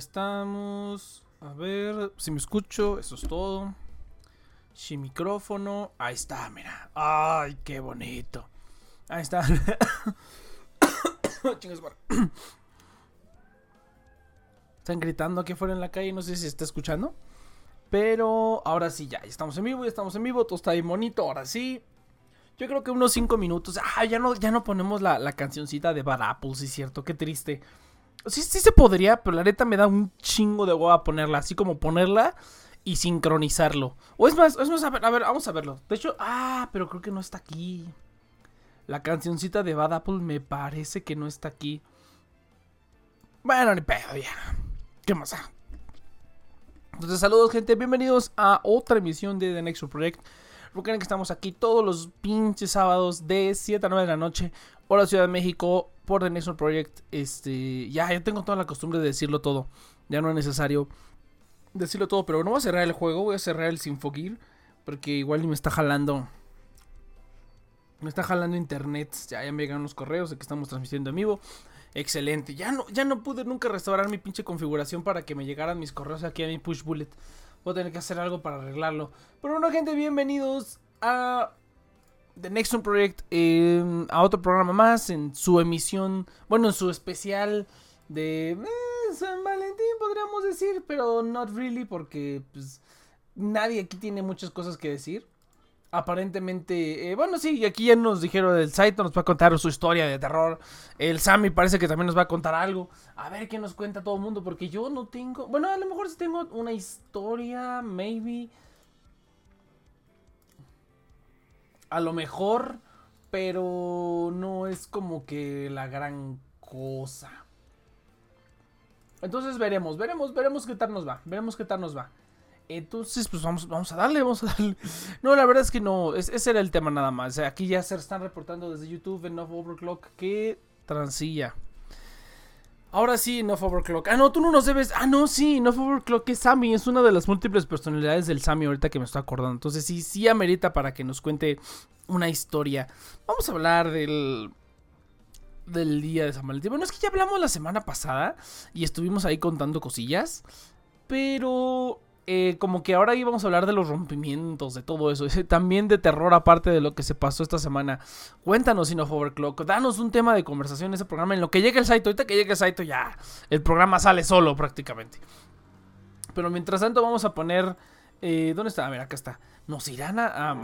Estamos. A ver, si me escucho, eso es todo. Si micrófono, ahí está, mira. Ay, qué bonito. Ahí está. Están gritando aquí afuera en la calle, no sé si se está escuchando. Pero ahora sí, ya, estamos en vivo, ya estamos en vivo, todo está ahí bonito, ahora sí. Yo creo que unos 5 minutos. Ah, ya no, ya no ponemos la, la cancioncita de Bad Apple, sí cierto, qué triste. Sí, sí se podría, pero la neta me da un chingo de hueva ponerla, así como ponerla y sincronizarlo. O es más, es más, a ver, vamos a verlo. De hecho, ah, pero creo que no está aquí. La cancioncita de Bad Apple me parece que no está aquí. Bueno, ni pedo, ya. ¿Qué más? Entonces, saludos, gente. Bienvenidos a otra emisión de The Next Project. Recuerden que estamos aquí todos los pinches sábados de 7 a 9 de la noche, hora Ciudad de México, por The Project. Este, ya, ya tengo toda la costumbre de decirlo todo. Ya no es necesario decirlo todo, pero no voy a cerrar el juego, voy a cerrar el Sinfogear, porque igual me está jalando. Me está jalando internet. Ya, ya me llegaron los correos de que estamos transmitiendo en vivo. Excelente. Ya no, ya no pude nunca restaurar mi pinche configuración para que me llegaran mis correos aquí a mi push bullet. Voy a tener que hacer algo para arreglarlo. Pero bueno, gente, bienvenidos a The Next One Project. eh, a otro programa más en su emisión. Bueno, en su especial de eh, San Valentín, podríamos decir. Pero not really, porque pues, nadie aquí tiene muchas cosas que decir. Aparentemente, eh, bueno, sí, aquí ya nos dijeron el Saito nos va a contar su historia de terror. El Sammy parece que también nos va a contar algo. A ver qué nos cuenta todo el mundo, porque yo no tengo. Bueno, a lo mejor sí tengo una historia, maybe. A lo mejor, pero no es como que la gran cosa. Entonces veremos, veremos, veremos qué tal nos va. Veremos qué tal nos va. Entonces, pues vamos, vamos a darle, vamos a darle. No, la verdad es que no, es- ese era el tema nada más. Aquí ya se están reportando desde YouTube en Overclock que transilla. Ahora sí, Enough Overclock. Ah, no, tú no nos debes. Ah, no, sí, Enough Overclock es Sammy. Es una de las múltiples personalidades del Sammy ahorita que me estoy acordando. Entonces, sí, sí amerita para que nos cuente una historia. Vamos a hablar del. Del día de San Valentín. Bueno, es que ya hablamos la semana pasada y estuvimos ahí contando cosillas. Pero eh, como que ahora íbamos a hablar de los rompimientos, de todo eso. También de terror, aparte de lo que se pasó esta semana. Cuéntanos, Enough Overclock. Danos un tema de conversación en ese programa. En lo que llegue el Saito, ahorita que llegue el Saito, ya el programa sale solo prácticamente. Pero mientras tanto, vamos a poner. eh, ¿Dónde está? A ver, acá está. Nos irán a. a-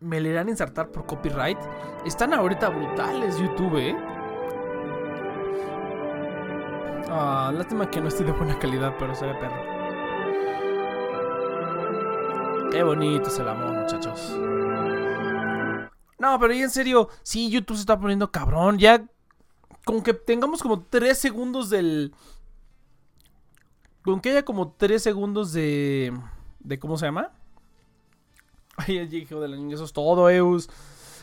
me le irán a insertar por copyright. Están ahorita brutales YouTube, eh. Ah, lástima que no esté de buena calidad, pero se ve perro. Qué bonito es el amor, muchachos. No, pero ya en serio, sí, YouTube se está poniendo cabrón. Ya, con que tengamos como 3 segundos del. Con que haya como 3 segundos de. de ¿Cómo se llama? Ay, el hijo de la niña, eso es todo, Eus.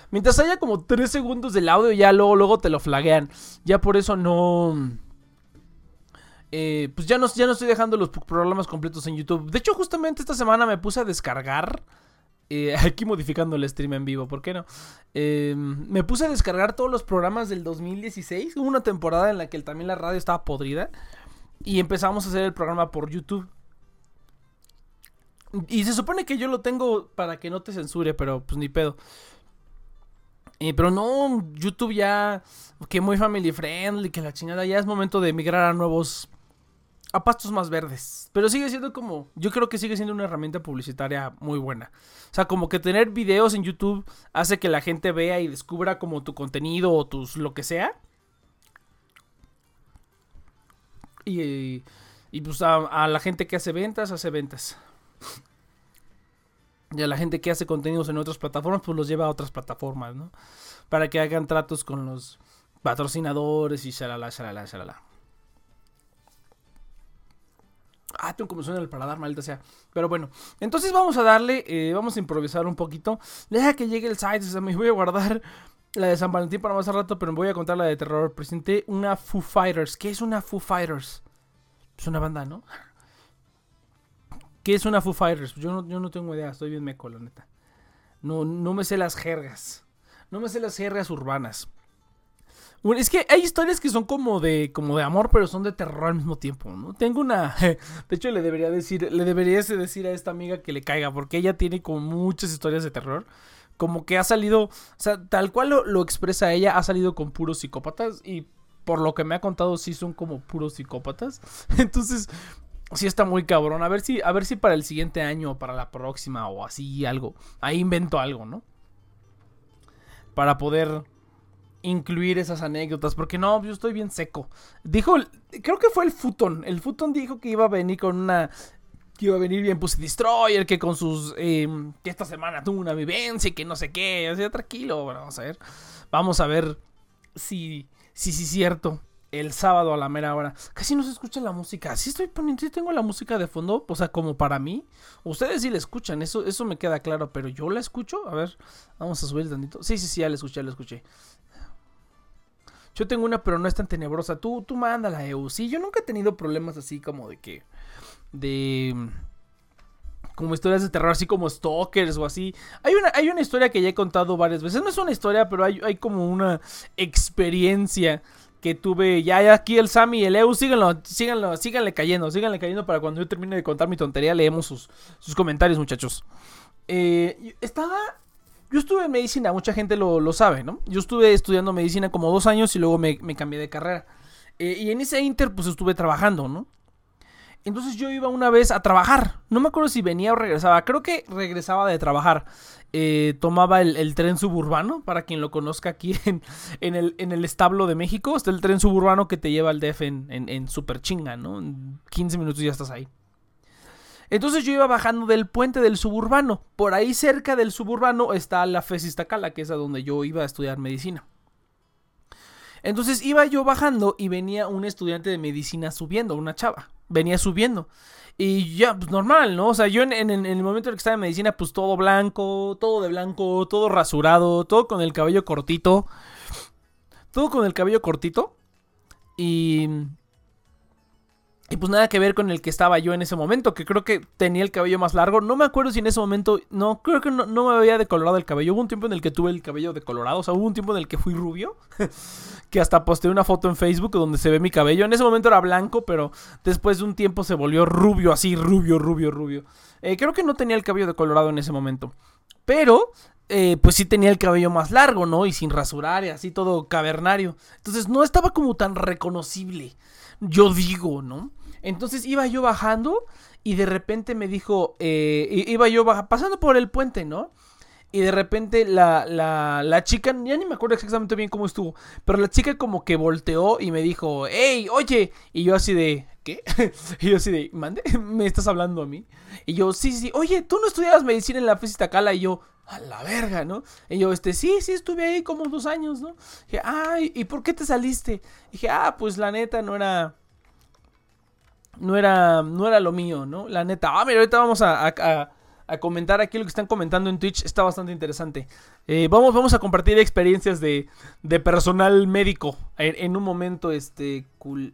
Mientras haya como 3 segundos del audio, ya luego, luego te lo flaguean. Ya por eso no. Eh, pues ya no, ya no estoy dejando los programas completos en YouTube. De hecho, justamente esta semana me puse a descargar. eh, aquí modificando el stream en vivo, ¿por qué no? Eh, me puse a descargar todos los programas del 2016. Hubo una temporada en la que también la radio estaba podrida. Y empezamos a hacer el programa por YouTube. Y se supone que yo lo tengo para que no te censure, pero pues ni pedo. Eh, pero no, YouTube ya, que muy family friendly, que la chingada, ya es momento de migrar a nuevos, a pastos más verdes. Pero sigue siendo como, yo creo que sigue siendo una herramienta publicitaria muy buena. O sea, como que tener videos en YouTube hace que la gente vea y descubra como tu contenido o tus lo que sea. Y, y pues a, la gente que hace ventas, hace ventas. Y a la gente que hace contenidos en otras plataformas, pues los lleva a otras plataformas, ¿no? Para que hagan tratos con los patrocinadores y shalala, shalala, shalala. Ah, tengo como suena el paladar, maldita sea. Pero bueno, entonces vamos a darle, eh, vamos a improvisar un poquito. Deja que llegue el site, o sea, me voy a guardar la de San Valentín para más al rato, pero me voy a contar la de terror. Presenté una Foo Fighters. ¿Qué es una Foo Fighters? Es una banda, ¿no? ¿Qué es una Foo Fighters? Yo no, yo no tengo idea, estoy bien meco, la neta. No, no me sé las jergas. No me sé las jergas urbanas. Es que hay historias que son como de, como de amor, pero son de terror al mismo tiempo, ¿no? Tengo una. De hecho, le debería decir, le deberías decir a esta amiga que le caiga, porque ella tiene como muchas historias de terror. Como que ha salido. O sea, tal cual lo, lo expresa ella, ha salido con puros psicópatas. Y por lo que me ha contado, sí son como puros psicópatas. Entonces, sí está muy cabrón. A ver si, a ver si para el siguiente año o para la próxima o así algo. Ahí invento algo, ¿no? Para poder incluir esas anécdotas. Porque no, yo estoy bien seco. Dijo, creo que fue el Futon. El Futon dijo que iba a venir con una. Que iba a venir bien Pussy Destroyer, que con sus. Em, que esta semana tuvo una vivencia y que no sé qué. O sea, tranquilo, vamos a ver. Vamos a ver si. Si sí, es cierto el sábado a la mera hora. Casi no se escucha la música. Sí estoy poniendo, sí tengo la música de fondo, o sea, como para mí. Ustedes sí la escuchan, eso, eso me queda claro, pero yo la escucho. A ver, vamos a subir tantito. Sí, sí, sí, ya la escuché, ya la escuché. Yo tengo una, pero no es tan tenebrosa. Tú, tú mándala, EU. Sí, yo nunca he tenido problemas así como de que. De. Como historias de terror, así como stalkers o así. Hay una, hay una historia que ya he contado varias veces. No es una historia, pero hay, como una experiencia que tuve ya, aquí el Sammy y el EU, síganlo, síganlo, síganle cayendo, síganle cayendo para cuando yo termine de contar mi tontería, leemos sus, sus comentarios, muchachos. Eh, estaba, yo estuve en medicina, mucha gente lo, sabe, ¿no? Yo estuve estudiando medicina como dos años y luego me, cambié de carrera. Eh, y en ese inter, pues estuve trabajando, ¿no? Entonces yo iba una vez a trabajar. No me acuerdo si venía o regresaba. Creo que regresaba de trabajar. Eh, tomaba el, tren suburbano, para quien lo conozca aquí en, el, en, el, establo de México. Está el tren suburbano que te lleva al DF en, en, super chinga, ¿no? En 15 minutos ya estás ahí. Entonces yo iba bajando del puente del suburbano. Por ahí cerca del suburbano está la FES Iztacala, que es a donde yo iba a estudiar medicina. Entonces iba yo bajando y venía un estudiante de medicina subiendo, una chava venía subiendo. Y ya, pues normal, ¿no? O sea, yo en, el momento en el que estaba en medicina, pues todo blanco, todo de blanco, todo rasurado, todo con el cabello cortito. Todo con el cabello cortito. Y y pues nada que ver con el que estaba yo en ese momento, que creo que tenía el cabello más largo. No me acuerdo si en ese momento, no, creo que no, me había decolorado el cabello. Hubo un tiempo en el que tuve el cabello decolorado, o sea, hubo un tiempo en el que fui rubio, que hasta posté una foto en Facebook donde se ve mi cabello. En ese momento era blanco, pero después de un tiempo se volvió rubio, así, rubio, rubio, rubio. Eh, creo que no tenía el cabello decolorado en ese momento. Pero eh, pues sí tenía el cabello más largo, ¿no? Y sin rasurar y así todo cavernario. Entonces no estaba como tan reconocible. Yo digo, ¿no? Entonces iba yo bajando y de repente me dijo, eh, iba yo pasando por el puente, ¿no? Y de repente la, la, la, chica, ya ni me acuerdo exactamente bien cómo estuvo, pero la chica como que volteó y me dijo, hey, oye, y yo así de, ¿qué? y yo así de, mande, ¿me estás hablando a mí? Y yo, sí, sí, oye, ¿tú no estudiabas medicina en la física Cala? Y yo, a la verga, ¿no? Y yo, este, sí, sí, estuve ahí como dos años, ¿no? dije, ay, ¿y por qué te saliste? dije, ah, pues la neta no era no era, no era lo mío, ¿no? La neta. Ah, mira, ahorita vamos a, comentar aquí lo que están comentando en Twitch. Está bastante interesante. Eh, vamos, vamos a compartir experiencias de, personal médico. En, un momento, este. Cool.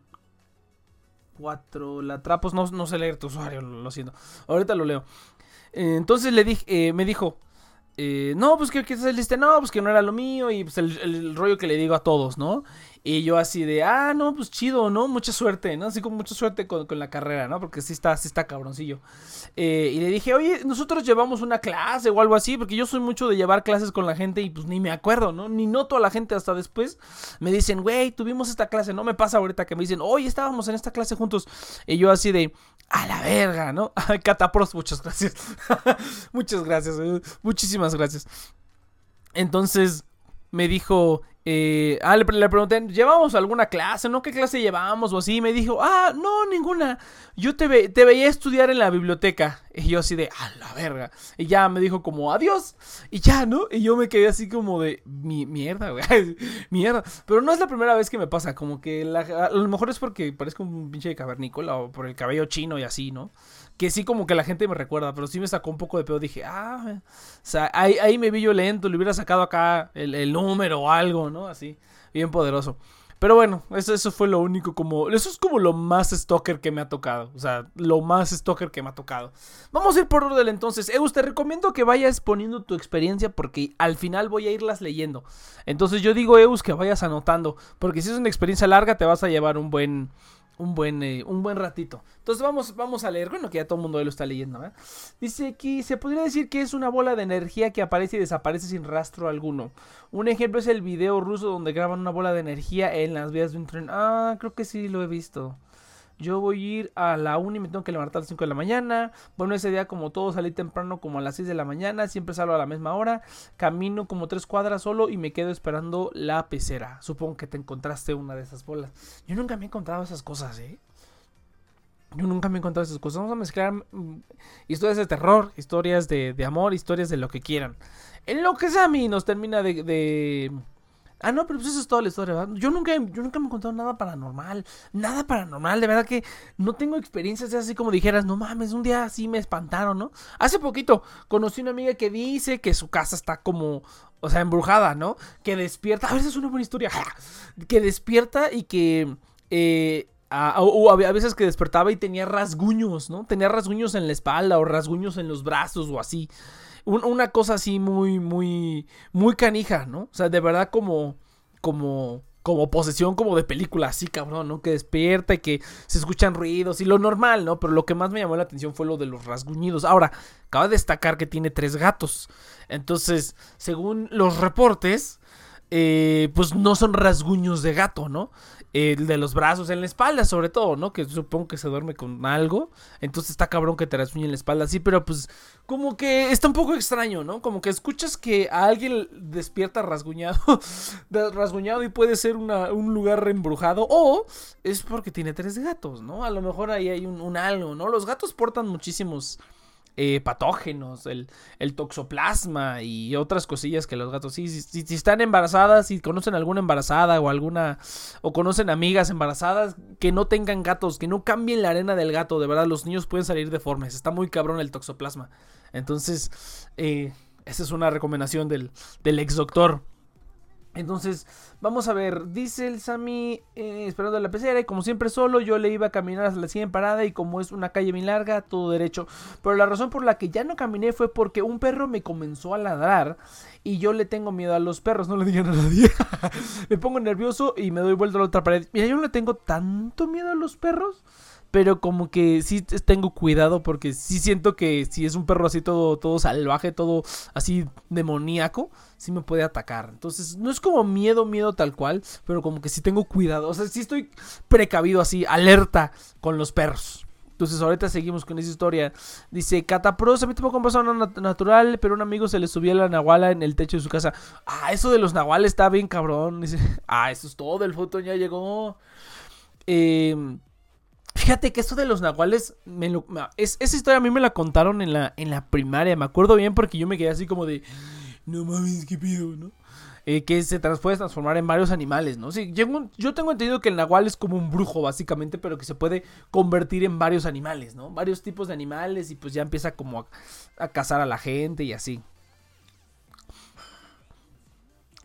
Cuatro latrapos. No, no sé leer tu usuario, lo, siento. Ahorita lo leo. Eh, entonces le dije, eh, me dijo. no, pues que, que saliste, no, pues que no era lo mío y pues el, rollo que le digo a todos, ¿no? Y yo así de, ah, no, pues chido, ¿no? Mucha suerte, ¿no? Así como mucha suerte con, la carrera, ¿no? Porque sí está, sí está cabroncillo. Eh, y le dije, oye, nosotros llevamos una clase o algo así, porque yo soy mucho de llevar clases con la gente y pues ni me acuerdo, ¿no? Ni noto a la gente hasta después. Me dicen, güey, tuvimos esta clase, no me pasa ahorita que me dicen, oye, estábamos en esta clase juntos. Y yo así de, a la verga, ¿no? Catapros, muchas gracias. muchas gracias, eh, muchísimas gracias. Entonces me dijo, eh, ah, le, pregunté, ¿llevamos alguna clase? ¿No? ¿Qué clase llevamos? O así. me dijo, ah, no, ninguna. Yo te, te veía estudiar en la biblioteca. Y yo así de, a la verga. Y ya me dijo como, adiós. Y ya, ¿no? Y yo me quedé así como de, Mi, mierda, güey. mierda. Pero no es la primera vez que me pasa. Como que a lo mejor es porque parezco un pinche cavernícola o por el cabello chino y así, ¿no? Que sí como que la gente me recuerda, pero sí me sacó un poco de pedo. Dije, ah, o sea, ahí, ahí me vi yo lento, le hubiera sacado acá el, el número o algo, ¿no? Así, bien poderoso. Pero bueno, eso, eso fue lo único como... Eso es como lo más stalker que me ha tocado. O sea, lo más stalker que me ha tocado. Vamos a ir por orden entonces. Eus, te recomiendo que vayas poniendo tu experiencia porque al final voy a irlas leyendo. Entonces yo digo, Eus, que vayas anotando. Porque si es una experiencia larga te vas a llevar un buen un buen, eh, un buen ratito. Entonces vamos, vamos a leer, bueno, que ya todo el mundo lo está leyendo. ¿eh? Dice aquí, se podría decir que es una bola de energía que aparece y desaparece sin rastro alguno. Un ejemplo es el video ruso donde graban una bola de energía en las vías de un tren. Ah, creo que sí lo he visto. Yo voy a ir a la 1 y me tengo que levantar a las 5 de la mañana. Bueno, ese día como todo salí temprano como a las 6 de la mañana. Siempre salgo a la misma hora. Camino como 3 cuadras solo y me quedo esperando la pecera. Supongo que te encontraste una de esas bolas. Yo nunca me he encontrado esas cosas, ¿eh? Yo nunca me he encontrado esas cosas. Vamos a mezclar mm, historias de terror, historias de, amor, historias de lo que quieran. En lo que mí nos termina de Ah, no, pero pues eso es toda la historia, ¿verdad? Yo nunca, yo nunca me he encontrado nada paranormal. Nada paranormal, de verdad que no tengo experiencias así como dijeras, no mames, un día así me espantaron, ¿no? Hace poquito conocí una amiga que dice que su casa está como, o sea, embrujada, ¿no? Que despierta, a veces es una buena historia, que despierta y que... Eh, o a, veces que despertaba y tenía rasguños, ¿no? Tenía rasguños en la espalda o rasguños en los brazos o así una cosa así muy, muy, muy canija, ¿no? O sea, de verdad como, como, como posesión como de película, así cabrón, ¿no? Que despierta y que se escuchan ruidos y lo normal, ¿no? Pero lo que más me llamó la atención fue lo de los rasguñidos. Ahora, acaba de destacar que tiene tres gatos. Entonces, según los reportes, eh, pues no son rasguños de gato, ¿no? El de los brazos en la espalda, sobre todo, ¿no? Que supongo que se duerme con algo. Entonces está cabrón que te rasguñe en la espalda así, pero pues como que está un poco extraño, ¿no? Como que escuchas que a alguien despierta rasguñado, rasguñado y puede ser un lugar embrujado o es porque tiene tres gatos, ¿no? A lo mejor ahí hay un algo, ¿no? Los gatos portan muchísimos eh, patógenos, el, toxoplasma y otras cosillas que los gatos. Sí, si, si, están embarazadas, si conocen alguna embarazada o alguna. o conocen amigas embarazadas, que no tengan gatos, que no cambien la arena del gato. De verdad, los niños pueden salir deformes. Está muy cabrón el toxoplasma. Entonces, eh, esa es una recomendación del, del ex doctor. Entonces, vamos a ver, dice el Sami eh, esperando la pecera y como siempre solo, yo le iba a caminar hasta la siguiente parada y como es una calle bien larga, todo derecho. Pero la razón por la que ya no caminé fue porque un perro me comenzó a ladrar y yo le tengo miedo a los perros, no le digan a nadie. me pongo nervioso y me doy vuelta a la otra pared. Mira, yo no le tengo tanto miedo a los perros pero como que sí tengo cuidado porque sí siento que si es un perro así todo, todo salvaje, todo así demoníaco, sí me puede atacar. Entonces, no es como miedo, miedo tal cual, pero como que sí tengo cuidado. O sea, sí estoy precavido así, alerta con los perros. Entonces ahorita seguimos con esa historia. Dice, Catapros, a mí tampoco me pasó nada natural, pero un amigo se le subió la nahuala en el techo de su casa. Ah, eso de los nahuales está bien cabrón. Dice, ah, eso es todo, el foto ya llegó. Eh, Fíjate que esto de los nahuales, es, esa historia a mí me la contaron en la, en la primaria, me acuerdo bien porque yo me quedé así como de, no mames, qué pido, ¿no? Eh, que se puede transformar en varios animales, ¿no? Sí, yo, tengo entendido que el nahual es como un brujo, básicamente, pero que se puede convertir en varios animales, ¿no? Varios tipos de animales y pues ya empieza como a, cazar a la gente y así.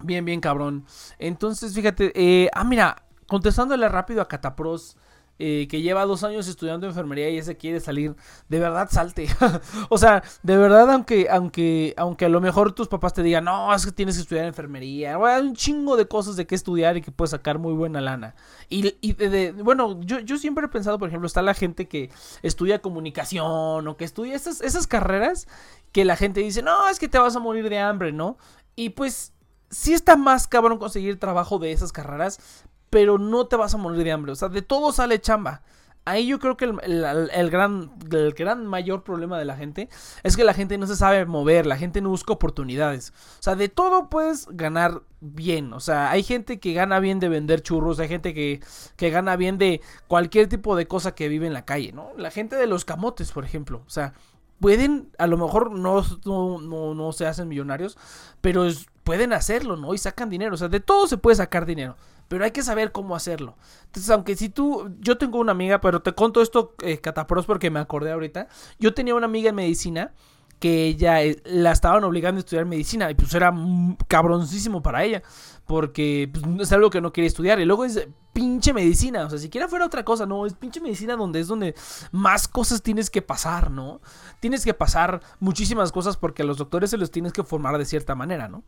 Bien, bien, cabrón. Entonces, fíjate, eh, ah, mira, contestándole rápido a Catapros. Eh, que lleva dos años estudiando enfermería y ese quiere salir, de verdad salte. o sea, de verdad, aunque, aunque, aunque a lo mejor tus papás te digan, no, es que tienes que estudiar enfermería, hay un chingo de cosas de qué estudiar y que puedes sacar muy buena lana. Y, y de, bueno, yo, yo siempre he pensado, por ejemplo, está la gente que estudia comunicación o que estudia esas, esas carreras que la gente dice, no, es que te vas a morir de hambre, ¿no? Y pues sí está más cabrón conseguir trabajo de esas carreras, pero no te vas a morir de hambre. O sea, de todo sale chamba. Ahí yo creo que el, gran, el gran mayor problema de la gente es que la gente no se sabe mover, la gente no busca oportunidades. O sea, de todo puedes ganar bien. O sea, hay gente que gana bien de vender churros, hay gente que, que gana bien de cualquier tipo de cosa que vive en la calle, ¿no? La gente de los camotes, por ejemplo. O sea, pueden, a lo mejor no, no, no, se hacen millonarios, pero pueden hacerlo, ¿no? Y sacan dinero. O sea, de todo se puede sacar dinero pero hay que saber cómo hacerlo. Entonces, aunque si tú, yo tengo una amiga, pero te conto esto, eh, Catapros, porque me acordé ahorita. Yo tenía una amiga en medicina que ella eh, la estaban obligando a estudiar medicina y pues era cabroncísimo para ella porque pues, es algo que no quería estudiar y luego es pinche medicina, o sea, si quiera fuera otra cosa, no, es pinche medicina donde es donde más cosas tienes que pasar, ¿no? Tienes que pasar muchísimas cosas porque a los doctores se los tienes que formar de cierta manera, ¿no?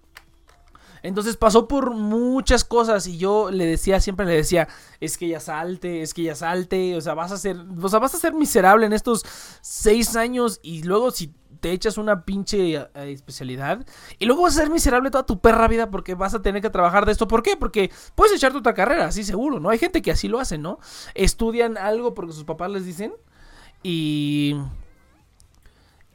Entonces pasó por muchas cosas y yo le decía, siempre le decía, es que ya salte, es que ya salte, o sea, vas a ser, o sea, vas a ser miserable en estos seis años y luego si te echas una pinche eh, especialidad y luego vas a ser miserable toda tu perra vida porque vas a tener que trabajar de esto. ¿Por qué? Porque puedes echarte otra carrera, así seguro, ¿no? Hay gente que así lo hace, ¿no? Estudian algo porque sus papás les dicen y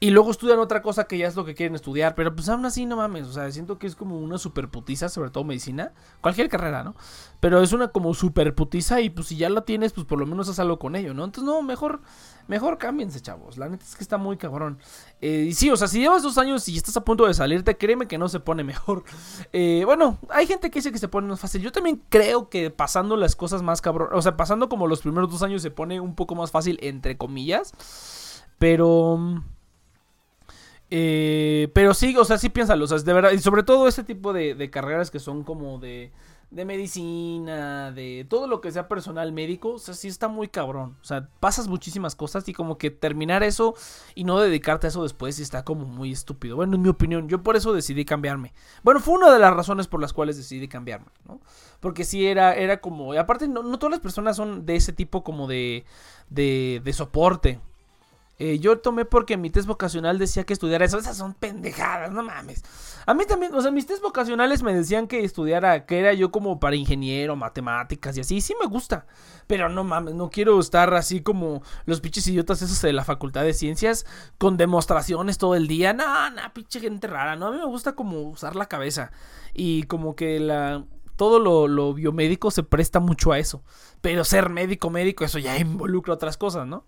y luego estudian otra cosa que ya es lo que quieren estudiar. Pero pues aún así, no mames. O sea, siento que es como una super putiza, sobre todo medicina. Cualquier carrera, ¿no? Pero es una como super putiza. Y pues si ya la tienes, pues por lo menos haz algo con ello, ¿no? Entonces, no, mejor, mejor cámbiense, chavos. La neta es que está muy cabrón. Eh, y sí, o sea, si llevas dos años y estás a punto de salirte, créeme que no se pone mejor. Eh, bueno, hay gente que dice que se pone más fácil. Yo también creo que pasando las cosas más cabrón. O sea, pasando como los primeros dos años se pone un poco más fácil, entre comillas. Pero. Eh, pero sí, o sea, sí piénsalo, o sea, de verdad, y sobre todo este tipo de, carreras que son como de, de medicina, de todo lo que sea personal médico, o sea, sí está muy cabrón, o sea, pasas muchísimas cosas y como que terminar eso y no dedicarte a eso después está como muy estúpido, bueno, en mi opinión, yo por eso decidí cambiarme, bueno, fue una de las razones por las cuales decidí cambiarme, ¿no? Porque sí era, era como, y aparte no, no todas las personas son de ese tipo como de, de, de soporte, eh, yo tomé porque mi test vocacional decía que estudiara eso. Esas son pendejadas, no mames. A mí también, o sea, mis test vocacionales me decían que estudiara, que era yo como para ingeniero, matemáticas y así. Sí me gusta. Pero no mames, no quiero estar así como los pinches idiotas esos de la facultad de ciencias con demostraciones todo el día. No, no, pinche gente rara. No, a mí me gusta como usar la cabeza. Y como que la todo lo, lo, biomédico se presta mucho a eso. Pero ser médico, médico, eso ya involucra otras cosas, ¿no?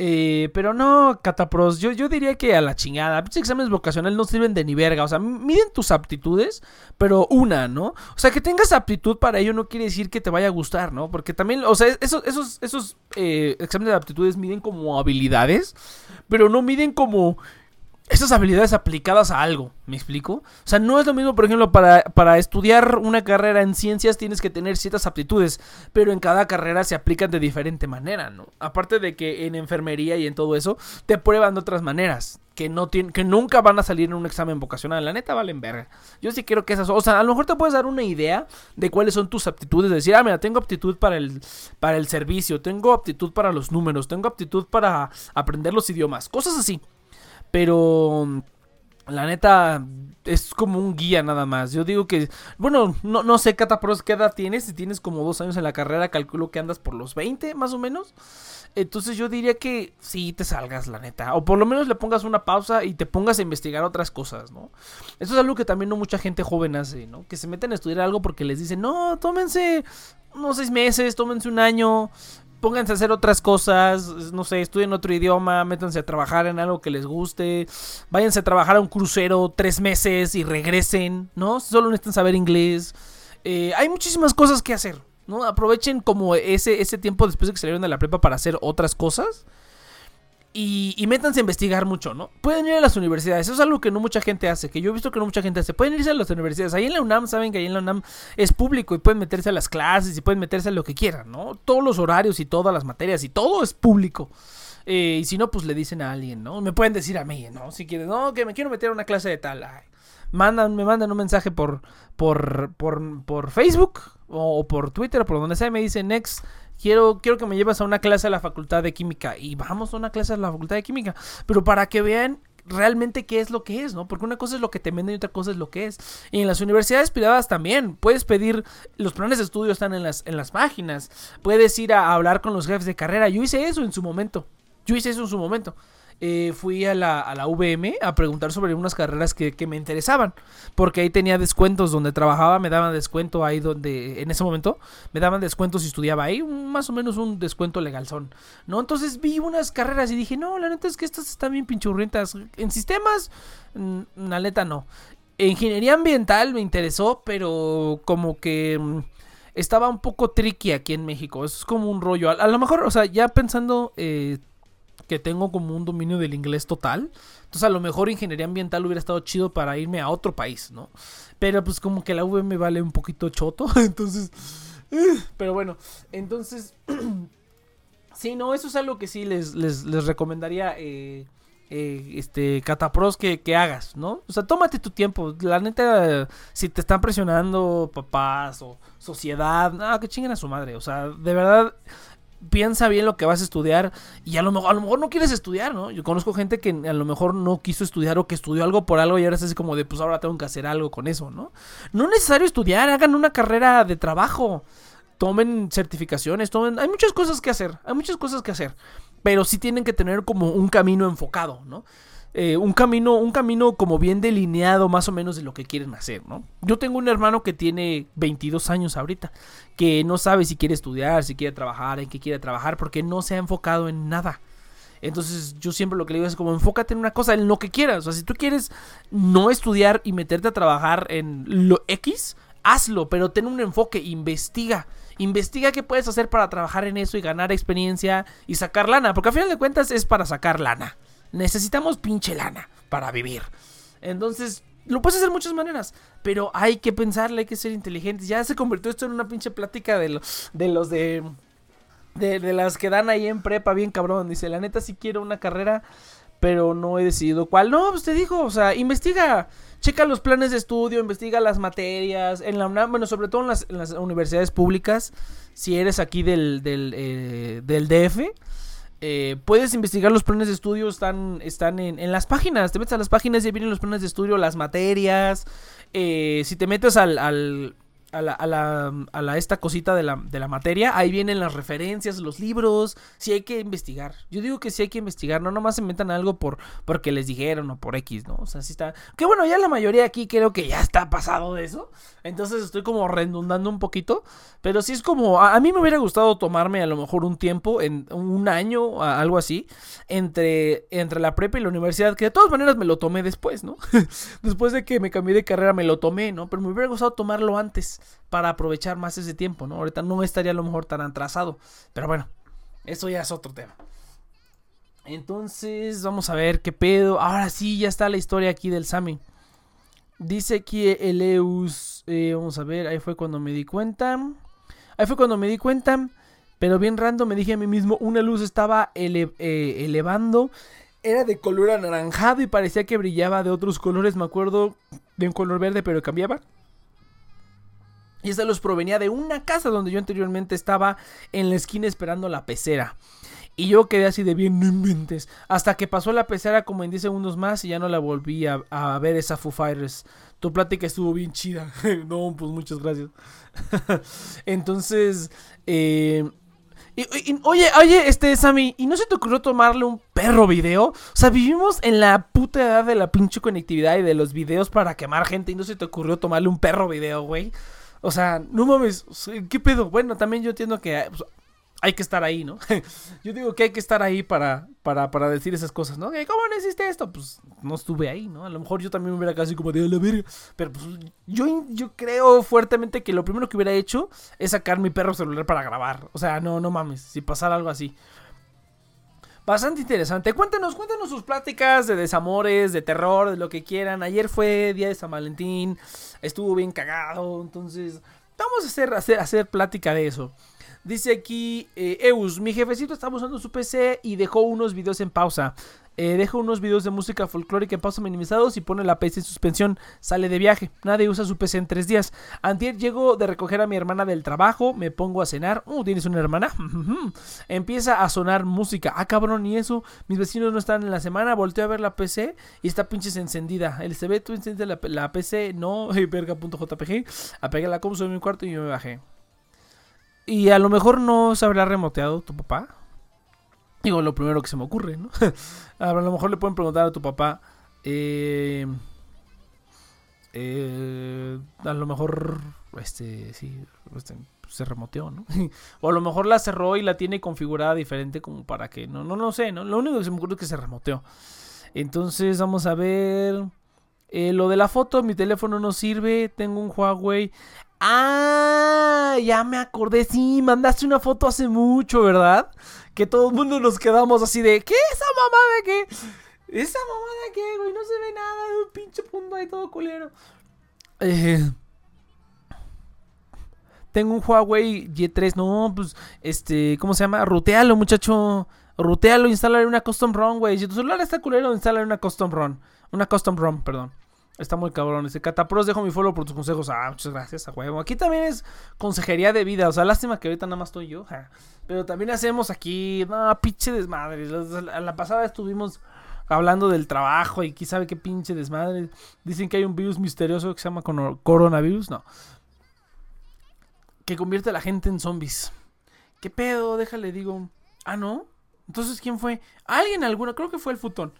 Eh, pero no, Catapros, yo, yo diría que a la chingada. Exámenes vocacionales no sirven de ni verga. O sea, miden tus aptitudes, pero una, ¿no? O sea, que tengas aptitud para ello no quiere decir que te vaya a gustar, ¿no? Porque también, o sea, esos, esos, esos eh, exámenes de aptitudes miden como habilidades, pero no miden como esas habilidades aplicadas a algo, ¿me explico? O sea, no es lo mismo, por ejemplo, para, para, estudiar una carrera en ciencias tienes que tener ciertas aptitudes, pero en cada carrera se aplican de diferente manera, ¿no? Aparte de que en enfermería y en todo eso, te prueban de otras maneras, que, no tienen, que nunca van a salir en un examen vocacional, la neta valen verga. Yo sí quiero que esas, o sea, a lo mejor te puedes dar una idea de cuáles son tus aptitudes, decir, ah, mira, tengo aptitud para el, para el servicio, tengo aptitud para los números, tengo aptitud para aprender los idiomas, cosas así. Pero la neta es como un guía nada más. Yo digo que, bueno, no, no sé, Catapros, qué edad tienes. Si tienes como dos años en la carrera, calculo que andas por los 20 más o menos. Entonces yo diría que sí te salgas, la neta. O por lo menos le pongas una pausa y te pongas a investigar otras cosas, ¿no? Eso es algo que también no mucha gente joven hace, ¿no? Que se meten a estudiar algo porque les dicen, no, tómense unos seis meses, tómense un año pónganse a hacer otras cosas, no sé, estudien otro idioma, métanse a trabajar en algo que les guste, váyanse a trabajar a un crucero tres meses y regresen, ¿no? Solo necesitan saber inglés. Eh, hay muchísimas cosas que hacer, ¿no? Aprovechen como ese, ese tiempo después de que salieron de la prepa para hacer otras cosas. Y, métanse a investigar mucho, ¿no? Pueden ir a las universidades, eso es algo que no mucha gente hace, que yo he visto que no mucha gente hace. Pueden irse a las universidades, ahí en la UNAM saben que ahí en la UNAM es público y pueden meterse a las clases y pueden meterse a lo que quieran, ¿no? Todos los horarios y todas las materias y todo es público. Eh, y si no, pues le dicen a alguien, ¿no? Me pueden decir a mí, ¿no? Si quieren, no, que me quiero meter a una clase de tal. mandan, me mandan un mensaje por, por, por, por Facebook o, por Twitter o por donde sea y me dicen, next quiero, quiero que me lleves a una clase a la facultad de química. Y vamos a una clase a la facultad de química. Pero para que vean realmente qué es lo que es, ¿no? Porque una cosa es lo que te venden y otra cosa es lo que es. Y en las universidades privadas también. Puedes pedir, los planes de estudio están en las, en las páginas. Puedes ir a hablar con los jefes de carrera. Yo hice eso en su momento. Yo hice eso en su momento. Eh, fui a la, a la VM a preguntar sobre unas carreras que, me interesaban. Porque ahí tenía descuentos donde trabajaba, me daban descuento ahí donde, en ese momento, me daban descuentos si estudiaba ahí, más o menos un descuento legal son. ¿No? Entonces vi unas carreras y dije, no, la neta es que estas están bien pinchurrientas. En sistemas, la neta no. Ingeniería ambiental me interesó, pero como que mm, estaba un poco tricky aquí en México. Eso es como un rollo. A, lo mejor, o sea, ya pensando eh, que tengo como un dominio del inglés total. Entonces a lo mejor ingeniería ambiental hubiera estado chido para irme a otro país, ¿no? Pero pues como que la V me vale un poquito choto, entonces... Pero bueno, entonces... sí, no, eso es algo que sí les, les, les recomendaría... Eh, eh, este, catapros que, que, hagas, ¿no? O sea, tómate tu tiempo. La neta, si te están presionando papás o sociedad, no, que chinguen a su madre. O sea, de verdad, piensa bien lo que vas a estudiar y a lo mejor, a lo mejor no quieres estudiar, ¿no? Yo conozco gente que a lo mejor no quiso estudiar o que estudió algo por algo y ahora es así como de, pues ahora tengo que hacer algo con eso, ¿no? No es necesario estudiar, hagan una carrera de trabajo, tomen certificaciones, tomen... Hay muchas cosas que hacer, hay muchas cosas que hacer, pero sí tienen que tener como un camino enfocado, ¿no? Eh, un camino, un camino como bien delineado más o menos de lo que quieren hacer, ¿no? Yo tengo un hermano que tiene 22 años ahorita, que no sabe si quiere estudiar, si quiere trabajar, en qué quiere trabajar, porque no se ha enfocado en nada. Entonces yo siempre lo que le digo es como enfócate en una cosa, en lo que quieras. O sea, si tú quieres no estudiar y meterte a trabajar en lo X, hazlo, pero ten un enfoque, investiga. Investiga qué puedes hacer para trabajar en eso y ganar experiencia y sacar lana, porque al final de cuentas es para sacar lana necesitamos pinche lana para vivir. Entonces, lo puedes hacer de muchas maneras, pero hay que pensarle, hay que ser inteligentes. Ya se convirtió esto en una pinche plática de, de los de, de, las que dan ahí en prepa, bien cabrón. Dice, la neta sí quiero una carrera, pero no he decidido cuál. No, pues te dijo, o sea, investiga, checa los planes de estudio, investiga las materias, en la bueno, sobre todo en las, en las universidades públicas, si eres aquí del, del, eh, del DF eh, puedes investigar los planes de estudio, están, están en, las páginas, te metes a las páginas y vienen los planes de estudio, las materias, eh, si te metes al a la, a la, a la esta cosita de la, de la, materia, ahí vienen las referencias, los libros, si hay que investigar. Yo digo que sí hay que investigar, no nomás se metan algo por porque les dijeron o por X, ¿no? O sea, sí está. Que bueno, ya la mayoría aquí creo que ya está pasado de eso. Entonces estoy como redundando un poquito. Pero sí es como. A, mí me hubiera gustado tomarme a lo mejor un tiempo, en un año, algo así, entre, entre la prepa y la universidad, que de todas maneras me lo tomé después, ¿no? después de que me cambié de carrera me lo tomé, ¿no? Pero me hubiera gustado tomarlo antes para aprovechar más ese tiempo, ¿no? Ahorita no estaría a lo mejor tan atrasado, pero bueno, eso ya es otro tema. Entonces, vamos a ver qué pedo. Ahora sí, ya está la historia aquí del Sami. Dice aquí Eleus, eh, vamos a ver, ahí fue cuando me di cuenta. Ahí fue cuando me di cuenta, pero bien random me dije a mí mismo, una luz estaba eh, elevando. Era de color anaranjado y parecía que brillaba de otros colores. Me acuerdo de un color verde, pero cambiaba. Y esa luz provenía de una casa donde yo anteriormente estaba en la esquina esperando la pecera. Y yo quedé así de bien, no inventes. Hasta que pasó la pecera como en 10 segundos más y ya no la volví a, ver esa Foo Fighters. Tu plática estuvo bien chida. no, pues muchas gracias. Entonces, eh, oye, oye, este, Sammy, ¿y no se te ocurrió tomarle un perro video? O sea, vivimos en la puta edad de la pinche conectividad y de los videos para quemar gente y no se te ocurrió tomarle un perro video, güey. O sea, no mames, ¿qué pedo? Bueno, también yo entiendo que pues, hay que estar ahí, ¿no? yo digo que hay que estar ahí para, para, para decir esas cosas, ¿no? ¿Cómo no hiciste esto? Pues no estuve ahí, ¿no? A lo mejor yo también me hubiera casi como de la verga. Pero pues yo, yo creo fuertemente que lo primero que hubiera hecho es sacar mi perro celular para grabar. O sea, no, no mames, si pasara algo así bastante interesante. Cuéntanos, cuéntanos sus pláticas de desamores, de terror, de lo que quieran. Ayer fue día de San Valentín, estuvo bien cagado, entonces vamos a hacer, hacer, hacer plática de eso. Dice aquí eh, Eus, mi jefecito estaba usando su PC y dejó unos videos en pausa. Eh, deja unos videos de música folclórica en pausa minimizados y pone la PC en suspensión. Sale de viaje. Nadie usa su PC en tres días. Antier llego de recoger a mi hermana del trabajo. Me pongo a cenar. Uh, ¿tienes una hermana? Empieza a sonar música. Ah, cabrón, y eso. Mis vecinos no están en la semana. Volteo a ver la PC y está pinches encendida. El CB, tú enciendes la, PC. No, verga.jpg. Apegué la compu en mi cuarto y me bajé. Y a lo mejor no se habrá remoteado tu papá. Digo, lo primero que se me ocurre, ¿no? a lo mejor le pueden preguntar a tu papá. Eh, eh, a lo mejor, este, sí, este, se remoteó, ¿no? o a lo mejor la cerró y la tiene configurada diferente como para que, no, no, no sé, ¿no? Lo único que se me ocurre es que se remoteó. Entonces, vamos a ver. Eh, lo de la foto, mi teléfono no sirve, tengo un Huawei. Ah, ya me acordé, sí, mandaste una foto hace mucho, ¿verdad? Que todo el mundo nos quedamos así de, ¿qué esa mamada qué? ¿Esa mamada qué, güey? No se ve nada, un pinche punto ahí todo culero. Eh, tengo un Huawei Y3, no, pues, este, ¿cómo se llama? Rutealo, muchacho. Rutealo, instalar una custom ROM, güey. Si tu celular está culero, instala una custom ROM. Una custom ROM, perdón. Está muy cabrón. Ese Catapros, dejo mi follow por tus consejos. Ah, muchas gracias, a huevo. Aquí también es consejería de vida. O sea, lástima que ahorita nada más estoy yo. Pero también hacemos aquí. No, pinche desmadre. La, la pasada estuvimos hablando del trabajo y quién sabe qué pinche desmadre. Dicen que hay un virus misterioso que se llama coronavirus. No. Que convierte a la gente en zombies. ¿Qué pedo? Déjale, digo. Ah, no. Entonces, ¿quién fue? Alguien alguna, creo que fue el futón.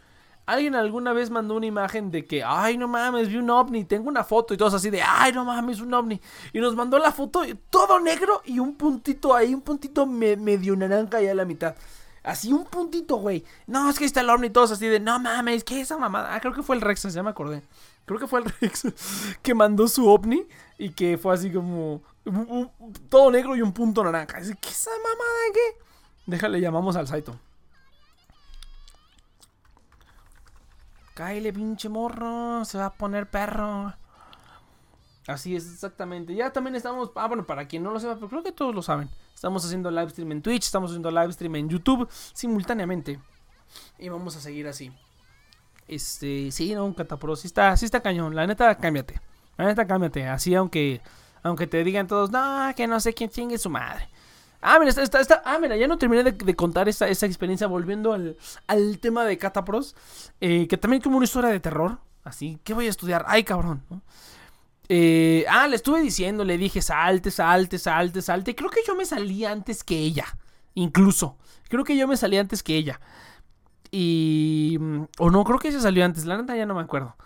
Alguien alguna vez mandó una imagen de que, ay, no mames, vi un ovni, tengo una foto y todos así de, ay, no mames, un ovni. Y nos mandó la foto, todo negro y un puntito ahí, un puntito medio naranja ahí a la mitad. Así un puntito, güey. No, es que está el ovni, todos así de, no mames, ¿qué es esa mamada? Ah, creo que fue el Rex, ya me acordé. Creo que fue el Rex que mandó su ovni y que fue así como todo negro y un punto naranja. ¿Qué esa mamada qué? Déjale, llamamos al Saito. Cáele, pinche morro. Se va a poner perro. Así es, exactamente. Ya también estamos. Ah, bueno, para quien no lo sepa, pero creo que todos lo saben. Estamos haciendo live stream en Twitch, estamos haciendo live stream en YouTube simultáneamente. Y vamos a seguir así. Este, sí, no, un catapro. Sí está, sí está cañón. La neta, cámbiate. La neta, cámbiate. Así, aunque, aunque te digan todos, no, que no sé quién chingue su madre. Ah, mira, está, está, ah, mira, ya no terminé de, contar esa, experiencia volviendo al, tema de Catapros. Eh, que también como una historia de terror. Así, ¿qué voy a estudiar? Ay, cabrón. Eh, ah, le estuve diciendo, le dije, salte, salte, salte, salte. Creo que yo me salí antes que ella. Incluso. Creo que yo me salí antes que ella. Y... Mm, o no, creo que se salió antes. La neta ya no me acuerdo.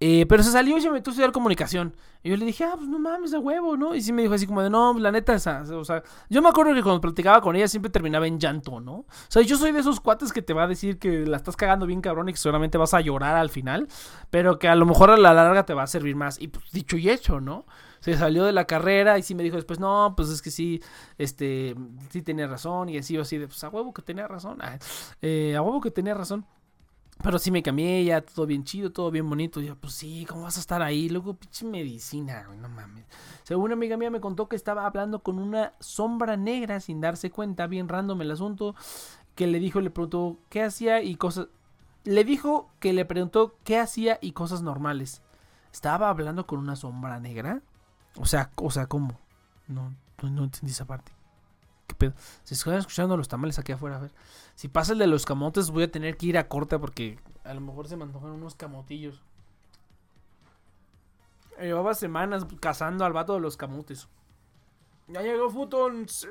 Eh, pero se salió y se metió a estudiar comunicación. Y yo le dije, ah, pues no mames, a huevo, ¿no? Y sí me dijo así como de, no, la neta, esa, o sea, yo me acuerdo que cuando platicaba con ella siempre terminaba en llanto, ¿no? O sea, yo soy de esos cuates que te va a decir que la estás cagando bien cabrón y que seguramente vas a llorar al final, pero que a lo mejor a la larga te va a servir más. Y pues dicho y hecho, ¿no? Se salió de la carrera y sí me dijo después, no, pues es que sí, este, sí tenía razón. Y así, así de, pues a huevo que tenía razón. Eh, a huevo que tenía razón. Pero sí me cambié, ya todo bien chido, todo bien bonito. Yo, pues sí, ¿cómo vas a estar ahí? Luego, pinche medicina, güey, no mames. Según una amiga mía me contó que estaba hablando con una sombra negra sin darse cuenta, bien random el asunto. Que le dijo, le preguntó qué hacía y cosas. Le dijo que le preguntó qué hacía y cosas normales. ¿Estaba hablando con una sombra negra? O sea, o sea, ¿cómo? No, no, no entendí esa parte. ¿Qué pedo? Se están escuchando los tamales aquí afuera, a ver. Si pasa el de los camotes, voy a tener que ir a corte porque a lo mejor se me antojan unos camotillos. Llevaba semanas cazando al vato de los camotes. Ya llegó Futon, sí.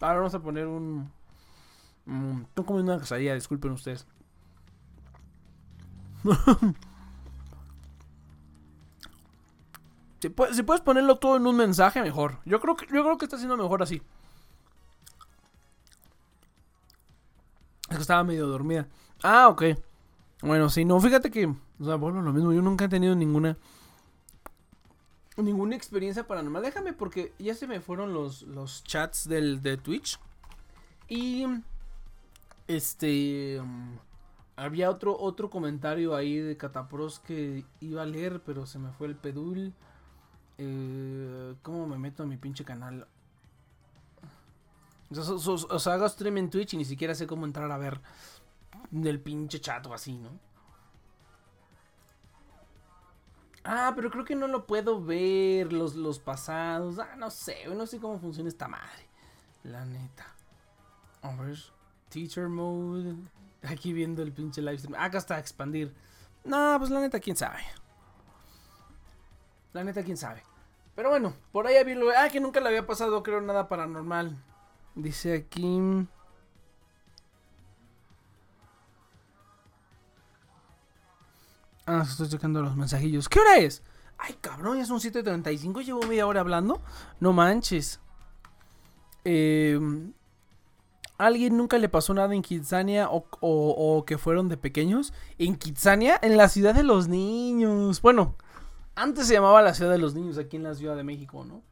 Ahora vamos a poner un. estoy comiendo una casadilla, disculpen ustedes. si, puedes, ponerlo todo en un mensaje, mejor. Yo creo que, yo creo que está siendo mejor así. Es que estaba medio dormida. Ah, ok. Bueno, sí, no, fíjate que, o sea, bueno, lo mismo, yo nunca he tenido ninguna ninguna experiencia paranormal. Déjame porque ya se me fueron los, los chats del, de Twitch. Y este había otro otro comentario ahí de Catapros que iba a leer, pero se me fue el pedul. Eh, ¿Cómo me meto a mi pinche canal? O sea, hago stream en Twitch y ni siquiera sé cómo entrar a ver del pinche chat o así, ¿no? Ah, pero creo que no lo puedo ver, los, los pasados. Ah, no sé, no sé cómo funciona esta madre. La neta. A ver, teacher mode. Aquí viendo el pinche live stream. Acá está, expandir. No, pues la neta, quién sabe. La neta, quién sabe. Pero bueno, por ahí había... Ah, que nunca le había pasado, creo, nada paranormal. Dice aquí... Ah, estoy checando los mensajillos. ¿Qué hora es? Ay, cabrón, ya son 7.35. Llevo media hora hablando. No manches. Eh, ¿Alguien nunca le pasó nada en Kitsania o, o, que fueron de pequeños? En Kitsania, en la ciudad de los niños. Bueno, antes se llamaba la ciudad de los niños aquí en la Ciudad de México, ¿no?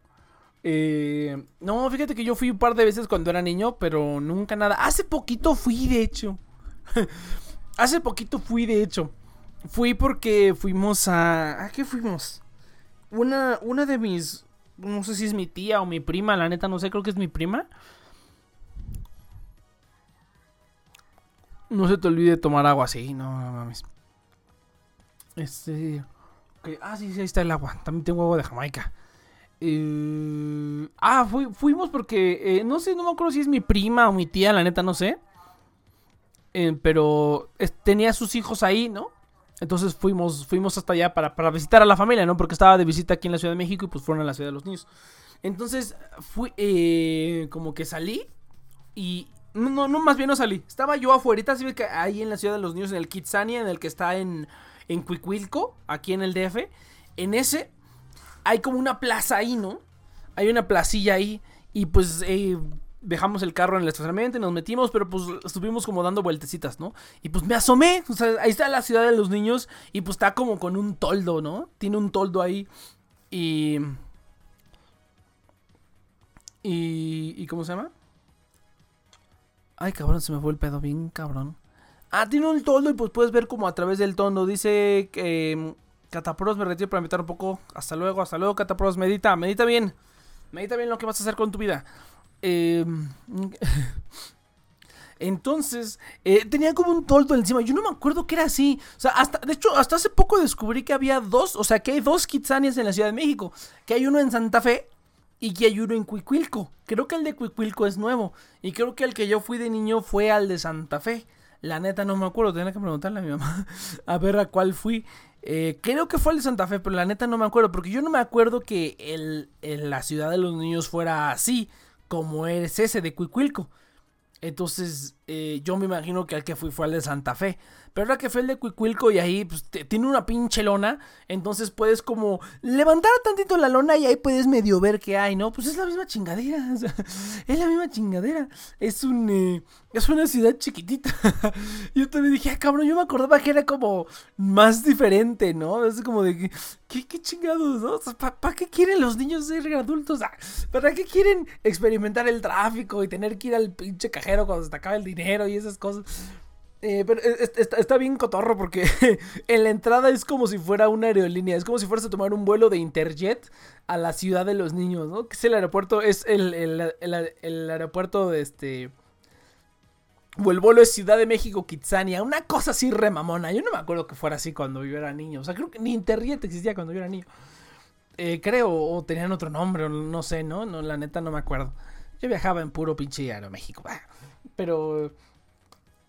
Eh, no, fíjate que yo fui un par de veces cuando era niño, pero nunca nada. Hace poquito fui, de hecho. Hace poquito fui, de hecho. Fui porque fuimos a... ¿A qué fuimos? Una, una de mis... No sé si es mi tía o mi prima, la neta no sé, creo que es mi prima. No se te olvide tomar agua, sí, no, no mames. Este... Ah, sí, sí, ahí está el agua. También tengo agua de Jamaica. Eh, ah, fuimos porque... Eh, no sé, no me acuerdo si es mi prima o mi tía, la neta, no sé. Eh, pero tenía sus hijos ahí, ¿no? Entonces fuimos, fuimos hasta allá para, visitar a la familia, ¿no? Porque estaba de visita aquí en la Ciudad de México y pues fueron a la Ciudad de los Niños. Entonces fui, como que salí y... No, no, más bien no salí. Estaba yo afuera, así que ahí en la Ciudad de los Niños, en el Kitsania, en el que está en, en Cuicuilco, aquí en el DF. En ese hay como una plaza ahí, ¿no? Hay una placilla ahí y pues eh, dejamos el carro en el estacionamiento y nos metimos, pero pues estuvimos como dando vueltecitas, ¿no? Y pues me asomé, o sea, ahí está la ciudad de los niños y pues está como con un toldo, ¿no? Tiene un toldo ahí y... Y... ¿Y cómo se llama? Ay, cabrón, se me fue el pedo, bien cabrón. Ah, tiene un toldo y pues puedes ver como a través del toldo. Dice que... Mm, Catapros, me retiro para meditar un poco. Hasta luego, hasta luego, Catapros. Medita, medita bien. Medita bien lo que vas a hacer con tu vida. Em, entonces, eh, tenía como un toldo encima. Yo no me acuerdo que era así. O sea, hasta, de hecho, hasta hace poco descubrí que había dos, o sea, que hay dos Kitsanias en la Ciudad de México. Que hay uno en Santa Fe y que hay uno en Cuicuilco. Creo que el de Cuicuilco es nuevo. Y creo que el que yo fui de niño fue al de Santa Fe. La neta no me acuerdo, tenía que preguntarle a mi mamá a ver a cuál fui. Eh, creo que fue el de Santa Fe, pero la neta no me acuerdo, porque yo no me acuerdo que el, la ciudad de los niños fuera así como es ese de Cuicuilco. Entonces, eh, yo me imagino que el que fui fue al de Santa Fe. Pero ahora que fue el de Cuicuilco y ahí pues, tiene una pinche lona. Entonces puedes como levantar tantito la lona y ahí puedes medio ver qué hay, ¿no? Pues es la misma chingadera. es la misma chingadera. Es un. Eh, es una ciudad chiquitita. yo también dije, ah, cabrón, yo me acordaba que era como más diferente, ¿no? Es como de. ¿Qué, qué chingados, no? ¿Para qué quieren los niños ser adultos? Ah, ¿Para qué quieren experimentar el tráfico y tener que ir al pinche cajero cuando se te acaba el dinero y esas cosas? Eh, pero está, bien cotorro porque en la entrada es como si fuera una aerolínea. Es como si fueras a tomar un vuelo de Interjet a la ciudad de los niños, ¿no? Que es el aeropuerto, es el, el, aeropuerto de este... O el vuelo es Ciudad de México, Kitsania. Una cosa así remamona. Yo no me acuerdo que fuera así cuando yo era niño. O sea, creo que ni Interjet existía cuando yo era niño. Eh, creo, o tenían otro nombre, no sé, ¿no? No, la neta no me acuerdo. Yo viajaba en puro pinche Aeroméxico. Pero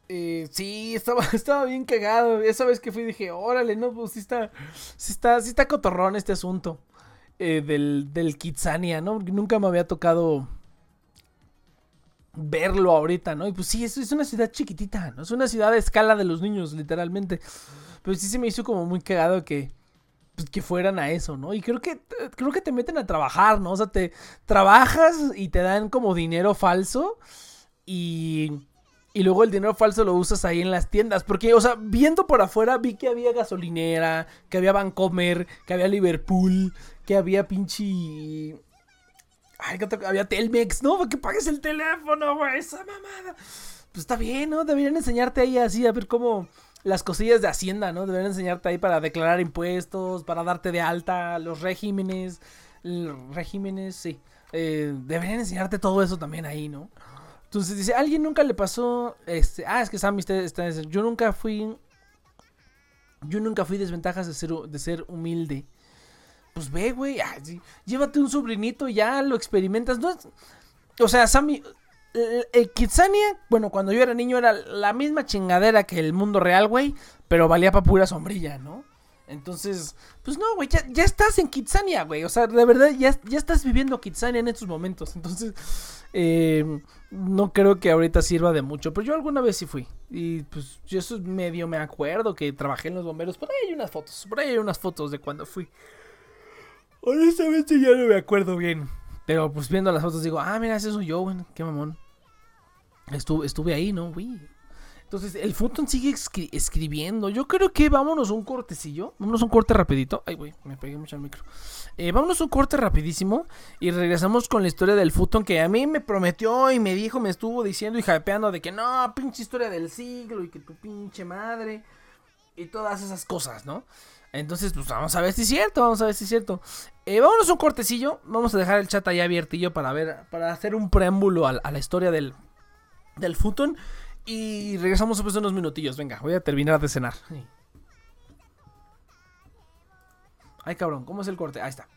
eh, sí, estaba, estaba bien cagado. Esa vez que fui dije, órale, no, pues sí está, sí está, sí está cotorrón este asunto eh, del, del Kitsania, ¿no? Nunca me había tocado verlo ahorita, ¿no? Y pues sí, es, una ciudad chiquitita, ¿no? Es una ciudad de escala de los niños, literalmente. Pero sí se me hizo como muy cagado que, pues, que fueran a eso, ¿no? Y creo que, creo que te meten a trabajar, ¿no? O sea, te trabajas y te dan como dinero falso y y luego el dinero falso lo usas ahí en las tiendas. Porque, o sea, viendo por afuera vi que había gasolinera, que había Vancomer, que había Liverpool, que había pinche... Ay, que había Telmex, ¿no? Que pagues el teléfono, güey, esa mamada. Pues está bien, ¿no? Deberían enseñarte ahí así a ver cómo las cosillas de Hacienda, ¿no? Deberían enseñarte ahí para declarar impuestos, para darte de alta, los regímenes. Regímenes, sí. Eh, deberían enseñarte todo eso también ahí, ¿no? Entonces dice, alguien nunca le pasó, este, ah, es que Sammy está, yo nunca fui, yo nunca fui desventajas de ser, de ser humilde. Pues ve, güey, ah, llévate un sobrinito, ya lo experimentas. No o sea, Sammy, el, Kitsania, bueno, cuando yo era niño era la misma chingadera que el mundo real, güey, pero valía para pura sombrilla, ¿no? Entonces, pues no, güey, ya, estás en Kitsania, güey. O sea, de verdad, ya, ya estás viviendo Kitsania en estos momentos. Entonces, eh, no creo que ahorita sirva de mucho. Pero yo alguna vez sí fui. Y pues yo eso medio me acuerdo que trabajé en los bomberos. Por ahí hay unas fotos. Por ahí hay unas fotos de cuando fui. Honestamente ya no me acuerdo bien. Pero pues viendo las fotos digo, ah, mira, ese soy yo, güey. Qué mamón. Estuve, estuve ahí, ¿no, güey? Entonces, el Futon sigue escribiendo. Yo creo que vámonos un cortecillo. Vámonos un corte rapidito. Ay, güey, me pegué mucho al micro. Eh, vámonos un corte rapidísimo. Y regresamos con la historia del Futon que a mí me prometió y me dijo, me estuvo diciendo y hypeando de que no, pinche historia del siglo y que tu pinche madre. Y todas esas cosas, ¿no? Entonces, pues vamos a ver si es cierto, vamos a ver si es cierto. Eh, vámonos un cortecillo. Vamos a dejar el chat ahí abiertillo para ver, para hacer un preámbulo a, la historia del, del Futon. Y regresamos después de unos minutillos. Venga, voy a terminar de cenar. Ay, cabrón, ¿cómo es el corte? Ahí está.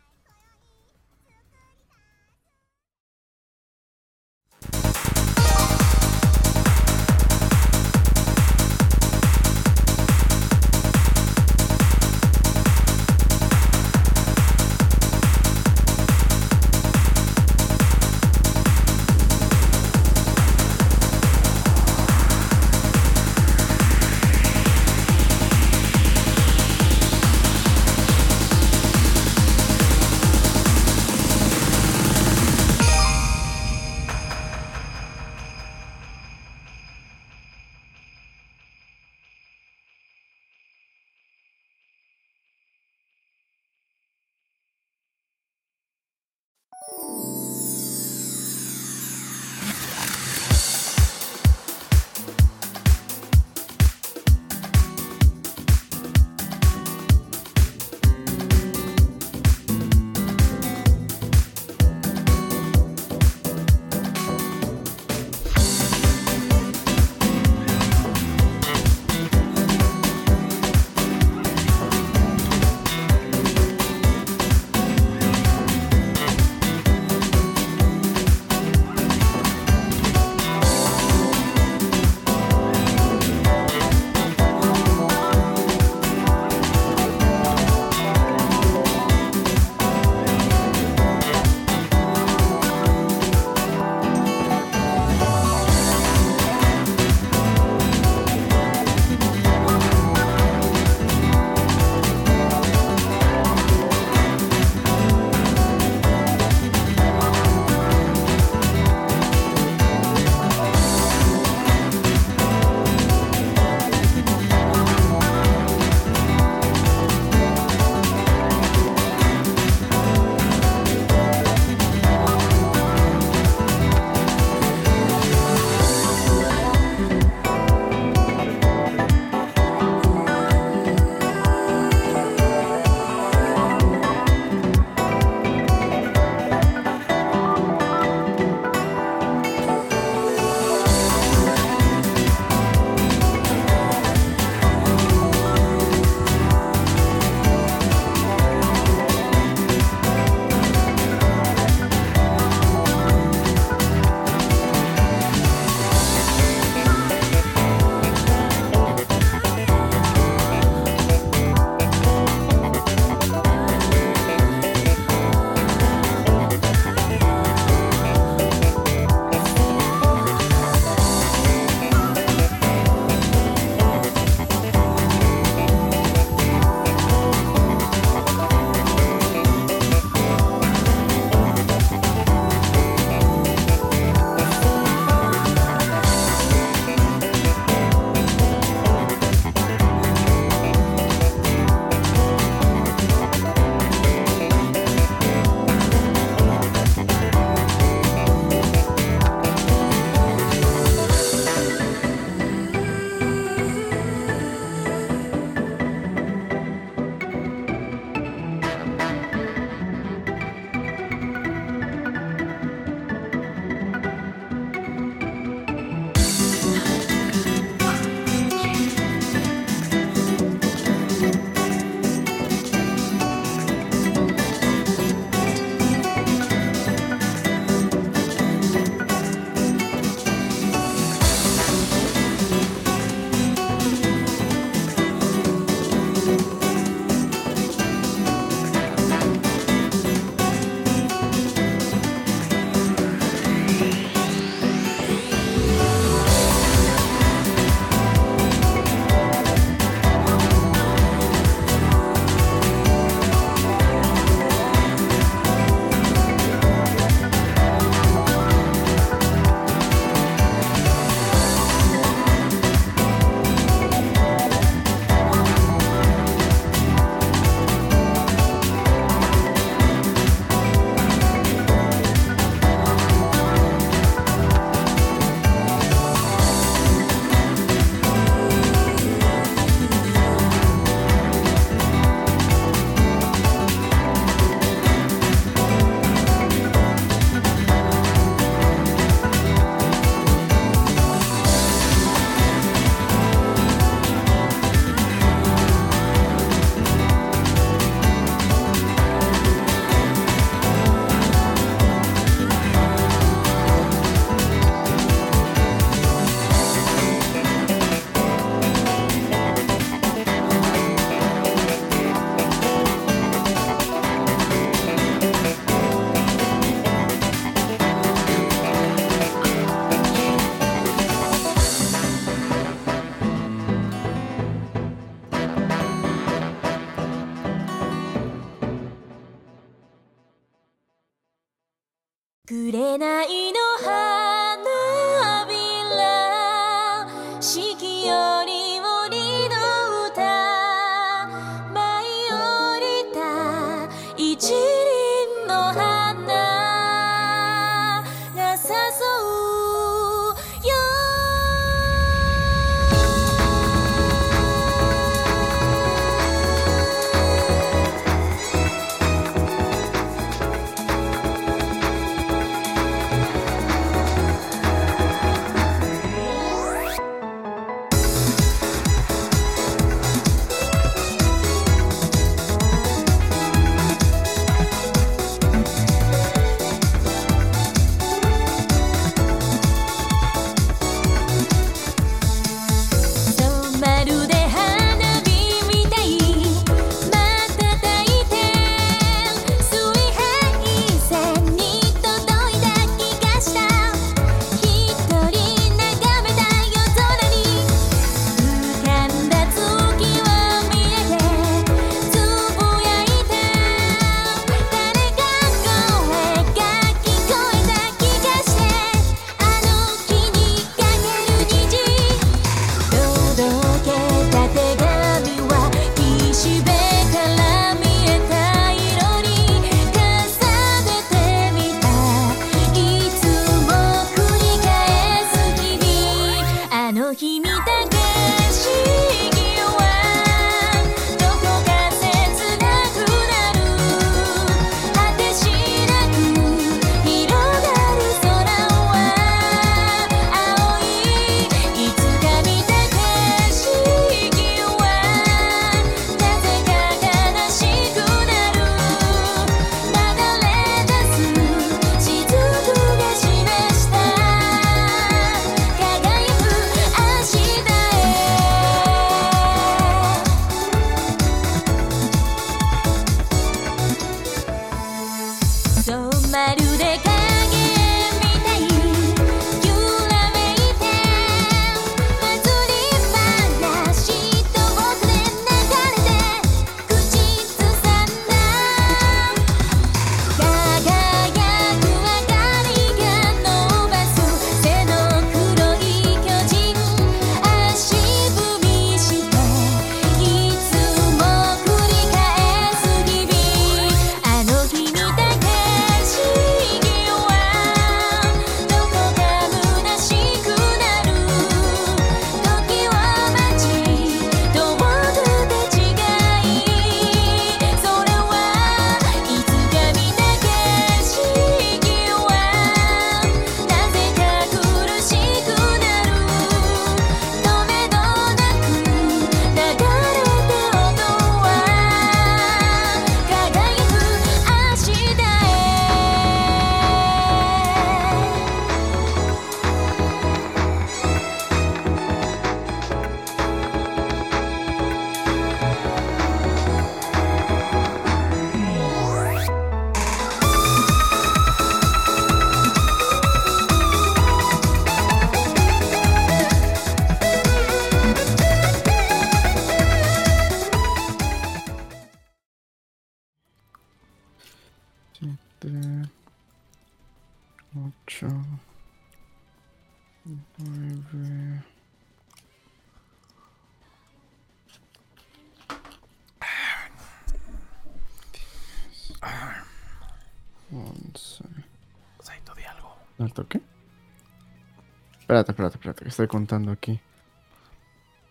espérate, espérate, que estoy contando aquí.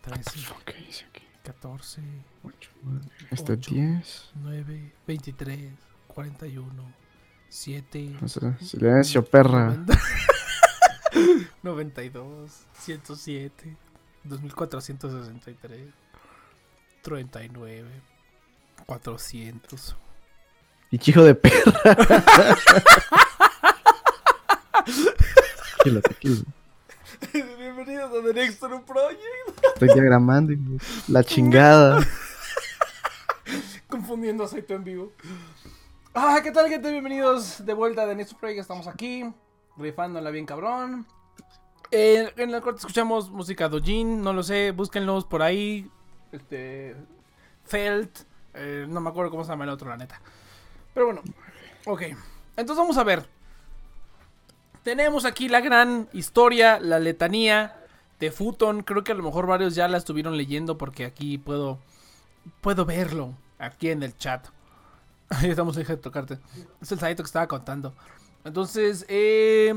13, ¿Qué dice aquí? 14, 8, este 8, 10, 9, 23, 41, 7. O sea, silencio, perra. 90, 92, 107, 2463, 39, 400. Y chijo de perra. tranquilo, tranquilo. Bienvenidos a The Next Story Project. Estoy diagramando la chingada. Confundiendo aceite en vivo. Ah, ¿qué tal, gente? Bienvenidos de vuelta a The Next Project. Estamos aquí, rifándola bien cabrón. Eh, en la corte escuchamos música Dojin, no lo sé, búsquenlos por ahí. Este. Felt. Eh, no me acuerdo cómo se llama el otro, la neta. Pero bueno, ok. Entonces vamos a ver tenemos aquí la gran historia, la letanía de Futon. Creo que a lo mejor varios ya la estuvieron leyendo porque aquí puedo, puedo verlo aquí en el chat. Ahí estamos, deja de tocarte. Es el Saito que estaba contando. Entonces, eh,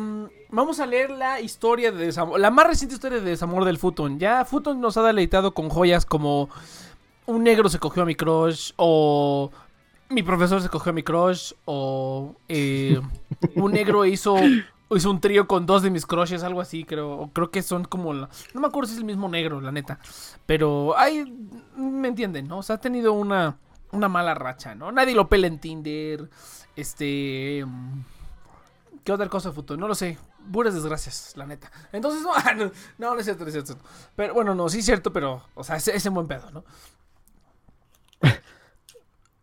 vamos a leer la historia de desamor, la más reciente historia de desamor del Futon. Ya Futon nos ha deleitado con joyas como un negro se cogió a mi crush o mi profesor se cogió a mi crush o eh, un negro hizo hizo un trío con dos de mis crushes, algo así, creo. Creo que son como la, no me acuerdo si es el mismo negro, la neta. Pero hay me entienden, ¿no? O sea, ha tenido una una mala racha, ¿no? Nadie lo pela en Tinder. Este ¿Qué otra cosa, Futo? No lo sé. Puras desgracias, la neta. Entonces, no, no, no, es cierto, no es cierto. Pero bueno, no, sí es cierto, pero, o sea, es, es en buen pedo, ¿no?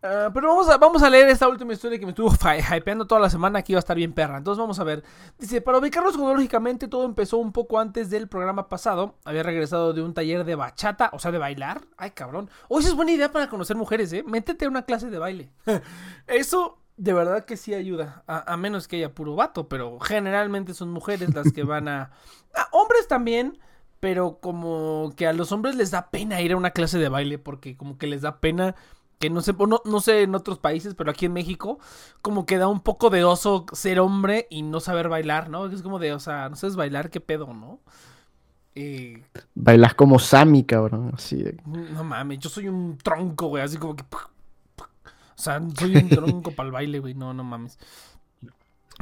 Ah, pero vamos a, vamos a leer esta última historia que me estuvo hy- hypeando toda la semana que iba a estar bien perra. Entonces vamos a ver. Dice, para ubicarnos cronológicamente, todo empezó un poco antes del programa pasado. Había regresado de un taller de bachata, o sea, de bailar. Ay, cabrón. Hoy eso es buena idea para conocer mujeres, ¿eh? Métete a una clase de baile. eso de verdad que sí ayuda. A, a menos que haya puro vato, pero generalmente son mujeres las que van a... a hombres también. Pero como que a los hombres les da pena ir a una clase de baile porque como que les da pena que no sé, no, no sé en otros países, pero aquí en México, como que da un poco de oso ser hombre y no saber bailar, ¿no? Es como de, o sea, no sabes bailar, qué pedo, ¿no? Eh, Bailas como Sammy, cabrón. Así de... no mames, yo soy un tronco, güey, así como que... O sea, soy un tronco para el baile, güey, no, no mames.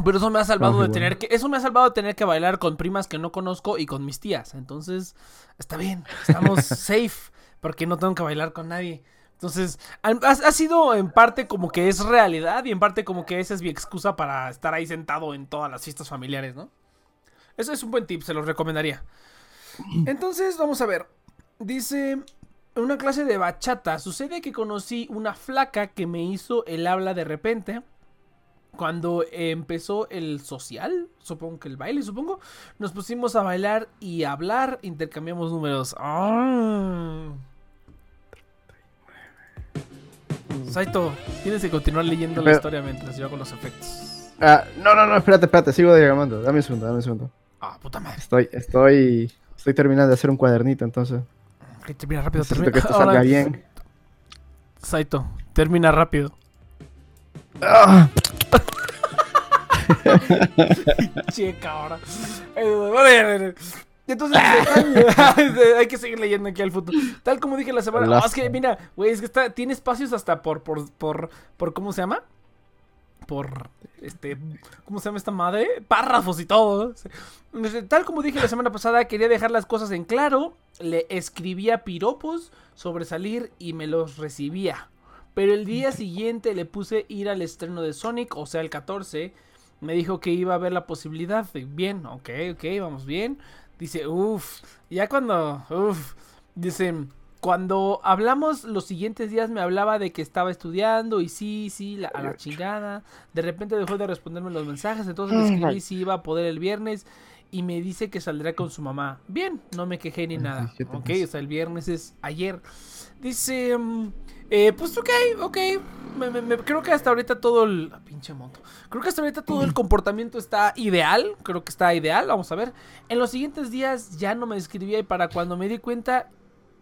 Pero eso me ha salvado No, de tener que... Eso me ha salvado de tener que bailar con primas que no conozco y con mis tías. Entonces, está bien, estamos safe, porque no tengo que bailar con nadie. Entonces, ha, sido en parte como que es realidad y en parte como que esa es mi excusa para estar ahí sentado en todas las fiestas familiares, ¿no? Eso es un buen tip, se los recomendaría. Entonces, vamos a ver. Dice, en una clase de bachata, sucede que conocí una flaca que me hizo el habla de repente. Cuando empezó el social, supongo que el baile, supongo, nos pusimos a bailar y a hablar, intercambiamos números. Ah. Saito, tienes que continuar leyendo la historia mientras yo hago los efectos. Ah, no, no, no, espérate, espérate, sigo diagramando. Dame un segundo, dame un segundo. Ah, puta madre. Estoy, estoy, estoy terminando de hacer un cuadernito, entonces. Termina rápido, Necesito termina. que esto Ahora, salga bien. Saito, termina rápido. Ah, Checa ahora. Entonces, hay que seguir leyendo aquí al futuro. Tal como dije la semana. Ah, es que, mira, güey, es que está, tiene espacios hasta por, por, por, por, ¿cómo se llama? Por, este, ¿cómo se llama esta madre? Párrafos y todo. Tal como dije la semana pasada, quería dejar las cosas en claro. Le escribía piropos sobre salir y me los recibía. Pero el día siguiente le puse ir al estreno de Sonic, o sea, el 14. Me dijo que iba a haber la posibilidad. Bien, ok, ok, vamos bien. Dice, uff, ya cuando, uff, dice, cuando hablamos los siguientes días me hablaba de que estaba estudiando y sí, sí, la- a la chingada. De repente dejó de responderme los mensajes, entonces le escribí si iba a poder el viernes y me dice que saldrá con su mamá. Bien, no me quejé ni nada. 27 Ok, o sea, el viernes es ayer. Dice, mm, eh, pues ok, ok. Creo que hasta ahorita todo el... ah, pinche moto. Creo que hasta ahorita todo el comportamiento está ideal. Creo que está ideal. Vamos a ver. En los siguientes días ya no me escribía y para cuando me di cuenta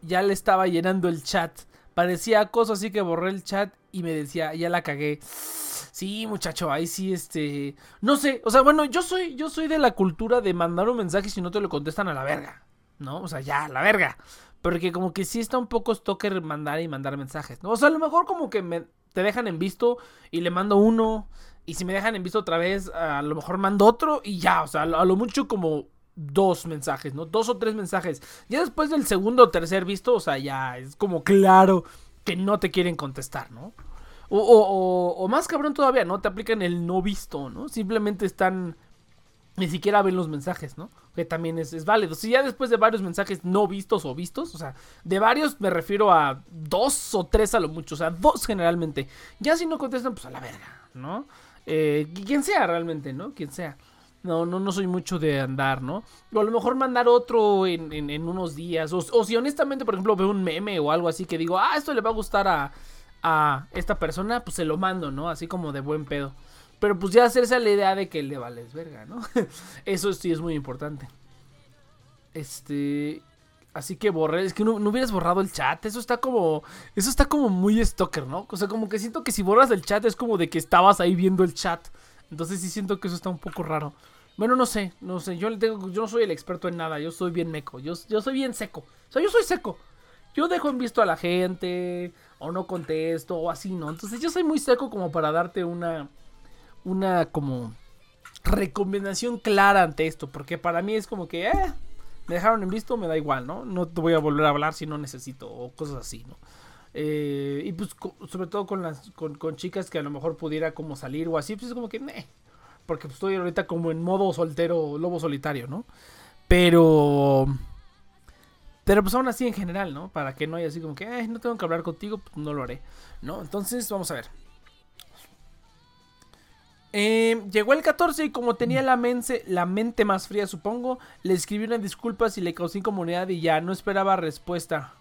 ya le estaba llenando el chat. Parecía acoso, así que borré el chat y me decía, ya la cagué. Sí, muchacho, ahí sí, este... No sé, o sea, bueno, yo soy, yo soy de la cultura de mandar un mensaje si no te lo contestan a la verga. ¿No? O sea, ya, a la verga. Porque como que sí está un poco stalker mandar y mandar mensajes, ¿no? O sea, a lo mejor como que me, te dejan en visto y le mando uno. Y si me dejan en visto otra vez, a lo mejor mando otro y ya. O sea, a lo, a lo mucho como dos mensajes, ¿no? Dos o tres mensajes. Ya después del segundo o tercer visto, o sea, ya es como claro que no te quieren contestar, ¿no? O, o- o- o más cabrón todavía, ¿no? Te aplican el no visto, ¿no? Simplemente están... Ni siquiera ven los mensajes, ¿no? Que también es, válido. Si ya después de varios mensajes no vistos o vistos, o sea, de varios me refiero a dos o tres a lo mucho, o sea, dos generalmente. Ya si no contestan, pues a la verga, ¿no? Eh, quien sea realmente, ¿no? Quien sea. No, no, no soy mucho de andar, ¿no? O a lo mejor mandar otro en, en- en unos días. O, o si honestamente, por ejemplo, veo un meme o algo así que digo, ah, esto le va a gustar a, a esta persona, pues se lo mando, ¿no? Así como de buen pedo. Pero pues ya hacerse la idea de que le vales verga, ¿no? Eso sí es muy importante. Este. Así que borré. Es que no, hubieras borrado el chat. Eso está como. Eso está como muy stalker, ¿no? O sea, como que siento que si borras el chat es como de que estabas ahí viendo el chat. Entonces sí siento que eso está un poco raro. Bueno, no sé, no sé. Yo, tengo, yo no soy el experto en nada. Yo soy bien meco. Yo, yo soy bien seco. O sea, yo soy seco. Yo dejo en visto a la gente. O no contesto. O así, ¿no? Entonces yo soy muy seco como para darte una. Una como. Recomendación clara ante esto. Porque para mí es como que. Eh, me dejaron en visto, me da igual, ¿no? No te voy a volver a hablar si no necesito. O cosas así, ¿no? Eh, y pues sobre todo con las con, con chicas que a lo mejor pudiera como salir o así, pues es como que porque pues, estoy ahorita como en modo soltero, lobo solitario, ¿no? Pero pero pues aún así en general, ¿no? Para que no haya así como que, "Ay, no tengo que hablar contigo, pues no lo haré, ¿no? Entonces, vamos a ver. Eh, llegó el 14 y como tenía la, mense- la mente más fría, supongo, le escribí una disculpa y le causé incomodidad y ya no esperaba respuesta.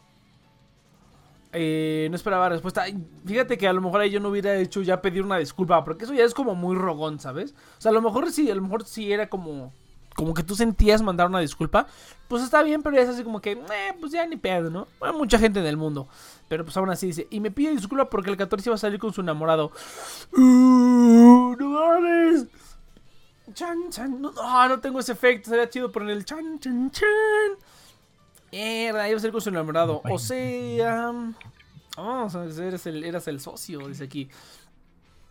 Eh, no esperaba respuesta. Fíjate que a lo mejor ahí yo no hubiera hecho ya pedir una disculpa, porque eso ya es como muy rogón, ¿sabes? O sea, a lo mejor sí, a lo mejor sí era como como que tú sentías mandar una disculpa, pues está bien, pero ya es así como que, eh, pues ya ni pedo, ¿no? Hay mucha gente en el mundo, pero pues aún así dice, y me pide disculpa porque el 14 iba a salir con su enamorado. Uh, no mames. Chan, chan, no, no, no tengo ese efecto, sería chido poner el chan, chan, chan. Mierda, iba a salir con su enamorado. O sea, oh, eres el, eras el socio, dice aquí.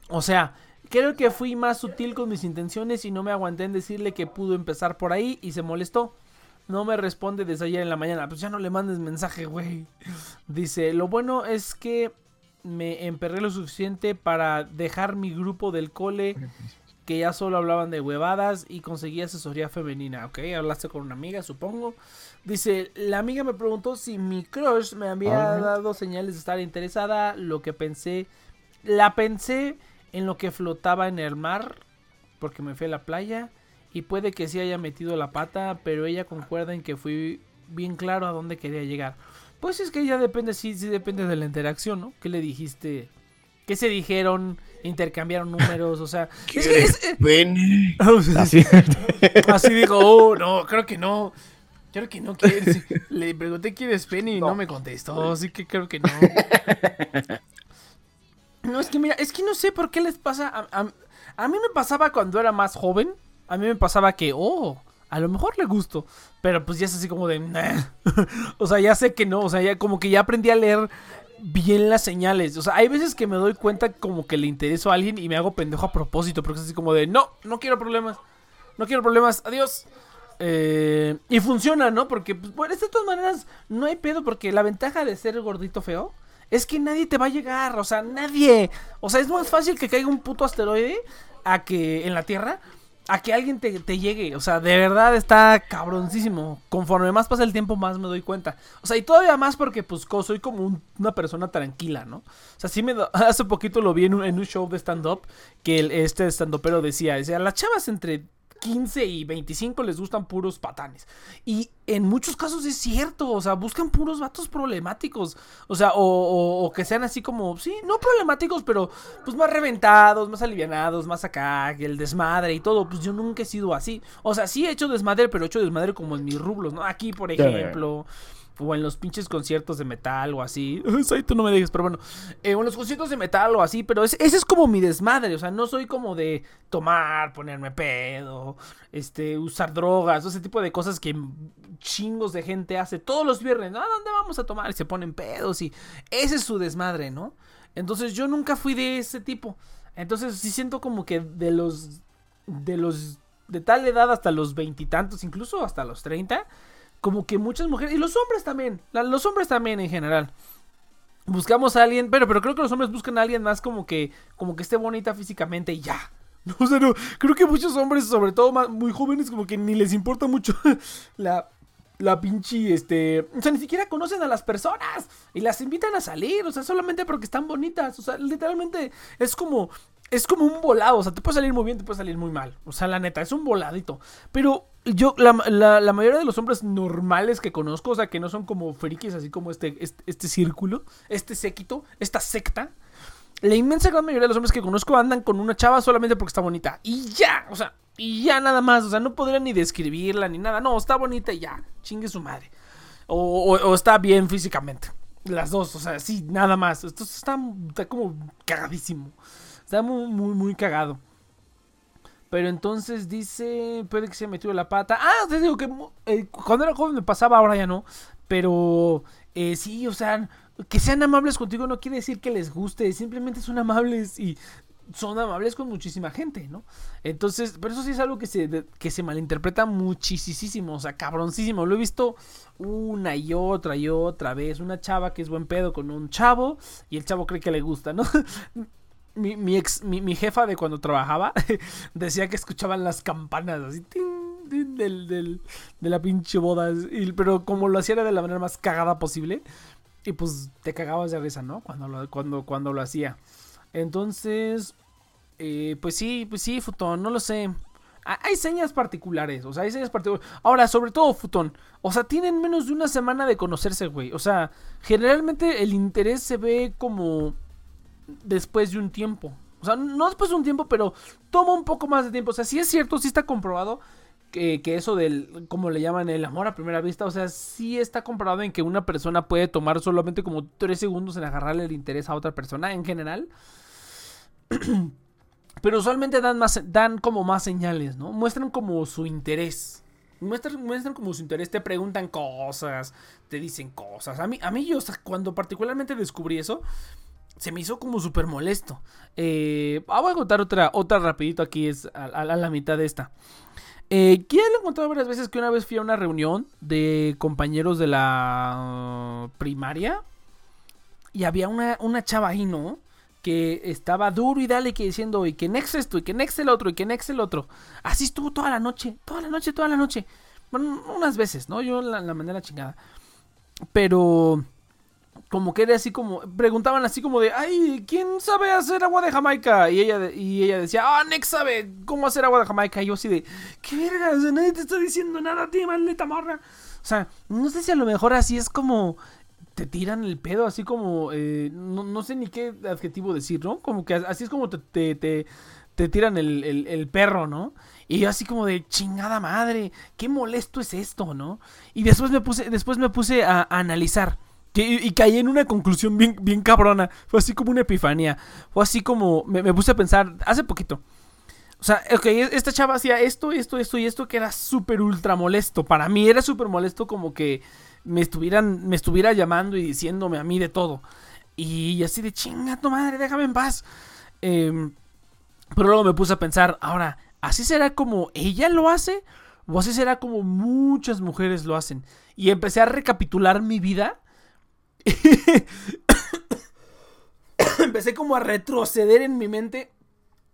O sea, creo que fui más sutil con mis intenciones y no me aguanté en decirle que pudo empezar por ahí y se molestó. No me responde desde ayer en la mañana. Pues ya no le mandes mensaje, güey. Dice, lo bueno es que me emperré lo suficiente para dejar mi grupo del cole que ya solo hablaban de huevadas y conseguí asesoría femenina. Ok, hablaste con una amiga, supongo. Dice, la amiga me preguntó si mi crush me había dado señales de estar interesada. Lo que pensé, la pensé en lo que flotaba en el mar, porque me fui a la playa. Y puede que sí haya metido la pata, pero ella concuerda en que fui bien claro a dónde quería llegar. Pues es que ya depende, sí, sí depende de la interacción, ¿no? ¿Qué le dijiste? ¿Qué se dijeron? ¿Intercambiaron números? O sea, es que es- eh, Pene. Así. Así dijo, oh, no, creo que no. Creo que no quieres. Le pregunté quién es Penny y no. me contestó, así que creo que no. No, es que mira, es que no sé por qué les pasa. A, a- a mí me pasaba cuando era más joven. A mí me pasaba que, oh, a lo mejor le gusto. Pero pues ya es así como de, o sea, ya sé que no. O sea, ya como que ya aprendí a leer bien las señales. O sea, hay veces que me doy cuenta como que le intereso a alguien y me hago pendejo a propósito. Porque es así como de, no, no quiero problemas. No quiero problemas, adiós. Eh, y funciona, ¿no? Porque, pues, bueno, de todas maneras, no hay pedo. Porque la ventaja de ser gordito feo es que nadie te va a llegar. O sea, nadie. O sea, es más fácil que caiga un puto asteroide a que en la Tierra. A que alguien te, llegue. O sea, de verdad está cabroncísimo. Conforme más pasa el tiempo, más me doy cuenta. O sea, y todavía más porque, pues, soy como un- una persona tranquila, ¿no? O sea, sí me... do- Hace poquito lo vi en un, en un show de stand-up. Que el- este stand-upero decía, decía, las chavas entre 15 y 25 les gustan puros patanes. Y en muchos casos es cierto, o sea, buscan puros vatos problemáticos. O sea, o, o- o que sean así como, sí, no problemáticos, pero pues más reventados, más alivianados, más acá, que el desmadre y todo. Pues yo nunca he sido así. O sea, sí he hecho desmadre, pero he hecho desmadre como en mis rublos, ¿no? Aquí, por ejemplo. O en los pinches conciertos de metal o así. Ay, tú no me dejes, pero bueno. Eh, o en los conciertos de metal o así. Pero ese, es como mi desmadre. O sea, no soy como de tomar, ponerme pedo, este, usar drogas, ese tipo de cosas que chingos de gente hace todos los viernes. ¿A dónde vamos a tomar? Y se ponen pedos y ese es su desmadre, ¿no? Entonces yo nunca fui de ese tipo. Entonces sí siento como que de los. De los. De tal edad hasta los veintitantos, incluso hasta los treinta como que muchas mujeres, y los hombres también, los hombres también en general. Buscamos a alguien, pero, pero creo que los hombres buscan a alguien más como que, como que esté bonita físicamente y ya. No, o sea, no, creo que muchos hombres, sobre todo más, muy jóvenes, como que ni les importa mucho la, la pinche, este, o sea, ni siquiera conocen a las personas y las invitan a salir, o sea, solamente porque están bonitas, o sea, literalmente es como, es como un volado, o sea, te puede salir muy bien, te puede salir muy mal, o sea, la neta, es un voladito, pero yo, la, la, mayoría de los hombres normales que conozco, o sea, que no son como frikis, así como este, este, este círculo, este séquito, esta secta, la inmensa gran mayoría de los hombres que conozco andan con una chava solamente porque está bonita. Y ya, o sea, y ya nada más. O sea, no podrían ni describirla ni nada. No, está bonita y ya. Chingue su madre. O, está bien físicamente. Las dos, o sea, sí, nada más. Esto está como cagadísimo. Está muy, muy, muy cagado. Pero entonces dice, puede que se metió la pata. Ah, te digo que eh, cuando era joven me pasaba, ahora ya no. Pero eh, sí, o sea, que sean amables contigo no quiere decir que les guste. Simplemente son amables y son amables con muchísima gente, ¿no? Entonces, pero eso sí es algo que se, que se malinterpreta muchísimo, o sea, cabroncísimo. Lo he visto una y otra y otra vez. Una chava que es buen pedo con un chavo y el chavo cree que le gusta, ¿no? mi, mi ex, mi, jefa de cuando trabajaba decía que escuchaban las campanas así tin, tin, del, del- de la pinche boda. y- pero como lo hacía era de la manera más cagada posible. Y pues te cagabas de risa, ¿no? Cuando lo, cuando, cuando lo hacía. Entonces, eh, pues sí, pues sí, Futón, no lo sé. Ha- Hay señas particulares, o sea, hay señas particulares. Ahora, sobre todo, Futón. O sea, tienen menos de una semana de conocerse, güey. O sea, generalmente el interés se ve como después de un tiempo. O sea, no después de un tiempo, pero toma un poco más de tiempo. O sea, sí es cierto, sí está comprobado que, que eso del, como le llaman, el amor a primera vista. O sea, sí está comprobado en que una persona puede tomar solamente como 3 segundos en agarrarle el interés a otra persona en general. Pero usualmente dan, más, dan como más señales, ¿no? Muestran como su interés. Muestran, muestran como su interés, te preguntan cosas, te dicen cosas. A mí, a mí yo, o sea, cuando particularmente descubrí eso, se me hizo como súper molesto. Eh, ah, voy a contar otra, otra rapidito aquí, es a, la mitad de esta. Eh, ya contado varias veces que una vez fui a una reunión de compañeros de la uh, primaria y había una, una chava ahí, ¿no? Que estaba duro y dale que diciendo y que next esto y que next el otro y que next el otro. Así estuvo toda la noche, toda la noche, toda la noche. Bueno, unas veces, ¿no? Yo la, la mandé a la chingada. Pero como que era así como preguntaban así como de ay quién sabe hacer agua de Jamaica y ella y ella decía ah Nex sabe cómo hacer agua de Jamaica. Y yo así de qué verga o sea, nadie te está diciendo nada a ti maldita morra. O sea no sé si a lo mejor así es como te tiran el pedo así como eh, no, no sé ni qué adjetivo decir no como que así es como te te, te, te tiran el, el- perro no y yo así como de chingada madre qué molesto es esto no y después me puse después me puse a analizar y, caí en una conclusión bien, bien cabrona. Fue así como una epifanía. Fue así como. Me, me puse a pensar hace poquito. O sea, ok, esta chava hacía esto, esto, esto y esto que era súper ultra molesto. Para mí era súper molesto como que me estuvieran, me estuviera llamando y diciéndome a mí de todo. Y así de chinga tu madre, déjame en paz. Em, pero luego me puse a pensar, ahora, ¿así será como ella lo hace? ¿O así será como muchas mujeres lo hacen? Y empecé a recapitular mi vida empecé como a retroceder en mi mente,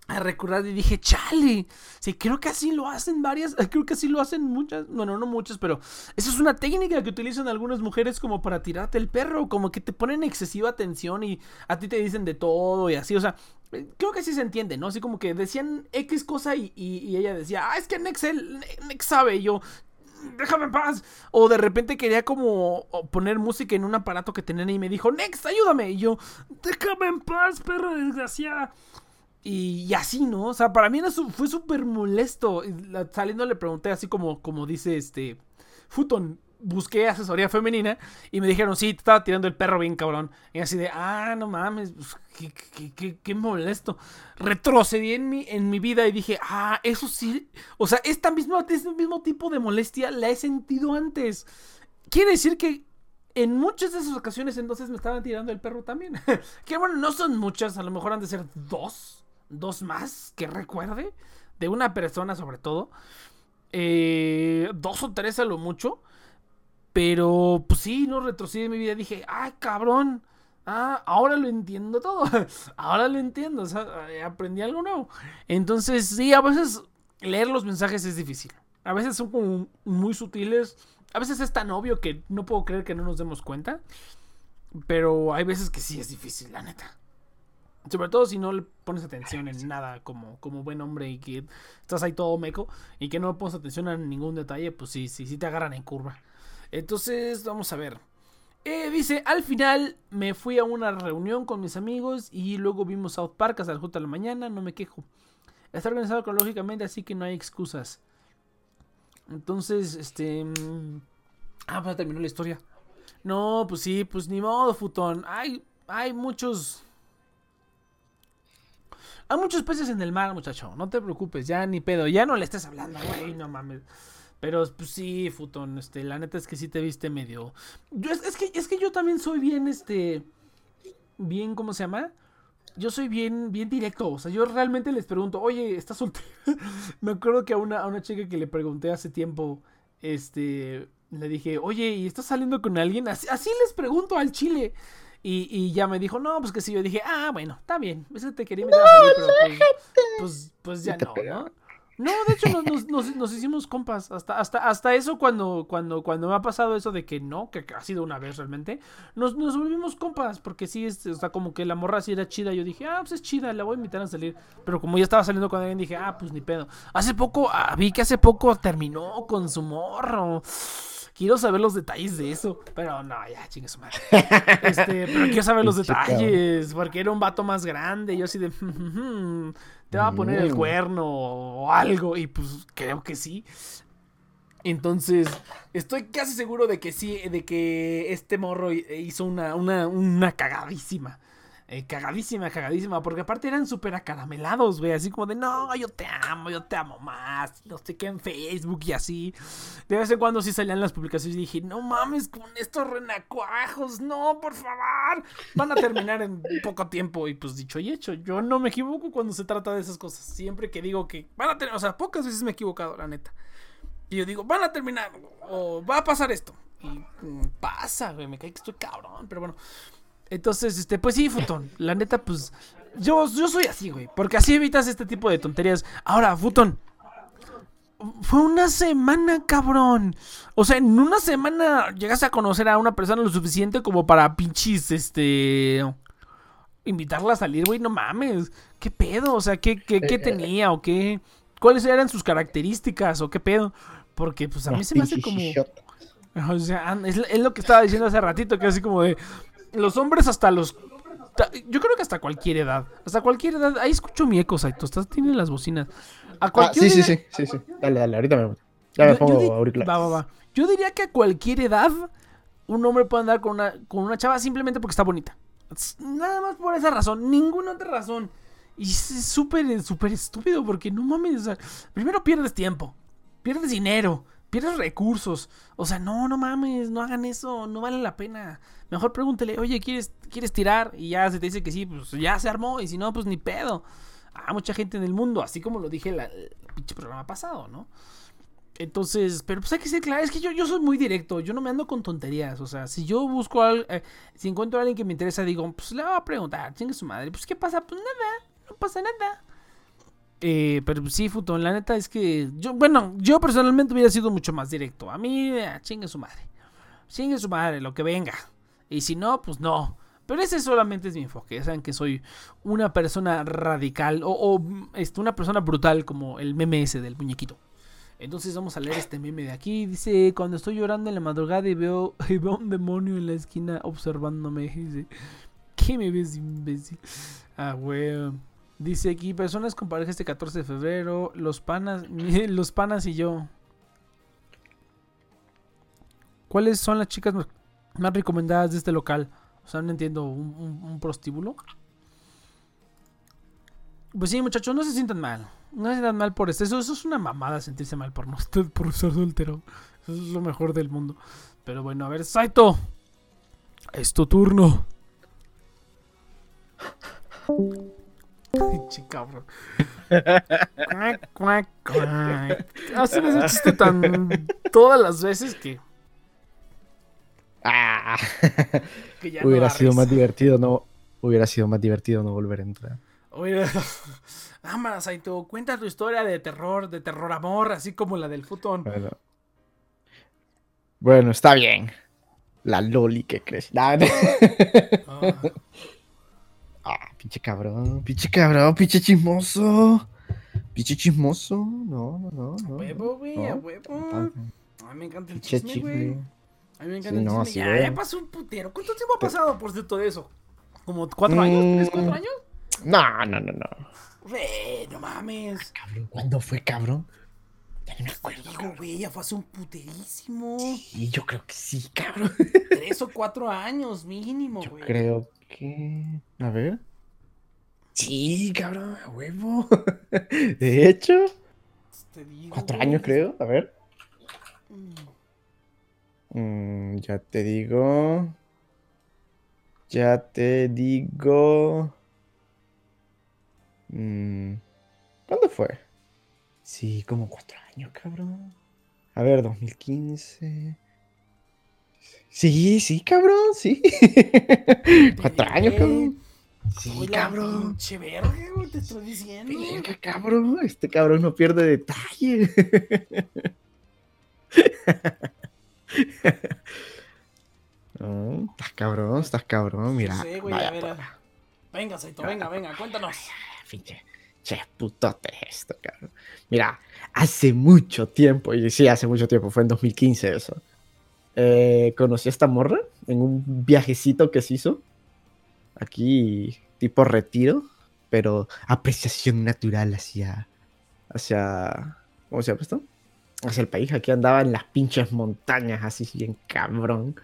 a recordar y dije, chale, sí, creo que así lo hacen varias, creo que así lo hacen muchas, bueno, no muchas, pero esa es una técnica que utilizan algunas mujeres como para tirarte el perro, como que te ponen excesiva atención y a ti te dicen de todo y así, o sea, eh, creo que así se entiende, ¿no? Así como que decían X cosa y, y- ella decía, ah, es que Nexel, Nex sabe, yo, déjame en paz. O de repente quería como poner música en un aparato que tenía y me dijo, Next, ayúdame. Y yo, déjame en paz, perra desgraciada. Y, así, ¿no? O sea, para mí fue súper molesto. Y saliendo le pregunté así como, como dice este Futon. Busqué asesoría femenina y me dijeron, sí, te estaba tirando el perro bien cabrón. Y así de, ah, no mames, pues, qué, qué- qué- qué molesto. Retrocedí en mi, en mi vida y dije, ah, eso sí. O sea, esta misma, este mismo tipo de molestia la he sentido antes. Quiere decir que en muchas de esas ocasiones entonces me estaban tirando el perro también. que bueno, no son muchas, a lo mejor han de ser dos, dos más que recuerde, de una persona sobre todo. Eh, dos o tres a lo mucho. Pero, pues sí, no retrocedí en mi vida. Dije, ah, cabrón. Ah, ahora lo entiendo todo. ahora lo entiendo. O sea, eh, aprendí algo nuevo. Entonces, sí, a veces leer los mensajes es difícil. A veces son como muy sutiles. A veces es tan obvio que no puedo creer que no nos demos cuenta. Pero hay veces que sí es difícil, la neta. Sobre todo si no le pones atención en nada como, como buen hombre y que estás ahí todo meco y que no pones atención a ningún detalle, pues sí, sí, sí te agarran en curva. Entonces, vamos a ver. Eh, dice, al final me fui a una reunión con mis amigos y luego vimos South Park hasta las 4 de la mañana, no me quejo. Está organizado cronológicamente, así que no hay excusas. Entonces, este... mm, Ah, pues terminó la historia. No, pues sí, pues ni modo, futón. Hay, hay muchos... Hay muchos peces en el mar, muchacho. No te preocupes, ya ni pedo. Ya no le estés hablando, güey, no mames. Pero pues sí, futón, este, la neta es que sí te viste medio. Yo, es, es que, es que yo también soy bien, este. Bien, ¿cómo se llama? Yo soy bien, bien directo. O sea, yo realmente les pregunto, oye, ¿estás soltero? Me acuerdo que a una, a una chica que le pregunté hace tiempo, este. Le dije, oye, ¿y estás saliendo con alguien? Así, así les pregunto al chile. Y, y ya me dijo, no, pues que sí. Yo dije, ah, bueno, está bien. Ese te quería invitar a salir, pero pues, pues, pues ya no. ¿no? No, de hecho nos, nos- nos- nos hicimos compas. Hasta, hasta, hasta eso cuando, cuando, cuando me ha pasado eso de que no, que ha sido una vez realmente, nos, nos volvimos compas. Porque sí, es, o sea, como que la morra sí era chida. Yo dije, ah, pues es chida, la voy a invitar a salir. Pero como ya estaba saliendo con alguien, dije, ah, pues ni pedo. Hace poco, ah, vi que hace poco terminó con su morro. Quiero saber los detalles de eso. Pero no, ya, chingue su madre. Este, pero quiero saber los detalles. Porque era un vato más grande. Y yo así de. Te va a poner el Mm. cuerno o algo. Y pues creo que sí. Entonces, estoy casi seguro de que sí, de que este morro hi- hizo una, una, una cagadísima. Eh, cagadísima, cagadísima, porque aparte eran súper acaramelados, güey, así como de, no, yo te amo, yo te amo más, no sé qué en Facebook y así. De vez en cuando sí salían las publicaciones y dije, no mames con estos renacuajos, no, por favor, van a terminar en poco tiempo. Y pues dicho y hecho, yo no me equivoco cuando se trata de esas cosas. Siempre que digo que van a tener, o sea, pocas veces me he equivocado, la neta. Y yo digo, van a terminar, o va a pasar esto. Y mm, pasa, güey, me cae que estoy cabrón, pero bueno. Entonces, este, pues sí, Futón, la neta, pues, yo, yo soy así, güey, porque así evitas este tipo de tonterías. Ahora, Futón, fue una semana, cabrón. O sea, en una semana llegaste a conocer a una persona lo suficiente como para pinches, este... Invitarla a salir, güey, no mames. ¿Qué pedo? O sea, ¿qué, qué, qué tenía o qué? ¿Cuáles eran sus características o qué pedo? Porque, pues, a mí se me hace como... O sea, es, es lo que estaba diciendo hace ratito, que así como de los hombres hasta los yo creo que hasta cualquier edad, hasta cualquier edad, ahí escucho mi eco, Saito, estás tiene las bocinas. A Ah, cualquier sí, sí, edad- sí, sí, sí. Dale, dale, ahorita me, ya me yo- yo pongo auriculares. va, va, va. Yo diría que a cualquier edad un hombre puede andar con una con una chava simplemente porque está bonita. Nada más por esa razón, ninguna otra razón. Y es súper súper estúpido porque no mames, o sea, primero pierdes tiempo, pierdes dinero, pierdes recursos. O sea, no, no mames, no hagan eso, no vale la pena. Mejor pregúntele, oye, ¿quieres, ¿quieres tirar? Y ya se te dice que sí, pues ya se armó. Y si no, pues ni pedo. Hay mucha gente en el mundo, así como lo dije la- el pinche programa pasado, ¿no? Entonces, pero pues hay que ser claro, es que yo, yo soy muy directo, yo no me ando con tonterías, o sea, si yo busco al, eh, si encuentro a alguien que me interesa, digo, pues le voy a preguntar, chingue su madre, pues ¿qué pasa? Pues nada, no pasa nada. Eh, pero sí, Futón, la neta es que yo, bueno, yo personalmente hubiera sido mucho más directo. A mí, eh, chingue su madre. Chingue su madre, lo que venga. Y si no, pues no. Pero ese solamente es mi enfoque. Saben que soy una persona radical o, o, este, una persona brutal como el meme ese del muñequito. Entonces vamos a leer este meme de aquí. Dice, cuando estoy llorando en la madrugada y veo, y veo un demonio en la esquina observándome. Dice, ¿qué me ves, imbécil? Ah, güey. Dice aquí, personas con pareja este 14 de febrero, los panas, los panas y yo. ¿Cuáles son las chicas más- recomendadas de este local? O sea, no entiendo, ¿un, prostíbulo? Pues sí, muchachos, no se sientan mal. No se sientan mal por esto. Eso, es una mamada sentirse mal por no por ser. Eso es lo mejor del mundo. Pero bueno, a ver, Saito. Es tu turno. Pinche cabrón. Cuac, cuac, cuac. Hacen ese chiste tan todas las veces que, Ah, que ya no hubiera da sido más divertido no hubiera sido más divertido no volver a entrar. Oye, Ámara, Saito, cuenta tu historia de terror, de terror amor, así como la del futón. Bueno. Bueno, está bien. La loli que crees. Nah, no. Ah, pinche cabrón, pinche cabrón, pinche chismoso. Pinche chismoso. No, no, no, no. huevo, güey, a no. huevo. Ah, Ay, me encanta el Pinche chisme, güey. A mí me encanta Sí, no, el sí chisme. Ya, ya pasó un putero. ¿Cuánto tiempo ha pasado por cierto de eso? ¿Como cuatro años? ¿Tres, cuatro Mm. años? No, no, no, no. Güey, no mames. Cabrón, ¿cuándo fue, cabrón? Ya no me acuerdo. Digo, güey, ya fue hace un puterísimo. Y yo creo que sí, cabrón. Tres o cuatro años mínimo, Yo güey. creo que. A ver. Sí, cabrón, a huevo. De hecho, Te digo, cuatro güey. años creo. A ver. Mm. Mm, ya te digo. Ya te digo. Mm, ¿Cuándo fue? Sí, como cuatro años, cabrón. A ver, 2015. Sí, sí, cabrón, sí. cuatro años, cabrón. Sí, Uy, cabrón. Pinche verga, güey, te estoy diciendo. Verga, cabrón. Este cabrón no pierde detalle. No, estás cabrón, estás cabrón, mira. No sé, güey, vaya a ver. por- a- Venga, Saito, venga, venga, cuéntanos. Pinche, che, putote esto, cabrón. Mira, hace mucho tiempo, y sí, hace mucho tiempo, fue en 2015 eso. eh, conocí a esta morra en un viajecito que se hizo. Aquí, tipo retiro, pero apreciación natural hacia. hacia. ¿Cómo se llama esto? Hacia el país. Aquí andaba en las pinches montañas, así bien cabrón.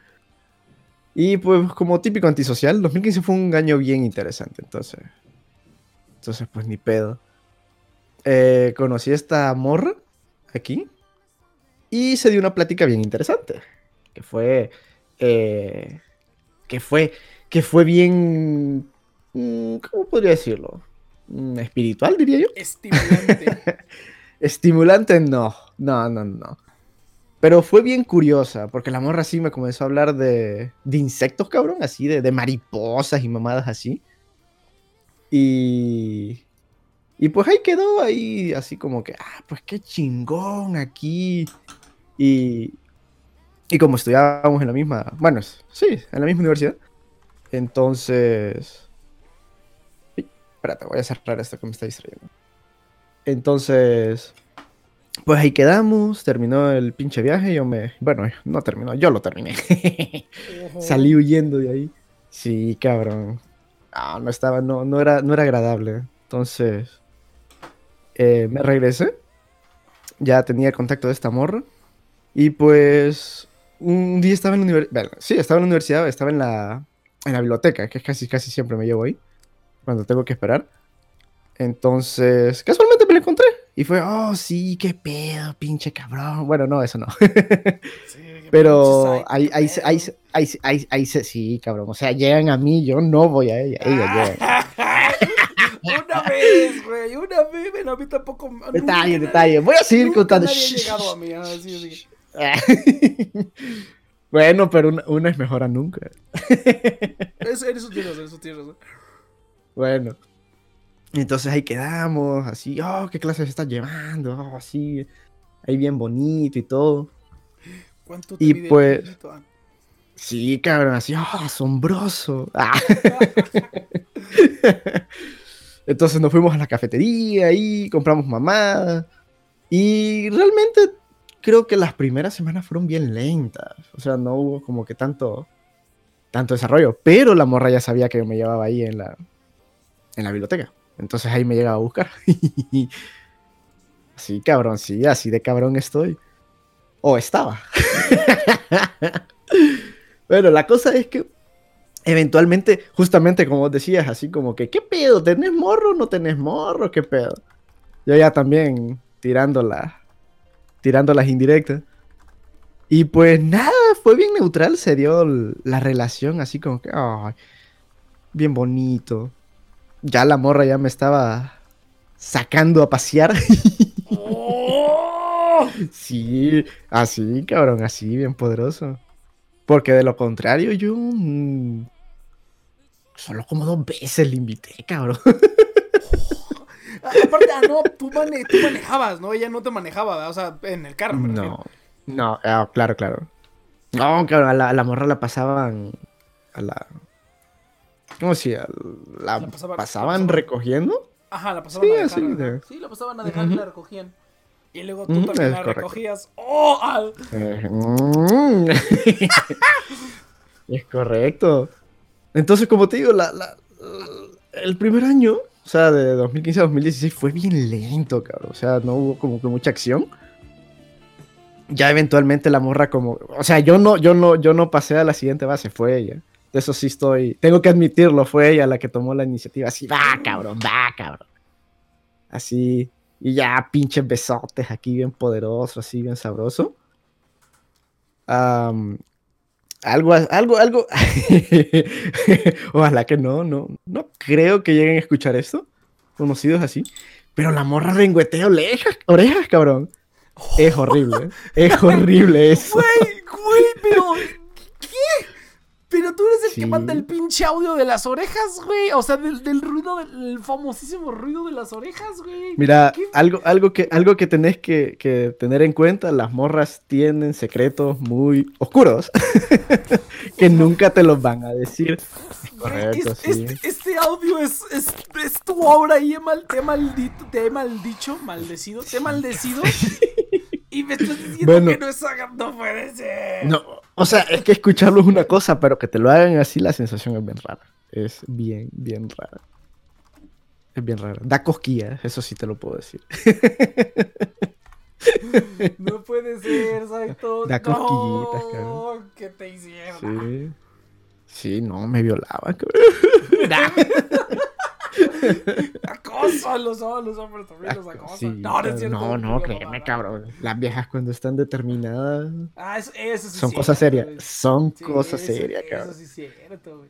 Y pues, como típico antisocial, 2015 fue un año bien interesante, entonces. Entonces, pues ni pedo. Eh, conocí a esta morra aquí. Y se dio una plática bien interesante. Que fue. eh, que fue. Que fue bien. mm, ¿Cómo podría decirlo? Mm, Espiritual, diría yo. Estimulante. Estimulante, no. No, no, no. Pero fue bien curiosa, porque la morra sí me comenzó a hablar de, de insectos, cabrón, así, de, de mariposas y mamadas así. Y. Y pues ahí quedó, ahí así como que, ah, pues qué chingón aquí. Y. Y como estudiábamos en la misma. Bueno, sí, en la misma universidad. Entonces. Espérate, voy a cerrar esto que me está distrayendo. Entonces. Pues ahí quedamos, terminó el pinche viaje, yo me... Bueno, no terminó, yo lo terminé. Salí huyendo de ahí. Sí, cabrón. Ah, no estaba, no, no era, no era agradable. Entonces, eh, me regresé. Ya tenía contacto de esta morra. Y pues, un día estaba en la universidad. sí, estaba en la universidad, estaba en la, en la biblioteca, que casi, casi siempre me llevo ahí. Cuando tengo que esperar. Entonces, casualmente me la encontré. Y fue, oh, sí, qué pedo, pinche cabrón. Bueno, no, eso no. Sí, Pero ahí, ahí, ahí, ahí, sí, cabrón. O sea, llegan a mí, yo no voy a ella. Ella una vez, güey, una vez, bueno, a mí tampoco. Detalle, detalle. Voy a seguir contando. Nadie ha llegado a mí, así, así. Bueno, pero una, una es mejor a nunca. Eso, eso tienes razón, eso tienes razón. Bueno. Entonces ahí quedamos, así, oh, qué clases estás llevando, oh, así, ahí bien bonito y todo. ¿Cuánto te Y mide el pues-? Ah, Sí, cabrón, así, oh, asombroso. Ah. Entonces nos fuimos a la cafetería y compramos mamadas. Y realmente creo que las primeras semanas fueron bien lentas. O sea, no hubo como que tanto, tanto desarrollo. Pero la morra ya sabía que me llevaba ahí en la, en la biblioteca. Entonces ahí me llegaba a buscar. así, cabrón, sí, así de cabrón estoy. O estaba. bueno, la cosa es que eventualmente, justamente como decías, así como que, ¿qué pedo? ¿Tenés morro o no tenés morro? ¿Qué pedo? Yo ya también tirando, la- tirando las indirectas. Y pues nada, fue bien neutral, se dio la relación así como que, ay, bien bonito. Ya la morra ya me estaba sacando a pasear. ¡Oh! sí, así, cabrón, así, bien poderoso. Porque de lo contrario, yo mm, solo como dos veces le invité, cabrón. Aparte, ah, no, tú, mane- tú manejabas, ¿no? Ella no te manejaba, ¿verdad? o sea, en el carro. refiero. No, no, ah, claro, claro. No, cabrón, a la, a la morra la pasaban a la... ¿Cómo se llama? La, La pasaban- pasaban la pasaban. recogiendo. Ajá, la pasaban Sí, a dejar. de- Sí, la pasaban a dejar y la recogían. Y luego tú también la recogías. ¡Oh! es correcto. Entonces, como te digo, la- la- el primer año, o sea, de 2015 a 2016 fue bien lento, cabrón. O sea, no hubo como que mucha acción. Ya eventualmente la morra como, o sea, yo no, yo no, yo no pasé a la siguiente base, fue ella. De eso sí estoy, tengo que admitirlo, fue ella la que tomó la iniciativa. Así, va, cabrón, va, cabrón. Así, y ya pinches besotes aquí bien poderoso, así bien sabroso. Am, algo, algo, algo. Ojalá que no, no, no creo que lleguen a escuchar esto. Conocidos así. Pero la morra lengüetea orejas, orejas, cabrón. Es horrible. Es horrible eso. Güey, güey, pero. ¿Qué? Pero tú eres el que manda el pinche audio de las orejas, güey. O sea, del, del ruido, del famosísimo ruido de las orejas, güey. Mira, ¿Qué? algo, algo, que, algo que tenés que, que tener en cuenta, las morras tienen secretos muy oscuros que nunca te los van a decir. Güey, correcto, es- sí. este, este audio es, es, es tu obra y he mal, te he maldito, te he maldicho, maldecido, te he maldecido. y me estás diciendo Bueno. que no es no puede ser. No, o sea, es que escucharlo es una cosa, pero que te lo hagan así, la sensación es bien rara. Es bien, bien rara. Es bien rara. Da cosquillas, eso sí te lo puedo decir. No puede ser, Saito. Da no, cosquillitas, cabrón. ¿Qué te hicieron? Sí. Sí, no, me violaba, cabrón. Acoso a los, a los hombres también los acosan. Sí, no, no es cierto. no, no, digo, créeme, cabrón. Las viejas cuando están determinadas Ah, eso, eso sí son cosas serias. güey. Son Sí, cosas eso- serias, Eso cabrón. sí es cierto, güey.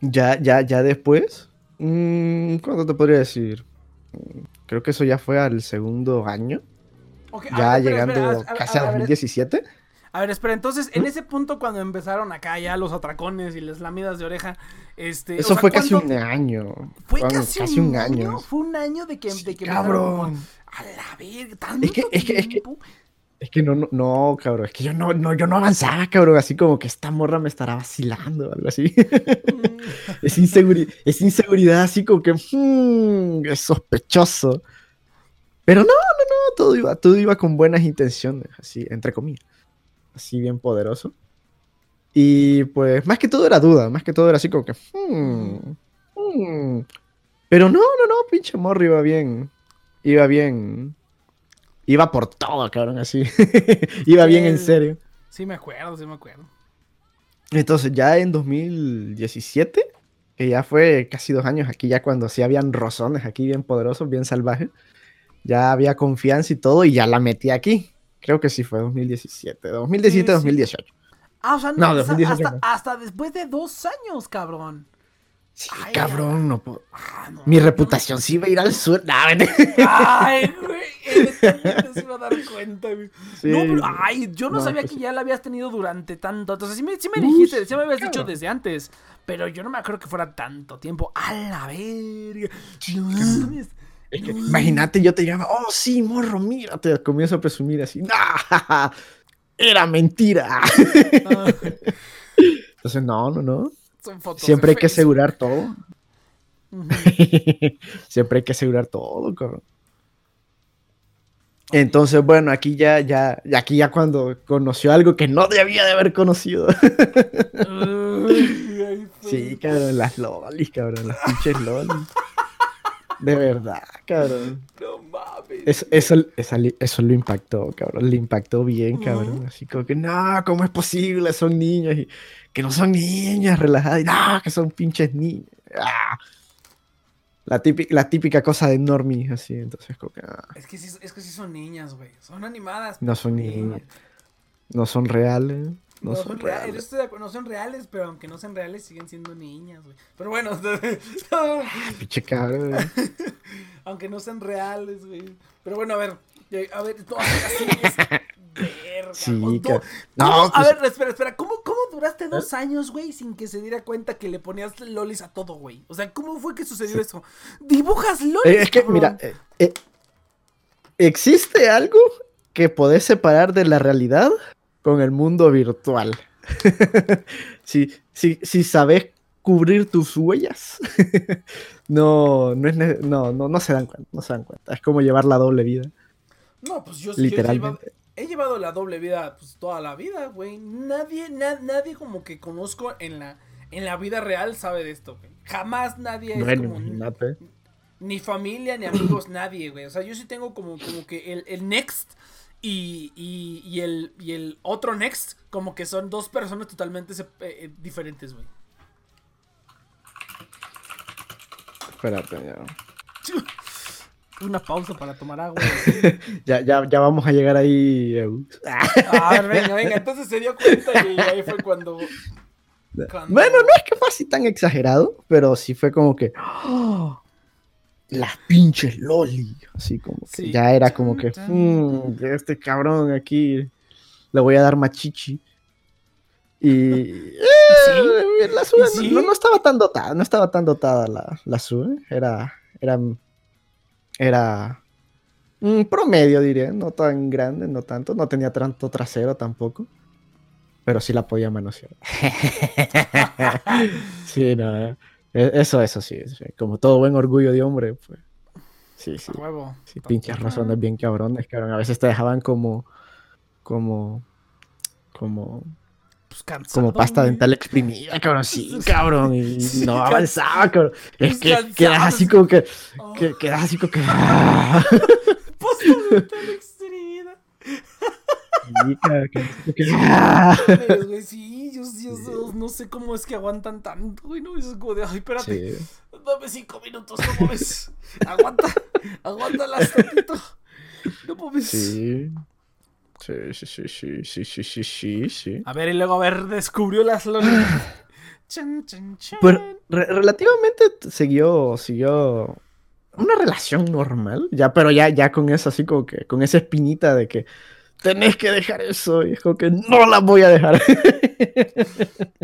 Ya, ya, ya después. mm, ¿Cuánto te podría decir? Creo que eso ya fue al segundo año. A Ya ver, llegando espera, a- a- casi a a ver, 2017. A ver, espera, entonces, en ese punto cuando empezaron acá ya los atracones y las lamidas de oreja, este... o Eso sea, fue casi ¿cuánto- un año. ¿Fue casi, un, año? año. Fue un año de que... de Sí, que empezaron como- cabrón. A la verga, tanto Es que- es que- es que-. Es que no, no, no, cabrón. Es que yo no, no, yo no avanzaba, cabrón. Así como que esta morra me estará vacilando o algo así. es, inseguri- es inseguridad así como que hmm, es sospechoso. Pero no, no, no, todo iba, todo iba con buenas intenciones, así, entre comillas. Así bien poderoso. Y pues, más que todo era duda, más que todo era así como que. hmm, hmm. Pero no, no, no, pinche morro iba bien. Iba bien. Iba por todo, cabrón, así. iba bien en serio. Sí me acuerdo, sí me acuerdo. Entonces, ya en 2017, que ya fue casi dos años aquí, ya cuando sí habían rozones aquí bien poderosos, bien salvajes, ya había confianza y todo, y ya la metí aquí. Creo que sí fue 2017, 2017, Sí, sí. 2018. Ah, o sea, No, no, 2018 hasta, no. hasta después de dos años, cabrón. Sí, Ay, cabrón, no puedo- Ah, no, Mi no, reputación sí iba a ir al sur. Nah. Ay, güey, se iba a dar cuenta, güey. Sí. No, pero, ay, yo no, No, sabía pues que ya la habías tenido durante tanto. Entonces, sí me, sí me Uy, dijiste, sí me habías dicho desde antes. Pero yo no me acuerdo que fuera tanto tiempo. A la verga. Es que, imagínate, yo te llamaba, oh sí, morro, mira, te comienzo a presumir así. ¡Nah! Era mentira. Ah, Entonces, no, no, no. son fotos Siempre hay que asegurar todo. Siempre hay que asegurar todo, cabrón. Entonces, bueno, aquí ya, ya, aquí ya cuando conoció algo que no debía de haber conocido. Ay, Sí, fue- cabrón, las lolis, cabrón, las pinches lolis. De verdad, cabrón. No mames. Eso, eso, esa eso lo impactó, cabrón. Le impactó bien, cabrón. Así como que, no, ¿cómo es posible? Son niños. Y, que no son niñas relajadas. Y, no, que son pinches niños. Ah. La, típica, la típica cosa de normies, así. Entonces, como que, ah, Es que sí, es que sí son niñas, güey. Son animadas. no son pero niñas. No son reales. No, No, son, son reales, yo reales. estoy de acuerdo, no son reales, pero aunque no sean reales, siguen siendo niñas, güey. Pero bueno, Pinche cabrón. aunque no sean reales, güey. Pero bueno, a ver, eh, a ver, no, así es. Verga, Sí, o tú- ca- ¿cómo- No, a pues- ver, espera, espera, ¿cómo, cómo duraste dos años, güey, sin que se diera cuenta que le ponías lolis a todo, güey? O sea, ¿cómo fue que sucedió eso? ¿Dibujas lolis? Eh, es que, cabrón? mira, eh, eh, existe algo que podés separar de la realidad con el mundo virtual. si, si, si sabes cubrir tus huellas, no, no, es no, no, no se dan cuenta, no se dan cuenta. Es como llevar la doble vida. No, pues yo, yo he, llevado, Literalmente. he llevado la doble vida pues toda la vida, güey. Nadie, na- nadie como que conozco en la, en la vida real sabe de esto, güey. Jamás nadie es Bueno, como ni familia ni amigos, nadie, güey. O sea, yo sí tengo como, como que el, el next y, y, y el, y el otro next, como que son dos personas totalmente eh, eh, diferentes, güey. Espérate, ya. Una pausa para tomar agua. Ya, ya, ya vamos a llegar ahí. Eus. A ver, venga, venga. Entonces se dio cuenta y ahí fue cuando. cuando- Bueno, no es que fue así tan exagerado, pero sí fue como que. ¡oh! Las pinches loli. Así como que Sí. ya era como que. Chan, chan. "Mm, este cabrón aquí le voy a dar machichi. Y. eh, la SUE ¿Y sí? no, no estaba tan dotada, no estaba tan dotada la, la SUE. Era. Era. Era. un promedio, diría. No tan grande, no tanto. No tenía tanto trasero tampoco. Pero sí la podía manosear. sí, no. eh. E- Eso, eso sí, sí. Como todo buen orgullo de hombre, pues. Sí, sí. Huevo. Sí, pinches razones bien cabrones, cabrón. A veces te dejaban como. Como. Como. Pues cansado, Como pasta güey. dental exprimida, cabrón. Sí, cabrón. Y Sí, no avanzaba, cabrón. Es que cansado, quedas así sí. como que. Oh, que quedas así como que. pasta dental extremida. Sí, cabrón, que- que- sí, yo, yo- yo no sé cómo es que aguantan tanto, güey, no, es como de, ay, espérate, Sí. dame cinco minutos, no mames, aguanta, aguántalas tantito, no mames. Sí. Sí, sí, sí, sí, sí, sí, sí, sí, sí. A ver, y luego, a ver, descubrió las lolis. Chan, chan, chan. Pues re- relativamente siguió, siguió una relación normal, ya, pero ya, ya con eso, así como que, con esa espinita de que tenés que dejar eso, y que no la voy a dejar.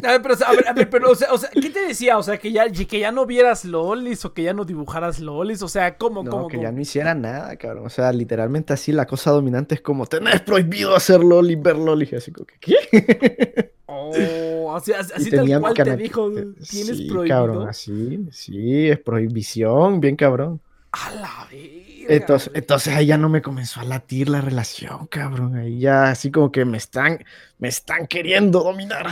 A ver, pero, o sea, a ver, a ver, pero, o sea, o sea, ¿qué te decía? O sea, que ya, que ya no vieras lolis o que ya no dibujaras lolis, o sea, ¿cómo, No, cómo, que cómo? ya no hiciera nada, cabrón. O sea, literalmente así la cosa dominante es como, tenés prohibido hacer loli, ver loli, así como que, ¿qué? Oh, así, así, tal cual te dijo, eh, tienes sí, prohibido. cabrón, así, sí, es prohibición, bien cabrón. A la verga. Entonces, entonces ahí ya no me comenzó a latir la relación, cabrón. Ahí ya así como que me están, me están queriendo dominar.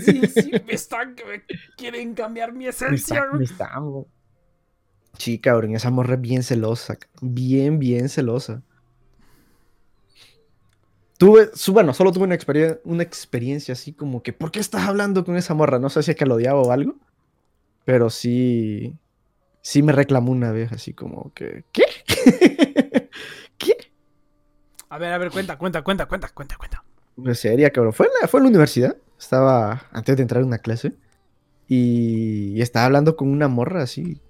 Sí, sí, me están me quieren cambiar mi Me esencia. están, me están, Sí, cabrón, esa morra es bien celosa. Bien, bien celosa. Tuve, bueno, solo tuve una, experien- una experiencia así como que, ¿por qué estás hablando con esa morra? No sé si es que la odiaba o algo, pero sí, sí me reclamó una vez, así como que, ¿qué? ¿Qué? A ver, a ver, cuenta, cuenta, cuenta, cuenta, cuenta, cuenta. En serio, cabrón. Fue en, la, fue en la universidad. Estaba antes de entrar a una clase. Y, y estaba hablando con una morra así.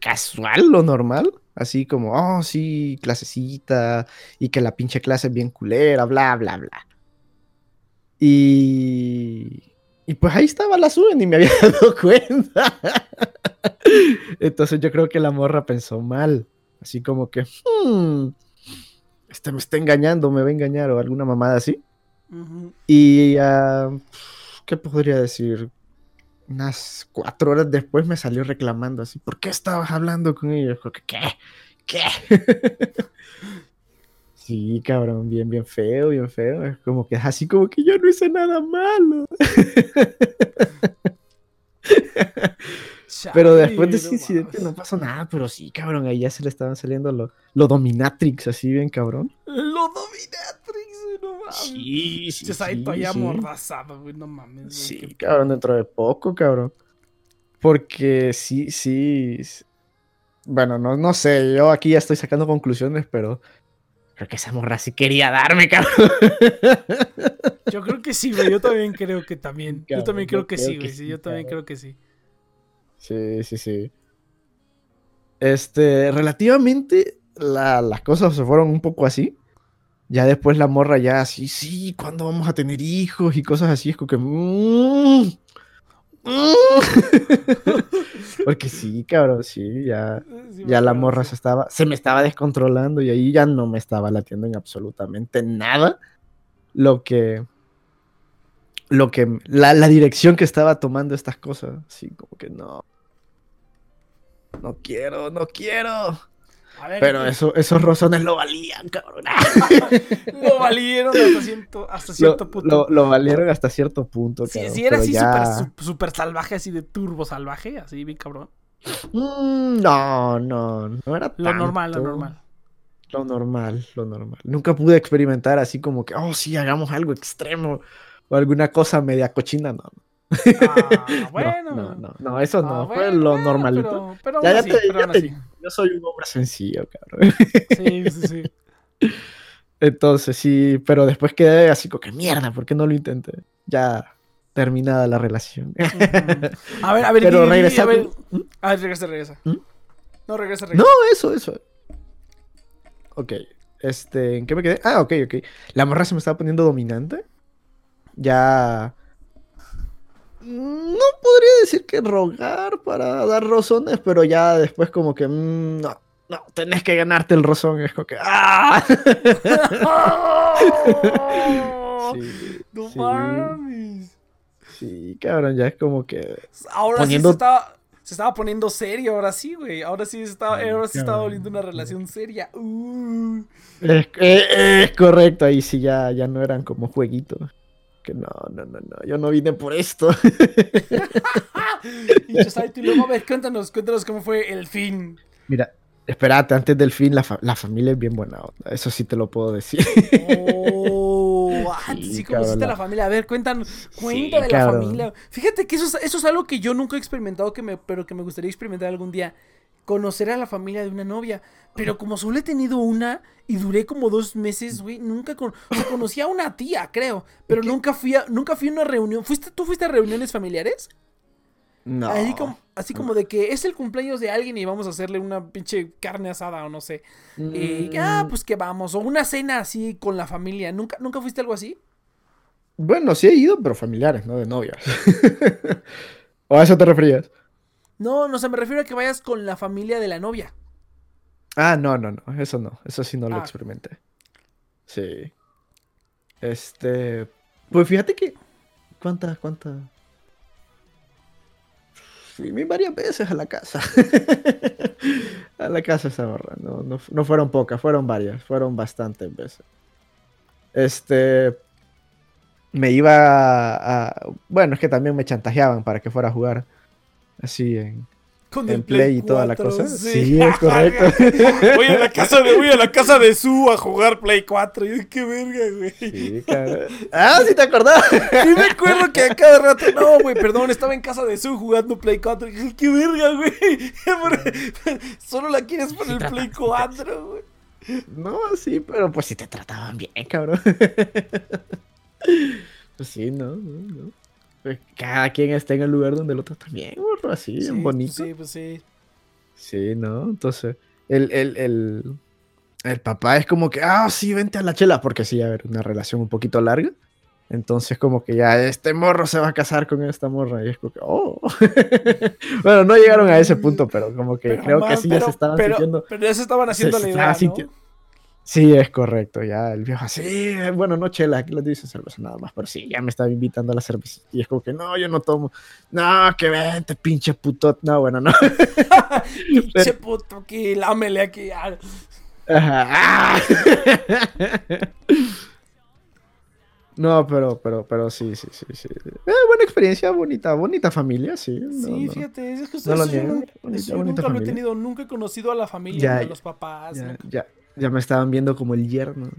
Casual, lo normal. Así como, oh, sí, clasecita. Y que la pinche clase es bien culera, bla, bla, bla. Y. Y pues ahí estaba la suben y me había dado cuenta. Entonces yo creo que la morra pensó mal. Así como que, hmm, este me está engañando, me va a engañar o alguna mamada así. Y, ah, ¿qué podría decir? Unas cuatro horas después me salió reclamando así, ¿por qué estabas hablando con ella? ¿Qué? ¿Qué? Sí, cabrón, bien, bien feo, bien feo. Es como que es así como que yo no hice nada malo. Pero después de ese incidente no pasó nada, pero sí, cabrón, ahí ya se le estaban saliendo lo, lo dominatrix, así bien, cabrón. Lo dominatrix, güey, no mames. Sí, sí, ahí sí, todavía sí. amordazado, güey, no mames. Sí, cabrón, dentro de poco, cabrón. Porque sí, sí. Bueno, no, no sé, yo aquí ya estoy sacando conclusiones, pero creo que esa morra sí quería darme, cabrón. Yo creo que sí, güey, yo también creo que también. Yo también yo creo que creo sí, que güey, sí, sí, yo también cabrón. creo que sí. Sí, sí, sí. Este, relativamente la- las cosas se fueron un poco así. Ya después la morra ya así, sí, ¿cuándo vamos a tener hijos? Y cosas así, es como que... mm, mm. Porque sí, cabrón, sí, ya... Sí, Ya la morra se estaba, se me estaba descontrolando y ahí ya no me estaba latiendo en absolutamente nada. Lo que, lo que, la, la dirección que estaba tomando estas cosas, así como que no, no quiero, no quiero. Ver, Pero eso, esos rozones lo valían, cabrón. lo valieron hasta cierto, hasta Lo, cierto punto. lo- lo valieron hasta cierto punto, cabrón, si era así ya- súper su- súper salvaje, así de turbo salvaje, así bien cabrón. Mm, no, no, no era Lo normal, lo normal. Lo normal, lo normal. Nunca pude experimentar así como que, oh, sí, hagamos algo extremo o alguna cosa media cochina, no. Ah, No, bueno. No, no, no, eso no, Ah, fue bueno, lo bueno, normalito. Pero, pero Ya, te- ya te-. Yo soy un hombre sencillo, cabrón. Sí, sí, sí. Entonces sí, pero después quedé así como que mierda, ¿por qué no lo intenté? Ya terminada la relación. A ver, a ver, Pero di- regresando- A ver, a ver, regresa, regresa. ¿Mm? No, regresa, No, regresa. eso, eso. Ok, este, ¿en qué me quedé? Ah, ok, ok. La morra se me estaba poniendo dominante. Ya... No podría decir que rogar para dar rozones, pero ya después como que... mm, no, no, tenés que ganarte el rozón. Es como que... ¡Ah! Sí, no sí, mames. sí, cabrón, ya es como que... Ahora Poniendo- sí se estaba, se estaba poniendo serio, ahora sí, güey. Ahora sí se estaba, Ay, ahora sí estaba volviendo una relación seria. Uh. Es, es correcto, ahí sí ya, ya no eran como jueguitos. Que no, no, no, no, yo no vine por esto. Y Chosaito, y luego, a ver, cuéntanos, cuéntanos cómo fue el fin. Mira, espérate, antes del fin, la, fa- la familia es bien buena onda. Eso sí te lo puedo decir. Oh, ah, Sí, la- la familia. A ver, cuéntanos, cuenta Sí, de la cabrón. familia. Fíjate que eso es, eso es algo que yo nunca he experimentado, que me, pero que me gustaría experimentar algún día. Conocer a la familia de una novia. Pero como solo he tenido una y duré como dos meses, güey, nunca con, o sea, conocí a una tía, creo. Pero nunca fui a, nunca fui a una reunión. ¿Fuiste, ¿Tú fuiste a reuniones familiares? No. Ahí como- así como de que es el cumpleaños de alguien y vamos a hacerle una pinche carne asada o no sé. Y, Mm, ah, pues que vamos. O una cena así con la familia. ¿Nunca, ¿Nunca fuiste algo así? Bueno, sí he ido, pero familiares, no de novias. ¿O a eso te referías? No, no, o sea, me refiero a que vayas con la familia de la novia. Ah, no, no, no, eso no, eso sí no lo Ah. experimenté. Sí. Este, pues fíjate que, ¿cuántas, cuántas? Fui varias veces a la casa. a la casa esa morra, no, no, no fueron pocas, fueron varias, fueron bastantes veces. Este, me iba a, a- bueno, es que también me chantajeaban para que fuera a jugar así en, Con en Play y toda la 4, cosa. Sí, es correcto. voy a la casa de, voy a la casa de Su a jugar Play 4. Y qué verga, güey. Sí. Sí, cabrón. Ah, sí te acordás. me acuerdo que a cada rato, no, güey, perdón, estaba en casa de Su jugando Play 4. Y dije, qué verga, güey. Solo la quieres por el Play 4, güey. No, sí, pero pues sí te trataban bien, cabrón. Pues sí, no, no, no. Pues cada quien está en el lugar donde lo tratan bien, burro, así, bien bonito. Sí, pues sí. Sí, ¿no? Entonces, el, el, el, el papá es como que, ah, sí, vente a la chela, porque sí, a ver, una relación un poquito larga. Entonces, como que ya este morro se va a casar con esta morra. Y es como que, oh. bueno, no llegaron a ese punto, pero como que Pero, creo que sí ya se estaban pero- sintiendo. Pero ya se estaban haciendo se la idea, ¿no? Sí, es correcto, ya el viejo así, bueno, no chela, aquí les dice cerveza nada más, pero sí, ya me estaba invitando a la cerveza y es como que no, yo no tomo, no, que vente, pinche puto, no, bueno, no, Pinche puto que lámele aquí. Ajá, no, pero, pero, pero sí, sí, sí, sí, Eh, buena experiencia, bonita, bonita familia, sí, no, Sí, no. fíjate, es que No lo bonita- bonita nunca lo he tenido, nunca he conocido a la familia, Ya, a los papás. ya, ya me estaban viendo como el yerno,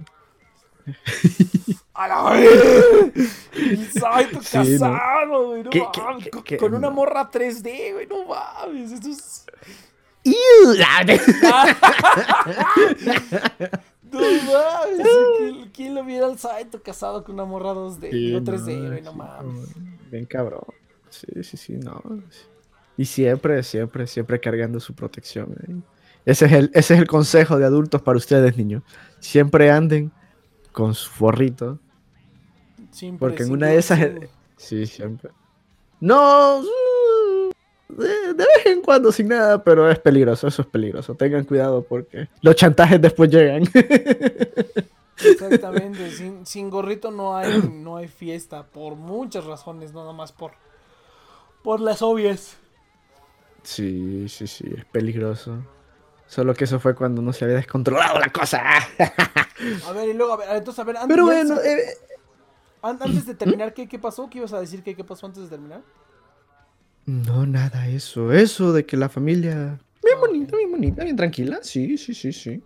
¡A la vez! Saito Sí, ¿no? casado, güey, no ¿Qué- mames, qué- con, qué- con una morra 3D, güey, no mames, esto es... No mames, ¿quién, lo viera al Saito casado con una morra 2D? Sí, no no, 3D, güey, no sí, mames. Bien cabrón. Sí, sí, sí, no. Y siempre, siempre, siempre cargando su protección. ¿eh? Ese, es el, ese es el consejo de adultos para ustedes, niños. Siempre anden con su forrito. Siempre, Porque en una de esas... Sí, siempre. No, de, de vez en cuando sin nada, pero es peligroso, eso es peligroso. Tengan cuidado porque los chantajes después llegan. Exactamente, sin, sin gorrito no hay, no hay fiesta, por muchas razones, no nomás por, por las obvias. Sí, sí, sí, es peligroso. Solo que eso fue cuando no se había descontrolado la cosa. A ver, y luego, a ver, entonces, a ver, antes, Pero bueno, se- eh, an- antes de terminar, ¿qué, ¿qué pasó? ¿Qué ibas a decir? ¿Qué, ¿Qué pasó antes de terminar? no, nada, eso. Eso de que la familia. Bien Ah, bonita, ok. bien bonita, bien tranquila. Sí, sí, sí, sí.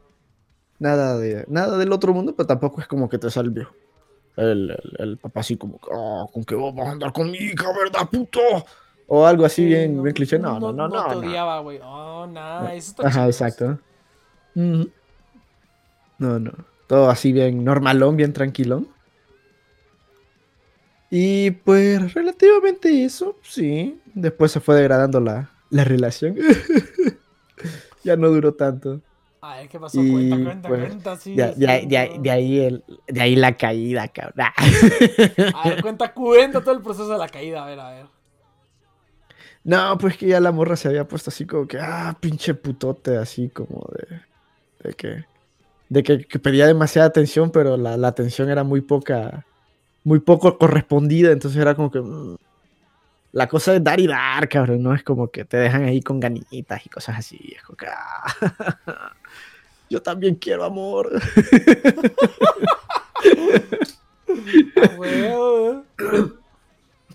Nada de nada del otro mundo, pero tampoco es como que te salvió. El, el, el papá así como, ah, con que vos vas a andar con mi hija, ¿verdad, puto? O algo así Sí, bien, bien cliché. No, no, no, no. te no. odiaba, güey. Oh, nah, eso está Ajá, exacto. No, no. Todo así bien normalón, bien tranquilón. Y pues relativamente eso, sí. Después se fue degradando la, la relación. ya no duró tanto. A ver, ¿qué pasó? Y, cuenta, cuenta, pues, cuenta, sí. De ahí el- de ahí la caída, cabrón. A ver, cuenta, cuenta todo el proceso de la caída, a ver, a ver. No, pues que ya la morra se había puesto así como que, ah, pinche putote, así como de, de que, de que, que pedía demasiada atención, pero la, la atención era muy poca, muy poco correspondida, entonces era como que, mm, la cosa es dar y dar, cabrón, no es como que te dejan ahí con ganitas y cosas así, es como que, ah, yo también quiero amor.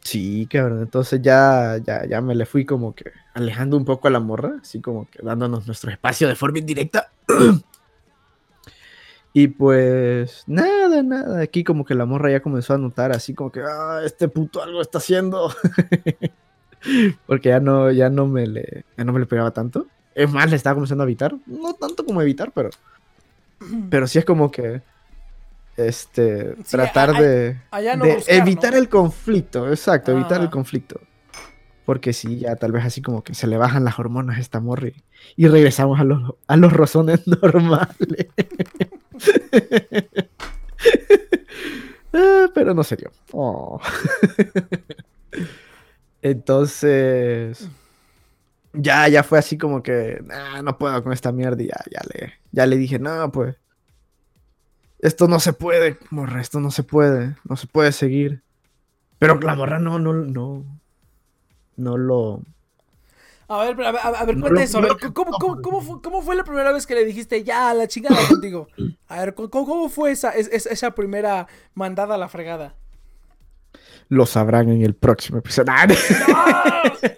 Sí, cabrón. Entonces ya, ya, ya me le fui como que alejando un poco a la morra, así como que dándonos nuestro espacio de forma indirecta. y pues nada, nada. Aquí como que la morra ya comenzó a notar así como que, ah, este puto algo está haciendo. Porque ya no, ya no me le, ya no me le pegaba tanto. Es más, le estaba comenzando a evitar. No tanto como evitar, pero, pero sí es como que, este, Sí, tratar a- a- de Allá no de buscar, evitar ¿no? el conflicto, exacto, evitar el conflicto. Porque sí, ya tal vez así como que se le bajan las hormonas a esta morra y, regresamos a los, a los rozones normales. Ah, pero no se dio. Oh. Entonces, ya, ya fue así como que, "Nah, no puedo con esta mierda y ya, ya le, ya le dije, no, pues, esto no se puede, morra, esto no se puede, no se puede seguir. Pero la morra no, no, no, no lo... A ver, a ver, a ver, No cuenta eso. A ver, ¿cómo, cómo, cómo, fue, cómo fue la primera vez que le dijiste ya a la chingada contigo? A ver, ¿cómo, cómo fue esa, es- es- esa primera mandada a la fregada? Lo sabrán en el próximo episodio. ¡No!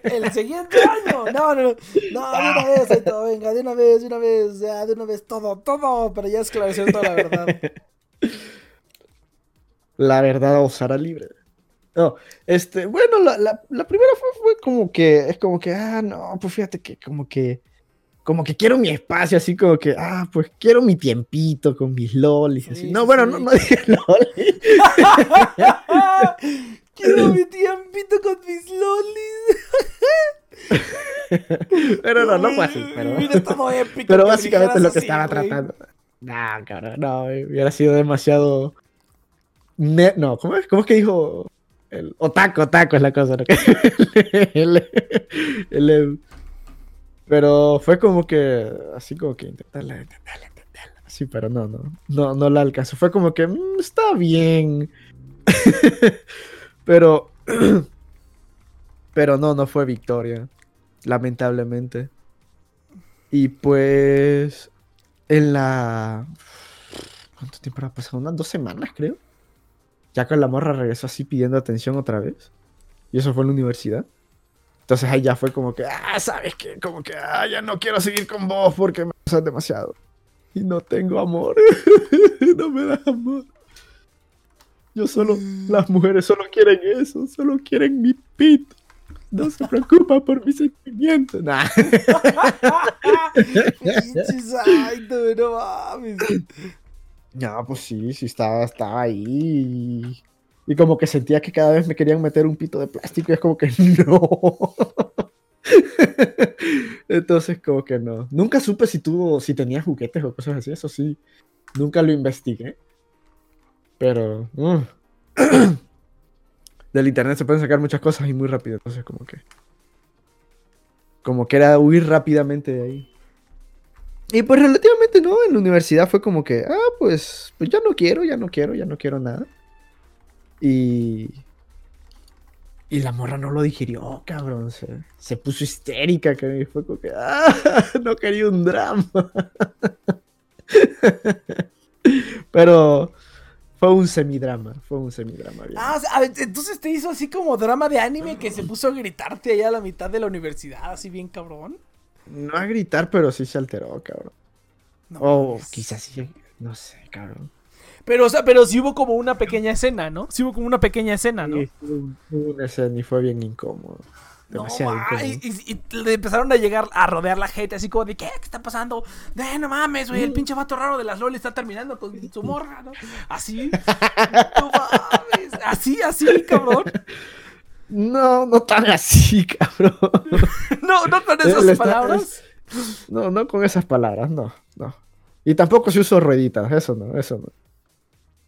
El siguiente año. No, no, no. No, de una vez, Aito, venga, de una vez, de una vez, ya, de una vez, todo, todo, para ya esclarecer toda la verdad. La verdad os hará libre. No, este, bueno, la, la- la primera fue, fue como que, es como que, ah, no, pues fíjate que como que, como que quiero mi espacio, así como que, ah, pues quiero mi tiempito con mis lolis, Sí, así. sí, No, bueno, sí. no, no dije lolis. Quiero mi tiempito con mis lolis. Pero no, no fue así, pero, épico. pero básicamente es lo que así, estaba güey. tratando. No, cabrón, no, hubiera sido demasiado, ne- no, ¿cómo es? ¿Cómo es que dijo? El otaco, otaco es la cosa, ¿no? El- el- el- pero fue como que, así como que intentarla, intentarla, intentarla. Sí, pero no, no, no, no la alcanzó. Fue como que, "Mm, está bien. pero, pero no, no fue victoria, lamentablemente. Y pues, en la... ¿Cuánto tiempo ha pasado? Unas dos semanas, creo. Ya con la morra regresó así pidiendo atención otra vez. Y eso fue en la universidad. Entonces ahí ya fue como que, ah, ¿sabes qué? Como que, ah, ya no quiero seguir con vos porque me usas demasiado. Y no tengo amor. no me das amor. Yo solo, las mujeres solo quieren eso, solo quieren mi pito. No se preocupa por mis sentimientos. Nah. Mames. No, pues sí, sí estaba, estaba ahí. Y, como que sentía que cada vez me querían meter un pito de plástico y es como que no. Entonces, como que no. Nunca supe si tuvo, si tenía juguetes o cosas así, eso sí. Nunca lo investigué. Pero. uh, Del internet se pueden sacar muchas cosas y muy rápido. Entonces, como que. Como que era huir rápidamente de ahí. Y pues relativamente no, en la universidad fue como que, ah, pues, pues ya no quiero, ya no quiero, ya no quiero nada. Y... Y la morra no lo digirió, cabrón. Se, se puso histérica, fue como que, ah, no quería un drama. Pero fue un semidrama, fue un semidrama. bien. Ah, entonces te hizo así como drama de anime que se puso a gritarte allá a la mitad de la universidad, así bien cabrón. No a gritar, pero sí se alteró, cabrón. No O quizás sí, no sé, cabrón. Pero, o sea, pero sí hubo como una pequeña escena, ¿no? Sí hubo como una pequeña escena, ¿no? Sí, hubo una escena y fue bien incómodo. No, Demasiado ma, incómodo. y, y- y le empezaron a llegar a rodear la gente así como de ¿qué? ¿Qué está pasando? De no mames, güey, el pinche vato raro de las LOL está terminando con su morra, ¿no? Así. No mames. Así, así, cabrón. No, no tan así, cabrón. No, no con esas está- palabras. No, no con esas palabras, no, no. Y tampoco se usó rueditas, eso no, eso no.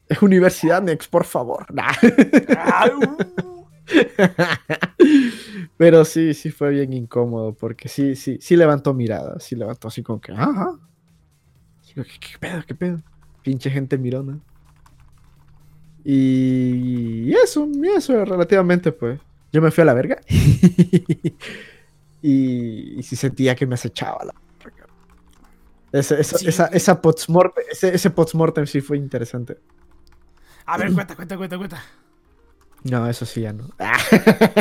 Es Universidad Next, por favor. Nah. Pero sí, sí fue bien incómodo, porque sí, sí, sí levantó mirada, sí levantó así como que, ajá. ¿Qué, qué pedo, qué pedo? Pinche gente mirona. Y eso, y eso relativamente, pues. Yo me fui a la verga. y, y sí sentía que me acechaba la verga. Ese- esa, Sí. esa, esa ese, ese postmortem sí fue interesante. A ver, cuenta, cuenta, cuenta, cuenta. No, eso sí ya no.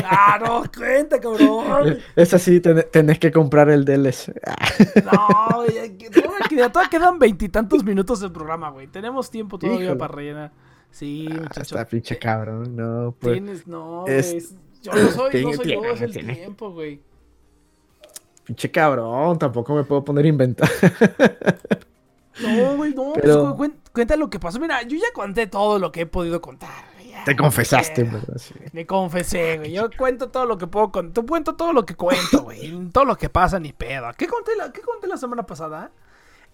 Ah, no, cuenta, cabrón. Esa sí ten- tenés que comprar el DLC. No, ya, todavía, queda- todavía quedan veintitantos minutos del programa, güey. Tenemos tiempo todavía Híjole. para rellenar. Sí, muchacho. Está pinche cabrón, no, pues. Tienes, no, es-. Yo no soy, no soy yo, es el tiempo, güey. Pinche cabrón, tampoco me puedo poner a inventar. No, güey, no, pues, Pero- cuenta lo que pasó. Mira, yo ya conté todo lo que he podido contar. güey, ya. Te confesaste. Sí. Me confesé, güey. Yo cuento todo lo que puedo contar. Cuento todo lo que cuento, güey. Todo lo que pasa, ni pedo. ¿Qué conté la, qué conté la semana pasada?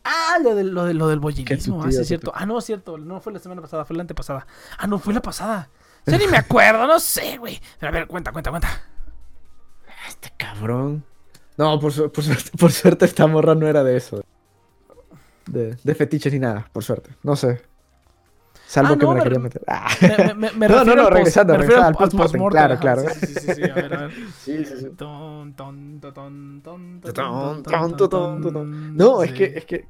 Ah, lo, del lo, de, lo del bollerismo. tu Ah, sí, es cierto. Ah, no, es cierto. No fue la semana pasada, fue la antepasada. Ah, no, fue la pasada. Ya ni me acuerdo, no sé, güey. Pero a ver, cuenta, cuenta, cuenta. Este cabrón. No, por, su- por suerte, por suerte esta morra no era de eso. De, de fetiches ni nada, por suerte. No sé. Salvo Ah, que no, me la quería meter. Ah. Me, me, me No, no, no, regresando, regresando al- postmortem, claro, claro. Sí, sí, sí, sí, a ver, a ver. Sí, sí, sí. No, es que, es que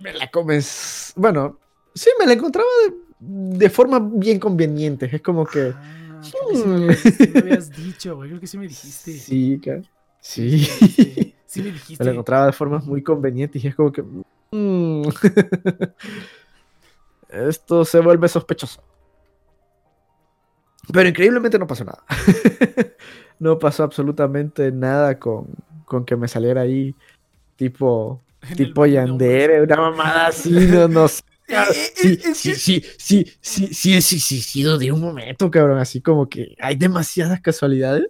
me la comes. Bueno, sí, me la encontraba de, de forma bien conveniente. Es como que. Ah, creo que sí me- habías dicho, güey. Creo que sí me dijiste. Sí, sí. Sí, sí me dijiste. Me la encontraba de formas muy convenientes y es como que. Mm, Esto se vuelve sospechoso. Pero increíblemente no pasó nada. no pasó absolutamente nada con, con que me saliera ahí tipo En tipo Yandere, una mamada así, no, no sé. Eh, eh, Sí, es sí, que- sí, sí, sí, sí, sí, sí, sido de un momento, cabrón, así como que hay demasiadas casualidades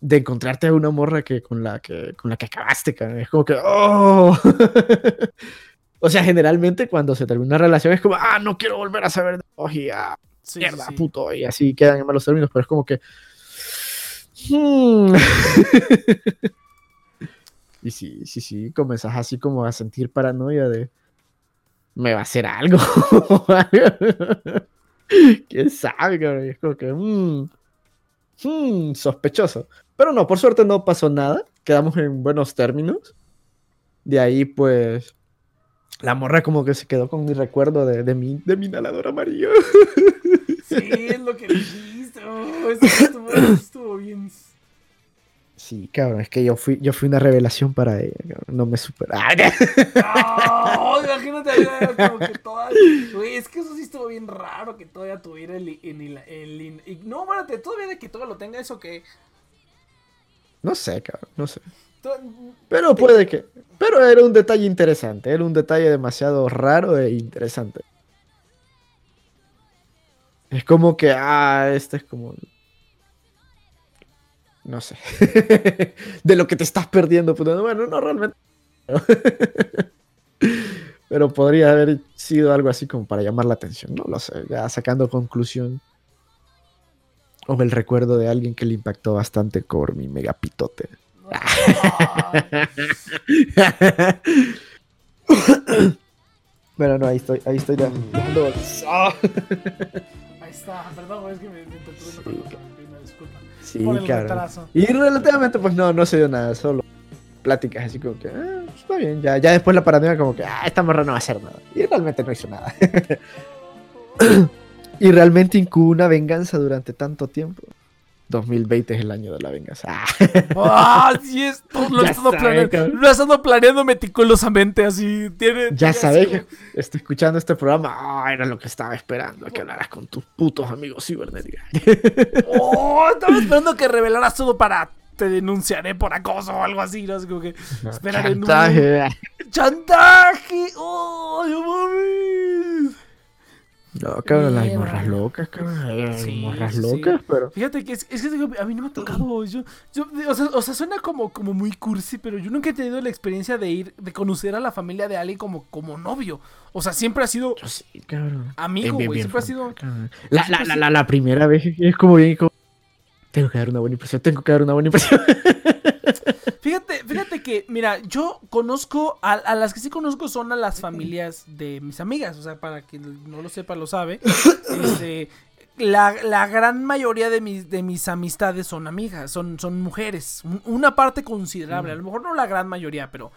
de encontrarte a una morra que con la que con la que acabaste, cabrón. Es como que, oh. o sea, generalmente cuando se termina una relación es como, ah, no quiero volver a saber de y ah, Sí, mierda, sí. puto, y así quedan en malos términos, pero es como que. hmm. y sí, sí, sí, comenzás así como a sentir paranoia de. Me va a hacer algo. ¿Quién sabe, cabrón? Es como que. hmm, sospechoso. Pero no, por suerte no pasó nada. Quedamos en buenos términos. De ahí, pues. La morra como que se quedó con mi recuerdo de, de mi, de mi inhalador amarillo. Sí, es lo que dijiste. Oh, eso estuvo, estuvo bien. Sí, cabrón, es que yo fui, yo fui una revelación para ella, cabrón. No me supera. No, imagínate como que toda. Güey, es que eso sí estuvo bien raro que todavía tuviera el. el, el, el- y- no, espérate, todavía de que todavía lo tenga eso que. No sé, cabrón, no sé. Pero puede que. Pero era un detalle interesante, era un detalle demasiado raro e interesante. Es como que, ah, este es como. No sé. de lo que te estás perdiendo. pues, bueno, no realmente. Pero podría haber sido algo así como para llamar la atención. No lo sé, ya sacando conclusión. O el recuerdo de alguien que le impactó bastante por mi megapitote. Pero no, ahí estoy, ahí estoy dejando. ¡Ah! Ahí está, perdón, es que me, Sí, una disculpa. Sí, Por el retraso. Y relativamente, pues no, no se dio nada, solo pláticas así como que, ah, pues, está bien, ya, ya después la paranoia como que, ah, esta morra no va a hacer nada. Y realmente no hizo nada. y realmente incubo una venganza durante tanto tiempo. 2020 es el año de la venganza. Ah, ¡Ah, sí! Esto lo he estado planeando. Lo he estado planeando meticulosamente, así. Tiene, ya sabes que estoy escuchando este programa. Ah, era lo que estaba esperando, que hablaras con tus putos amigos cibernéticos. ¡Oh! Estaba esperando que revelaras todo para. Te denunciaré por acoso o algo así, ¿no? Así como que. Esperaré en un- Chantaje. ¡Chantaje! ¡Oh, no mames! No, cabrón, las morras locas, cabrón. Hay Sí, morras sí, sí. locas, pero. Fíjate que es, es que a mí no me ha tocado. Yo, yo, o, sea, o sea, suena como, como muy cursi, pero yo nunca he tenido la experiencia de ir, de conocer a la familia de alguien como, como novio. O sea, siempre ha sido Yo sí, cabrón. amigo, güey. Siempre ha sido. La, la, la, la primera vez es como bien como... Tengo que dar una buena impresión, tengo que dar una buena impresión. Fíjate, fíjate que, mira, yo conozco, a, a las que sí conozco son a las familias de mis amigas. O sea, para quien no lo sepa, lo sabe. Este, la, la gran mayoría de mis, de mis amistades son amigas, son, son mujeres. Un- Una parte considerable, a lo mejor no la gran mayoría, pero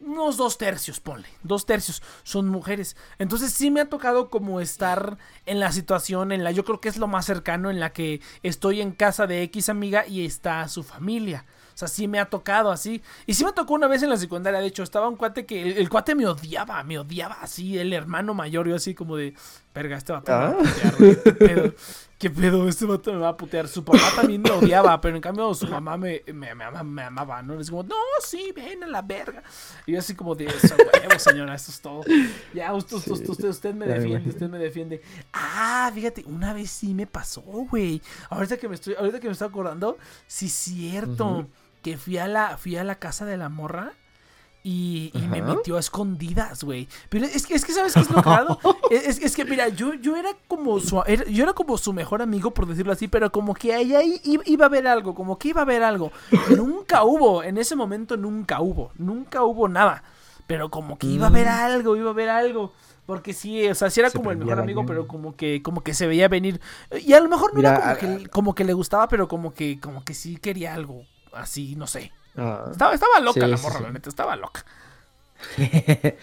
unos dos tercios, ponle. Dos tercios son mujeres. Entonces sí me ha tocado como estar en la situación en la, yo creo que es lo más cercano en la que estoy en casa de X amiga y está su familia. O sea, sí me ha tocado así. Y sí me tocó una vez en la secundaria, de hecho, estaba un cuate que el, el cuate me odiaba, me odiaba así, el hermano mayor, yo así como de, verga, este vato me va a Ah. putear, güey, ¿qué pedo? ¿Qué pedo? Este vato me va a putear. Su papá también me odiaba, pero en cambio su mamá me, me, me ama- me amaba, ¿no? Es como, no, sí, ven a la verga. Y yo así como de, eso, huevo, señora, esto es todo. Ya, usted, usted, usted, usted, usted me defiende, usted me defiende. Ah, fíjate, una vez sí me pasó, güey. Ahorita que me estoy, ahorita que me estoy acordando, sí cierto. Que fui a la, fui a la casa de la morra. Y, y me metió a escondidas, güey. Pero es que, es que ¿sabes qué es lo cagado? es, es- que, mira, yo, yo era como su era- yo era como su mejor amigo, por decirlo así, pero como que ahí, ahí iba, a haber algo, como que iba a haber algo. Nunca hubo, en ese momento nunca hubo, nunca hubo nada. Pero como que iba a haber algo, iba a haber algo. Porque sí, o sea, sí era Se como el mejor amigo, pero como que, como que se veía venir. Y a lo mejor no era Mira, como a- que, como que le gustaba, pero como que, como que sí quería algo así, no sé. Ah. Estaba, estaba loca Sí, la morra, sí. la neta, estaba loca.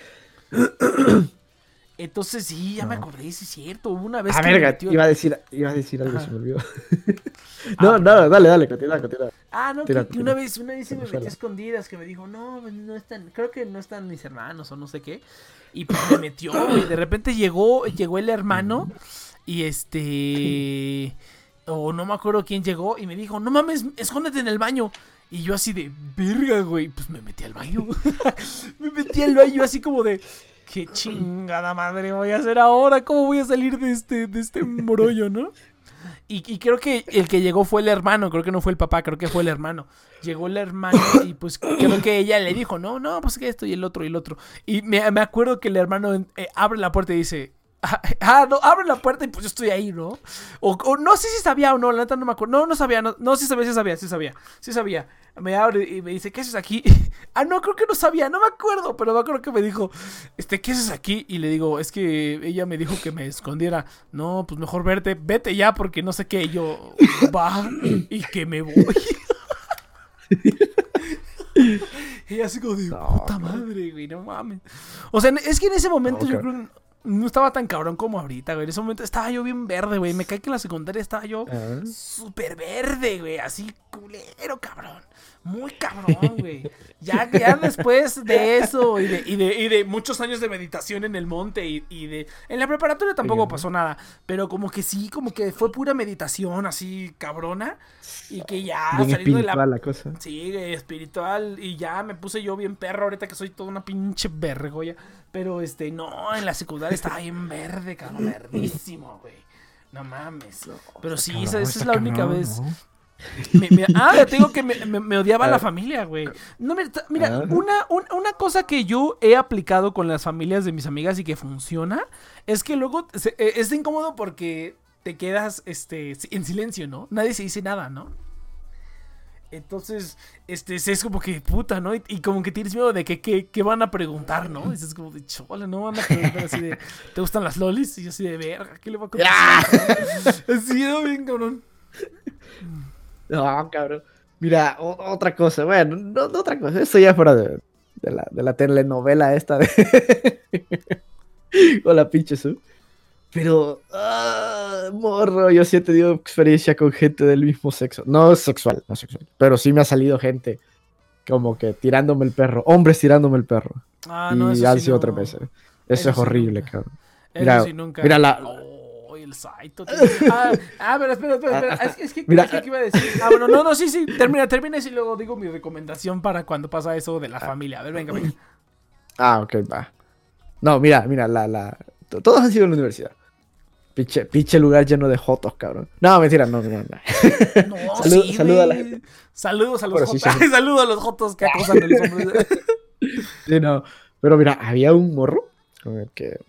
Entonces sí, ya me No. acordé, sí es cierto. Hubo una vez Ah, que verga, metió- iba a decir, iba a decir algo, Ajá. se me olvidó. Ah, no, no, dale, dale, continúa, continúa. Ah, no, Tira, que, que una vez, una vez se me metió a escondidas, que me dijo, no, no están, creo que no están mis hermanos o no sé qué. Y pues me metió, y de repente llegó, llegó el hermano, y este, o no me acuerdo quién llegó, y me dijo, no mames, escóndete en el baño. Y yo así de, verga, güey, pues me metí al baño. me metí al baño así como de, qué chingada madre voy a hacer ahora, ¿cómo voy a salir de este, de este morollo, no? Y, y creo que el que llegó fue el hermano, creo que no fue el papá, creo que fue el hermano. Llegó el hermano y pues creo que ella le dijo, no, no, pues que esto y el otro y el otro. Y me, me acuerdo que el hermano eh, abre la puerta y dice, ah, no, abre la puerta y pues yo estoy ahí, ¿no? O, o no sé si sabía o no, la neta no me acuerdo. No, no sabía, no, no sí sabía, sí sabía, sí sabía, sí sabía. Me abre y me dice, ¿qué haces aquí? ah, no, creo que no sabía, no me acuerdo, pero me acuerdo que me dijo, este, ¿qué haces aquí? Y le digo, es que ella me dijo que me escondiera. No, pues mejor verte, vete ya porque no sé qué. Y yo, va, y que me voy. y así como de, No, puta madre, güey, no mames. O sea, es que en ese momento yo creo que no estaba tan cabrón como ahorita, güey. En ese momento estaba yo bien verde, güey. Me cae que en la secundaria estaba yo Ah. súper verde, güey. Así culero, cabrón. Muy cabrón, güey. Ya, ya después de eso y de, y, de, y de muchos años de meditación en el monte y, y de... En la preparatoria tampoco pasó nada, pero como que sí, como que fue pura meditación así cabrona y que ya Bien saliendo de la... espiritual la cosa. Sí, espiritual. Y ya me puse yo bien perro ahorita que soy toda una pinche vergoya. Pero este, no, en la secundaria estaba bien verde, cabrón, verdísimo, güey. No mames. Pero sí, esa, es la única vez. ¿No? Me- me- ah, te digo que me, me- odiaba la Ah. familia, güey. No, mira, Ah. una, un- una cosa que yo he aplicado con las familias de mis amigas y que funciona es que luego se- eh, es incómodo porque te quedas este, en silencio, ¿no? Nadie se dice nada, ¿no? Entonces, este, es como que puta, ¿no? Y, y como que tienes miedo de que, que, que van a preguntar, ¿no? Y es como de chola, ¿no? Van a preguntar así de, ¿te gustan las lolis? Y yo así de, verga, ¿qué le va a contestar? así, ¿no? Bien, cabrón. No, cabrón. Mira, o- otra cosa, bueno, no, no otra cosa, eso ya fuera de, de la, de la telenovela esta de... Con la pinche su. Pero, ah, morro, yo sí he tenido experiencia con gente del mismo sexo. No sexual, no sexual. Pero sí me ha salido gente como que tirándome el perro. Hombres tirándome el perro. Ah, y no, eso han sí sido no. tres veces. Eso, Eso es horrible, cabrón. Eso Mira, sí nunca. mira la- el Saito. tío. Ah, ah, pero espera, espera, espera. Hasta- Es, es que, mira, es que ¿qué iba a decir. Ah, bueno, no, no, sí, sí. Termina, termina y luego digo mi recomendación para cuando pasa eso de la familia. A ver, venga, venga. Ah, ok, va. No, mira, mira, la, la... to- Todos han sido en la universidad. Pinche, pinche lugar lleno de jotos, cabrón. No, mentira, no, no, no. No, Salud- sí, saluda a la güey. gente. Saludos a los sí, jotos. sí. Saludos a los jotos que acosan a los hombres. Sí, no. Pero mira, había un morro con el que...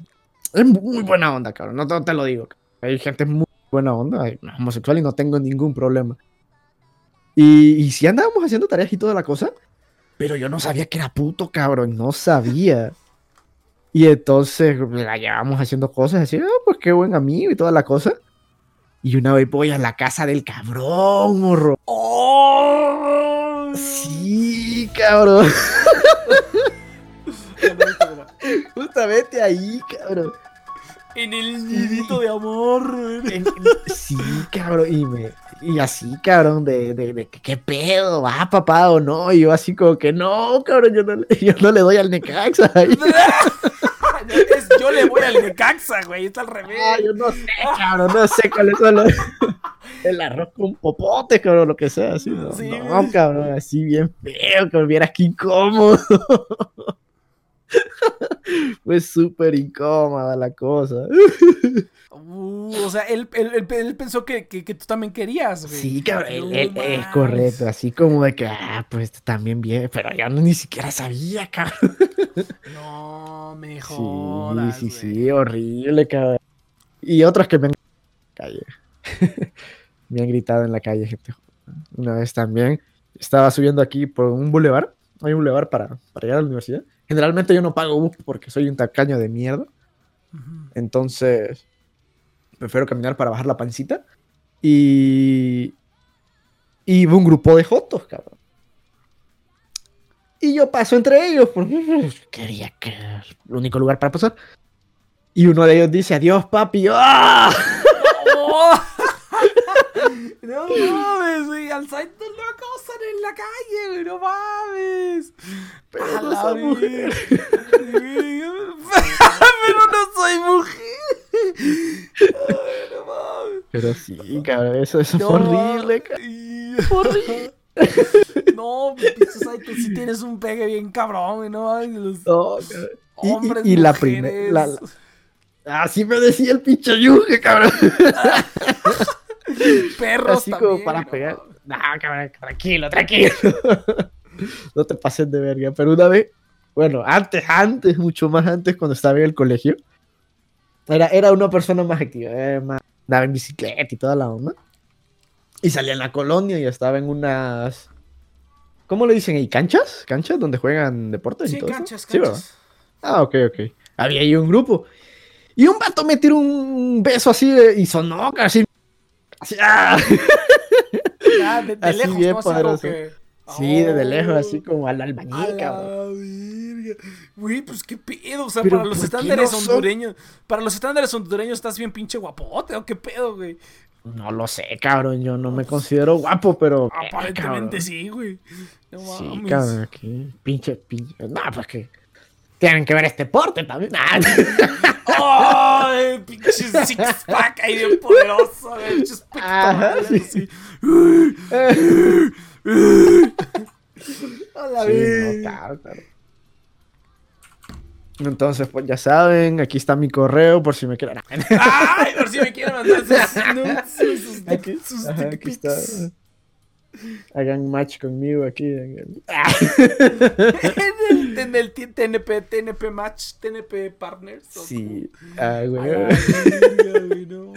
Es muy buena onda, cabrón. No te, no te lo digo. Hay gente muy buena onda, hay- homosexual y no tengo ningún problema. Y, y sí andábamos haciendo tareas y toda la cosa, pero yo no sabía que era puto, cabrón. No sabía. Y entonces la llevamos haciendo cosas así, ah, pues qué buen amigo y toda la cosa. Y una vez voy a la casa del cabrón, morro. ¡Oh! Sí, cabrón. Justamente ahí, cabrón. En el nidito de amor. En- Sí, cabrón. Y, me, y así, cabrón, de, de, de qué pedo, va papá o no. Y yo así como que no, cabrón, yo no, le- yo no le doy al Necaxa. Es- yo le voy al Necaxa, güey. Está al revés. Ah, yo no sé, cabrón, no sé cuáles son los. El arroz con popote, cabrón, lo que sea, así. No, Sí, no, cabrón, así bien feo, que vieras que incómodo. Fue súper incómoda la cosa. Uh, o sea, él, él, él- él pensó que, que, que tú también querías, güey. Sí, cabrón, él- No él- es correcto, así como de que, ah, pues también bien, pero yo no, ni siquiera sabía, cabrón. No me Sí, jodas. sí, güey. sí, horrible, cabrón. Y otros que me han calle. me han gritado en la calle, gente. Una vez también estaba subiendo aquí por un bulevar. Hay un bulevar para, para llegar a la universidad. Generalmente yo no pago bus porque soy un tacaño de mierda. Entonces, prefiero caminar para bajar la pancita. Y. Y un grupo de jotos, cabrón. Y yo paso entre ellos porque quería que era el único lugar para pasar. Y uno de ellos dice, adiós, papi. ¡Ah! ¡Oh! no mames, güey. Al Saito lo acosan en la calle, güey. No mames. Pero A no la soy mujer. Pero no soy mujer. Ay, no mames. Pero sí, cabrón, eso, eso No, fue horrible, cabrón. Horrible. No, pinche Saito, si tienes un pegue bien cabrón, güey. No mames. Los No, cabrón. Y- y- hombres, y la mujeres. primer- la- la- Así me decía el pinche yuge, cabrón. perros Así también, como para no pegar. No, cabrón, tranquilo, tranquilo. no te pases de verga. Pero una vez, bueno, antes, antes, mucho más antes, cuando estaba en el colegio, era, era una persona más activa, era más, andaba en bicicleta y toda la onda. Y salía en la colonia y estaba en unas. ¿Cómo le dicen ahí? ¿Canchas? ¿Canchas donde juegan deportes? y Sí, todo eso? canchas, canchas. Ah, ok, ok. Había ahí un grupo. Y un vato me tiró un beso así de- y sonó casi. Así, ¡ah! Ah, de, de Así lejos, bien poderoso. que- Sí, desde lejos, Oh, así como al albañil, cabrón. Güey, pues qué pedo. O sea, para los ¿por qué estándares no hondureños. Para los estándares hondureños estás bien pinche guapote, ¿o qué pedo, güey? No lo sé, cabrón. Yo no me considero guapo, pero. eh, Aparentemente cabrón. sí, güey. No Sí, cabrón, aquí. Pinche, pinche. No, pues que. Tienen que ver este porte también. Ah, ¡Ay! Pinche six pack ahí bien poderoso. Pinches sí. no, claro, claro. Entonces, pues ya saben, aquí está mi correo por si me quieren. ¡Ay! Por si me quieren mandar sus. Hagan match conmigo aquí. en el- en el, en el TNP, TNP Match, TNP Partners. ¿o Sí, ah, güey. la no.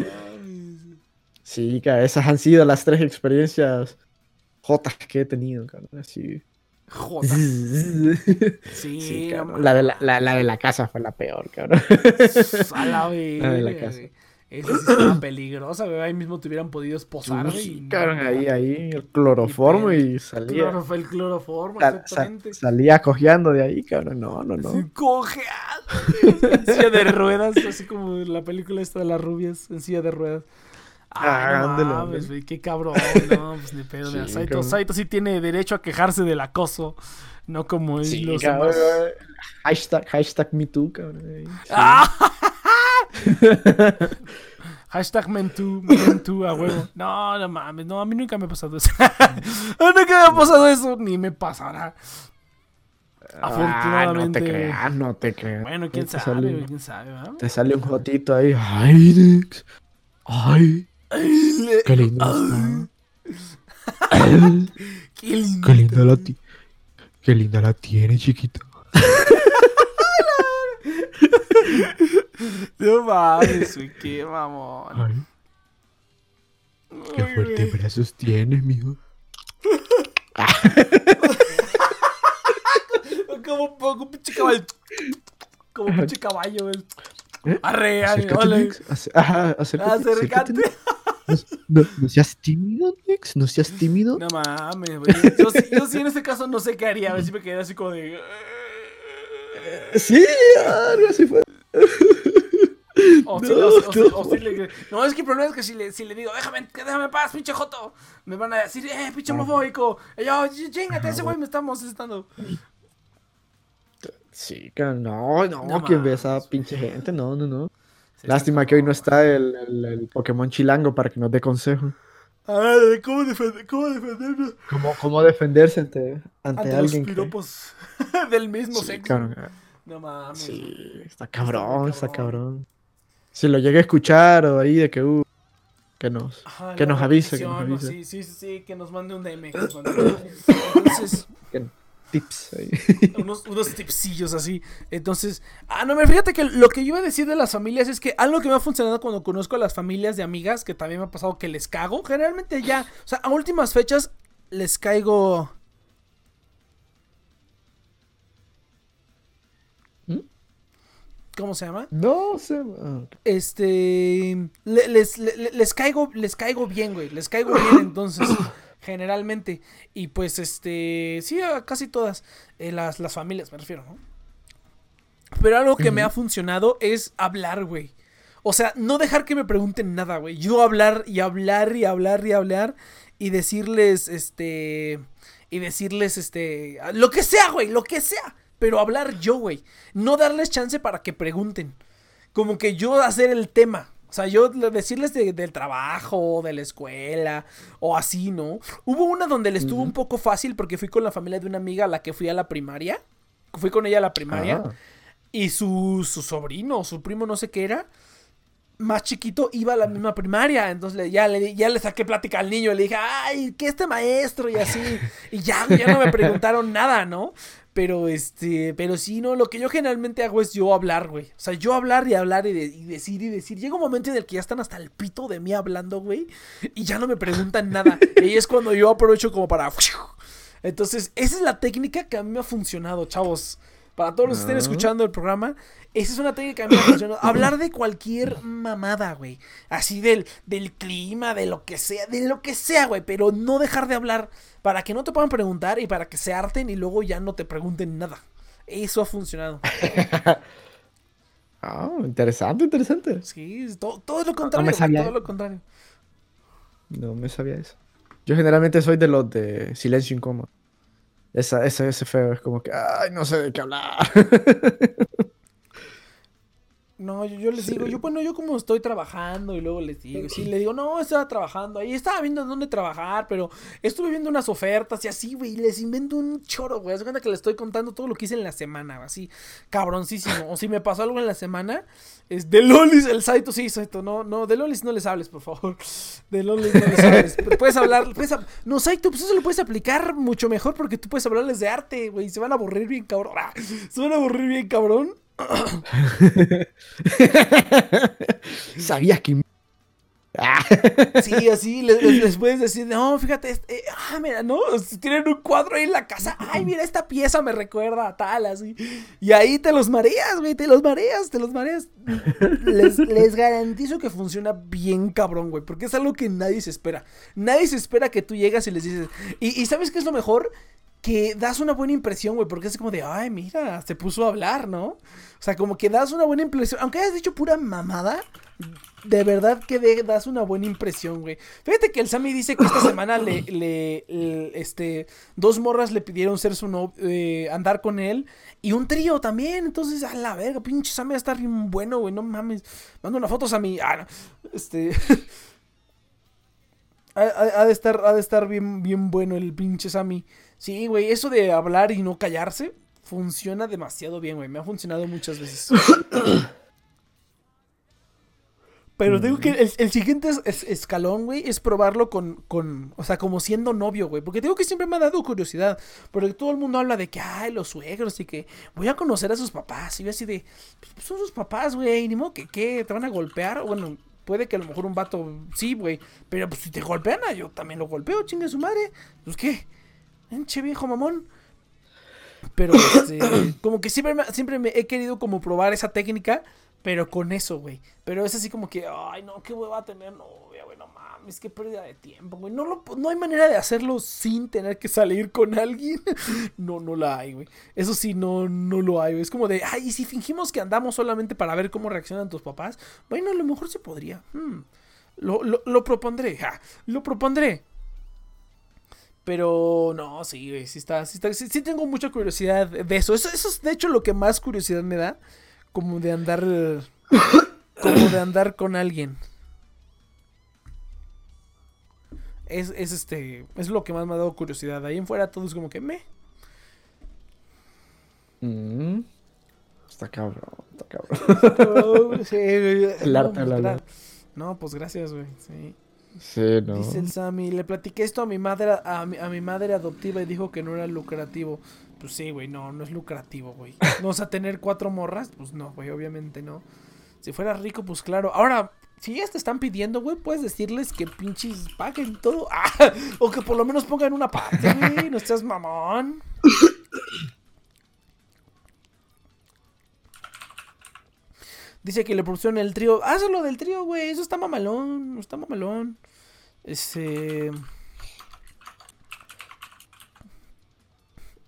Sí, esas han sido las tres experiencias jotas que he tenido, cabrón. Así. Sí. La de la, la- la de la casa fue la peor, cabrón. A la de la verga, casa. güey. Esa sí estaba peligrosa, güey. Ahí mismo te hubieran podido esposar, y no, ahí, ahí, el cloroformo y salía. Claro, fue el cloroformo, sal- exactamente. salía cojeando de ahí, cabrón. No, no, no. Sí, cojeando, en silla de ruedas, así como la película esta de las rubias, en silla de ruedas. Ay, Ah, no mames, güey, qué cabrón, no, pues ni pedo. Sí, Saito. Saito sí tiene derecho a quejarse del acoso, no como Sí, los cabrón. demás. Hashtag, hashtag me too, cabrón. sí. ¡Ah! Hashtag mentú, mentú a huevo. No, no mames, no, a mí nunca me ha pasado eso. nunca me ha pasado eso, ni me pasará. Ah, Afortunadamente. no te creas, no te creas. Bueno, quién sabe, sale- quién sabe, ¿verdad? Te sale un jotito ahí. Ay. Ay, qué lindo. Ay, Qué lindo. Qué linda la ti- Qué linda la tiene, chiquito. No mames, güey, qué mamón. Ay, qué Ay, fuerte güey. brazos tienes, mijo. Como, como pinche caballo. Como pinche caballo, güey. ¿Eh? Arre, Acércate, ole. Nex. Ace- Ajá, acércate. acércate, Acércate. Nex. No, seas tímido, Nex. No seas tímido. No mames, güey. Yo, sí- yo sí en este caso no sé qué haría. A ver si me quedaría así como de. Sí, algo así fue. O No, si, o, o si- no. o si le- no, es que el problema es que si le, si le digo, déjame, déjame paz, pinche joto, me van a decir, eh, pinche homofóbico. Y yo, chingate, ese güey me está molestando. Sí, que no, no, No ¿quién ve esa pinche gente? No, no, no. Sí, Lástima que hoy no está el, el, el Pokémon Chilango para que nos dé consejo. A ver, ¿cómo, defender, cómo defendernos ¿Cómo, cómo defenderse ante, ante, ante los alguien que... piropos del mismo Sí, sexo? cabrón, No mames. sí, está Está cabrón, está cabrón. Si lo llegué a escuchar o ahí de que, uh, que nos, que nos avise, que nos avise. Sí, sí, sí, sí, que nos mande un DM. Entonces, tips ahí. unos, unos tipsillos así. Entonces, ah, no, me fíjate que lo que yo iba a decir de las familias es que algo que me ha funcionado cuando conozco a las familias de amigas, que también me ha pasado que les cago, generalmente ya, o sea, a últimas fechas les caigo. ¿Cómo se llama? No sé. ah, ok. Este. le- les, le- les caigo. Les caigo bien, güey. Les caigo bien, entonces. generalmente. Y pues, este. Sí, a casi todas. eh, las, las familias, me refiero, ¿no? Pero algo que me ha funcionado es hablar, güey. O sea, no dejar que me pregunten nada, güey. Yo hablar y hablar y hablar y hablar. Y decirles, este. Y decirles, este. Lo que sea, güey, lo que sea. Pero hablar yo, güey. No darles chance para que pregunten como que yo hacer el tema. O sea, yo le- decirles de- del trabajo, de la escuela, o así, ¿no? Hubo una donde le estuvo un poco fácil porque fui con la familia de una amiga a la que fui a la primaria. Fui con ella a la primaria. Ah. Y su, su sobrino, su primo, no sé qué era, más chiquito, iba a la misma primaria. Entonces le- ya, le, ya le saqué plática al niño. Le dije, ay, ¿qué este maestro? Y así. Y ya, ya no me preguntaron nada, ¿no? Pero este, pero sí, no, lo que yo generalmente hago es yo hablar, güey. O sea, yo hablar y hablar y, de- y decir y decir. Llega un momento en el que ya están hasta el pito de mí hablando, güey. Y ya no me preguntan nada. Y es cuando yo aprovecho como para. Entonces, esa es la técnica que a mí me ha funcionado, chavos. Para todos los que estén Ah. escuchando el programa, esa es una técnica que a mí me ha funcionado. Hablar de cualquier mamada, güey. Así del, del clima, de lo que sea, de lo que sea, güey. Pero no dejar de hablar para que no te puedan preguntar y para que se harten y luego ya no te pregunten nada. Eso ha funcionado. Ah, interesante, interesante. Sí, todo, es lo contrario. me güey, sabía. todo lo contrario. No me sabía eso. Yo generalmente soy de los de silencio incómodo. Esa, ese, ese feo es como que, ay, no sé de qué hablar. No, yo, yo les digo, yo bueno, yo como estoy trabajando y luego les digo, sí, le digo, no, estaba trabajando ahí, estaba viendo dónde trabajar, pero estuve viendo unas ofertas y así, güey, les invento un choro, güey, haz cuenta que les estoy contando todo lo que hice en la semana, así, cabroncísimo, o si me pasó algo en la semana, es de Lolis, el Saito, sí, Saito, no, no, de Lolis no les hables, por favor, de Lolis no les hables, puedes hablar, puedes, no, Saito, pues eso lo puedes aplicar mucho mejor porque tú puedes hablarles de arte, güey, se van a aburrir bien cabrón, Ah, se van a aburrir bien cabrón. ¿Sabías que Ah, Sí, así les, puedes decir, no, fíjate, este, eh, ah, mira, no, tienen un cuadro ahí en la casa, ay, mira, esta pieza me recuerda a tal, así. Y ahí te los mareas, güey, te los mareas, te los mareas. Les, les garantizo que funciona bien cabrón, güey, porque es algo que nadie se espera. Nadie se espera que tú llegas y les dices, y, y ¿sabes qué es lo mejor? Que das una buena impresión, güey, porque es como de, ay, mira, se puso a hablar, ¿no? O sea, como que das una buena impresión, aunque hayas dicho pura mamada, de verdad que das una buena impresión, güey. Fíjate que el Sammy dice que esta semana le, le- este, dos morras le pidieron ser su novio, andar con él y un trío también. Entonces, a la verga, pinche Sammy va a estar bien bueno, güey, no mames. Manda una foto, Sammy. Ah, no, este. ha de estar, ha de estar bien, bien bueno el pinche Sammy. Sí, güey, eso de hablar y no callarse funciona demasiado bien, güey. Me ha funcionado muchas veces. Pero digo que el, el siguiente es- es- escalón, güey, es probarlo con, con, o sea, como siendo novio, güey. Porque digo que siempre me ha dado curiosidad. Porque todo el mundo habla de que, ay, los suegros y que voy a conocer a sus papás. Y yo así de, pues son sus papás, güey, ni modo que, ¿qué? ¿Te van a golpear? Bueno, puede que a lo mejor un vato, sí, güey. Pero pues si te golpean, ah, yo también lo golpeo, chingue su madre. Pues qué, enche viejo mamón. Pero, este, como que siempre siempre me he querido como probar esa técnica, pero con eso, güey. Pero es así como que, ay, no, qué hueva tener novia, güey, no mames, qué pérdida de tiempo, güey. No, lo, no hay manera de hacerlo sin tener que salir con alguien. No, no la hay, güey. Eso sí, no, no lo hay, güey. Es como de, ay, y si fingimos que andamos solamente para ver cómo reaccionan tus papás, bueno, a lo mejor se podría. Hmm. Lo, lo, lo propondré, ja, lo propondré. Pero no, sí, güey, sí está, sí está, sí, sí tengo mucha curiosidad de eso. eso. Eso es de hecho lo que más curiosidad me da, como de andar, como de andar con alguien. Es, es este, es lo que más me ha dado curiosidad. Ahí en fuera todo es como que me. mm, Está cabrón, está cabrón. Sí, güey. El No, arte del pues, No, pues gracias, güey. Sí. Sí, no. Dice el Sammy, le platiqué esto a mi madre, a mi, a mi madre adoptiva y dijo que no era lucrativo. Pues sí, güey, no, no es lucrativo, güey. No, o sea, tener cuatro morras, pues no, güey, obviamente no. Si fuera rico, pues claro. Ahora, si ya te están pidiendo, güey, puedes decirles que pinches paguen todo. Ah, o que por lo menos pongan una parte, güey. No seas mamón. Dice que le propusieron el trío. Hazlo del trío, güey. Eso está mamalón. Está mamalón. Este.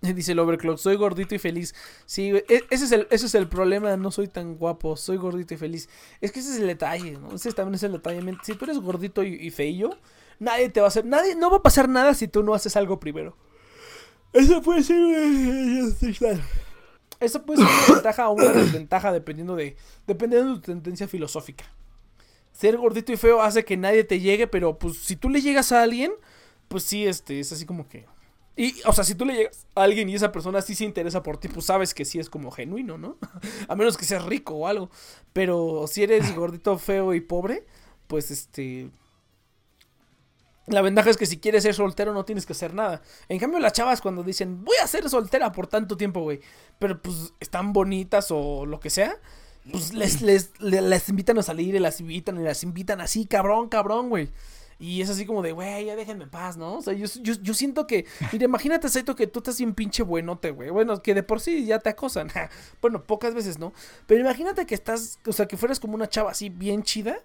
Dice el Overclock, soy gordito y feliz. Sí, e- ese es, el, ese es el problema, no soy tan guapo, soy gordito y feliz. Es que ese es el detalle, ¿no? Ese también es el detalle. Si tú eres gordito y, y feillo, nadie te va a hacer, nadie, no va a pasar nada si tú no haces algo primero. Eso puede ser... Eso puede ser una ventaja o una desventaja dependiendo de, dependiendo de tu tendencia filosófica. Ser gordito y feo hace que nadie te llegue, pero pues si tú le llegas a alguien, pues sí, este, es así como que... Y, o sea, si tú le llegas a alguien y esa persona sí se interesa por ti, pues sabes que sí es como genuino, ¿no? a menos que seas rico o algo. Pero si eres gordito, feo y pobre, pues este... La ventaja es que si quieres ser soltero no tienes que hacer nada. En cambio, las chavas cuando dicen, voy a ser soltera por tanto tiempo, güey. Pero pues están bonitas o lo que sea. Pues les, les, le- les invitan a salir y las invitan y las invitan así, cabrón, cabrón, güey. Y es así como de, güey, ya déjenme en paz, ¿no? O sea, yo, yo, yo siento que. Mira, imagínate, Saito, que tú estás bien pinche buenote, güey. Bueno, que de por sí ya te acosan. bueno, pocas veces, ¿no? Pero imagínate que estás. O sea, que fueras como una chava así bien chida.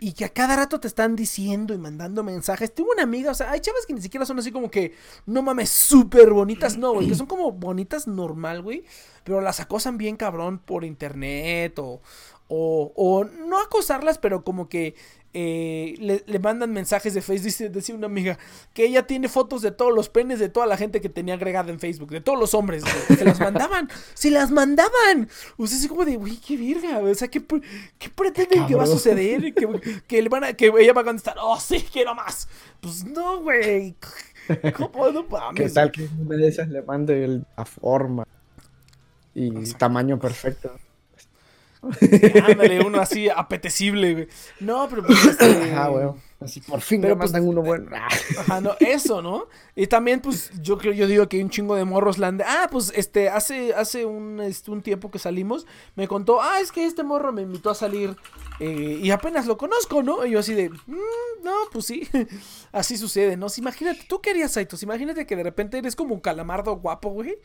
Y que a cada rato te están diciendo y mandando mensajes. Tengo una amiga, o sea, hay chavas que ni siquiera son así como que, no mames, súper bonitas, no, güey, que son como bonitas normal, güey, pero las acosan bien cabrón por internet o, o, o no acosarlas, pero como que eh, le, le mandan mensajes de Facebook, dice, decía una amiga, que ella tiene fotos de todos los penes de toda la gente que tenía agregada en Facebook, de todos los hombres, güey, se las mandaban, se las mandaban. O sea, así como de, güey, qué verga, o sea, ¿qué, qué pretenden que va a suceder? Que, que, le van a, que ella va a contestar, oh, sí, quiero más. Pues no, güey. ¿Cómo no mames? ¿Qué tal que una de esas le mande el- la forma y tamaño perfecto? Ándale, uno así apetecible, güey. No, pero pues este, Ah, weón. Así por fin Pero, me pues, mandan uno bueno. Ah. Ajá, no, eso, ¿no? Y también, pues, yo creo, yo digo que hay un chingo de morros lande. Ah, pues, este, hace, hace un, este, un tiempo que salimos, me contó, ah, es que este morro me invitó a salir eh, y apenas lo conozco, ¿no? Y yo así de, "Mm, no, pues sí, así sucede, ¿no? Si imagínate, ¿tú qué harías, Saitos? Imagínate que de repente eres como un calamardo guapo, güey.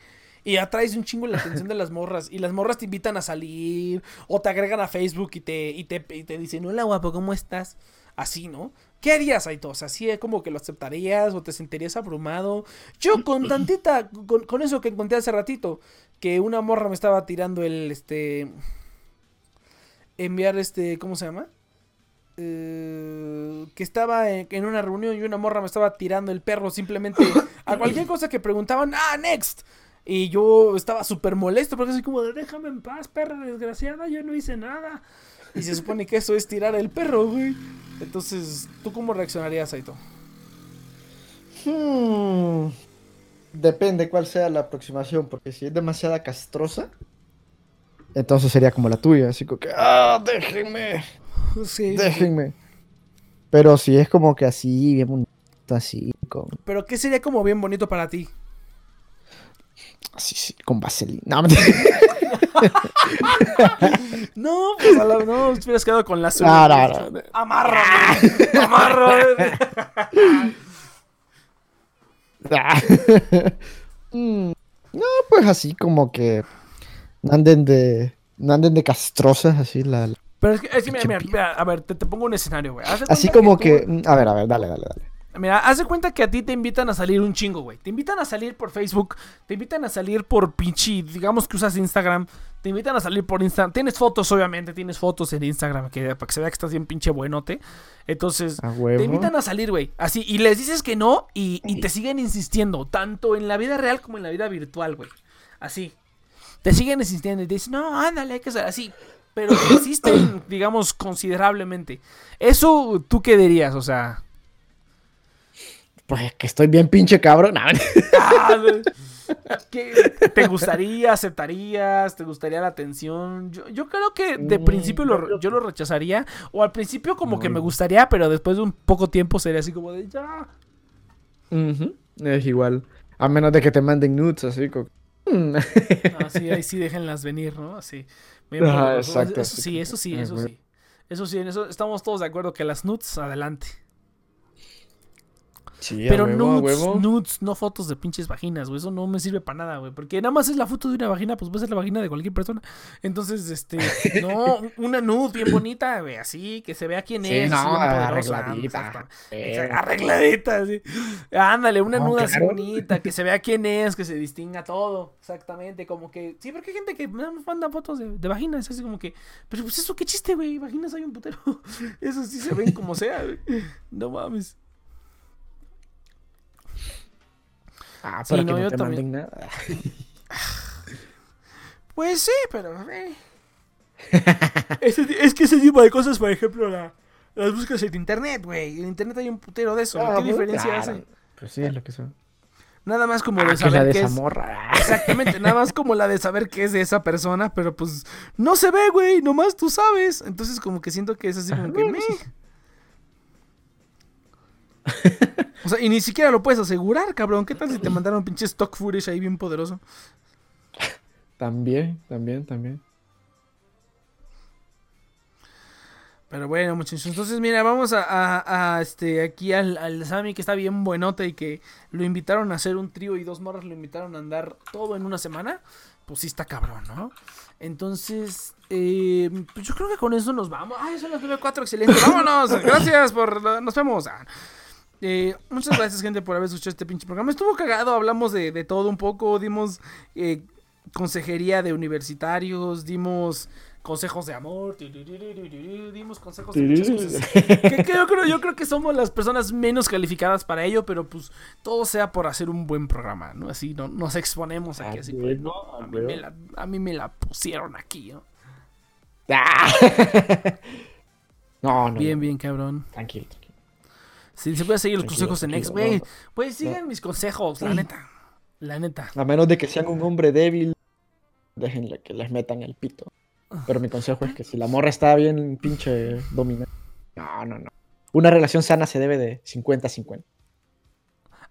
Y atraes un chingo la atención de las morras. Y las morras te invitan a salir. O te agregan a Facebook y te, y te, y te dicen, hola guapo, ¿cómo estás? Así, ¿no? ¿Qué harías, Aitos? Así es como que lo aceptarías o te sentirías abrumado. Yo con tantita, con, con eso que encontré hace ratito, que una morra me estaba tirando el, este... Enviar este, ¿cómo se llama? Eh, que estaba en, en una reunión y una morra me estaba tirando el perro simplemente a cualquier cosa que preguntaban, ah, next. Y yo estaba súper molesto porque así como de déjame en paz, perra desgraciada, yo no hice nada. Y se supone que eso es tirar el perro, güey. Entonces, ¿tú cómo reaccionarías, Aito? Hmm, Depende cuál sea la aproximación, porque si es demasiada castrosa, entonces sería como la tuya, así como que, ah, déjenme, Sí. déjenme. Pero si es como que así, bien bonito, así, con, Pero ¿qué sería como bien bonito para ti? Así, sí, con vaselina. No. No, pues a la, no, te hubieras quedado con la suya. no, no. Amarro. güey. Ah. Mm, no, pues así como que no anden de, no anden de castrosas, así la, la- Pero es que, es que mira, mira, mira, a ver, te, te pongo un escenario, güey. Así como que, mm, a ver, a ver, dale, dale, dale. Mira, haz de cuenta que a ti te invitan a salir un chingo, güey. Te invitan a salir por Facebook, te invitan a salir por pinche, digamos que usas Instagram, te invitan a salir por Instagram. Tienes fotos, obviamente, tienes fotos en Instagram que, para que se vea que estás bien pinche buenote. Entonces, te invitan a salir, güey. Así, y les dices que no y, y te siguen insistiendo, tanto en la vida real como en la vida virtual, güey. Así. Te siguen insistiendo y te dicen, no, ándale, hay que ser así. Pero te insisten, digamos, considerablemente. Eso, ¿tú qué dirías? O sea... Pues que estoy bien pinche cabrón. Ah. ¿Qué- ¿Te gustaría? ¿Aceptarías? ¿Te gustaría la atención? Yo, yo creo que de Mm, principio lo- yo lo rechazaría. O al principio como que me gustaría, pero después de un poco tiempo sería así como de ya. Ujú, Es igual. A menos de que te manden nudes, así como. Mm. Ahí sí déjenlas venir, ¿no? Así. Exacto, Eso sí, eso sí, ah, eso sí. Eso sí, en eso estamos todos de acuerdo que las nudes, adelante. Sí, Pero huevo, nudes, huevo. nudes, no fotos de pinches vaginas, güey. Eso no me sirve para nada, güey. Porque nada más es la foto de una vagina, pues puede ser la vagina de cualquier persona. Entonces, este, no, una nude bien bonita, güey, así, que se vea quién Sí, es. no, poderosa, arregladita. Eh, Arregladita, así. Ándale, una No, nude así bonita, que se vea quién es, que se distinga todo. Exactamente, como que. Sí, porque hay gente que manda fotos de, de vaginas, así como que. Pero pues eso, qué chiste, güey. Vaginas hay un putero. Eso sí se ven como sea, güey. No mames. Ah, Sí, pero no, que no yo te también. manden nada. Pues sí, pero. eh. Ese- es que ese tipo de cosas, por ejemplo, la, las búsquedas en internet, güey. En internet hay un putero de eso. Ah, ¿Qué pues, diferencia claro. hace? Pues sí, es lo que son. Nada más como Ah, de que es la saber de qué esa es. morra. Exactamente, nada más como la de saber qué es de esa persona, pero pues no se ve, güey, nomás tú sabes. Entonces como que siento que es así como Ajá, que sí. O sea, y ni siquiera lo puedes asegurar, cabrón. ¿Qué tal si te mandaron pinche stock footage ahí bien poderoso? También, también, también. Pero bueno, muchachos. Entonces, mira, vamos a, a- a, este aquí al, al Sammy que está bien buenote y que lo invitaron a hacer un trío y dos morras lo invitaron a andar todo en una semana. Pues sí está cabrón, ¿no? Entonces, eh, pues yo creo que con eso nos vamos. Ay, son las 9.4, excelente. Vámonos. Gracias por... Nos vemos. Eh, muchas gracias, gente, por haber escuchado este pinche programa. Estuvo cagado, hablamos de, de todo un poco, dimos eh, consejería de universitarios, dimos consejos de amor, dimos consejos de muchas cosas. Que, que yo, creo, yo creo que somos las personas menos calificadas para ello, pero pues todo sea por hacer un buen programa, ¿no? Así no, nos exponemos aquí, Ah, así pues, no, a mí, me la, a mí me la pusieron aquí, ¿no? Ah. No, no. Bien, bien, cabrón. Tranquilo. Si se puede seguir los consejos en X, güey. Güey, sigan mis consejos, la neta. La neta. A menos de que sean un hombre débil, déjenle que les metan el pito. Pero mi consejo es que si la morra está bien pinche dominante. No, no, no. Una relación sana se debe de 50-50.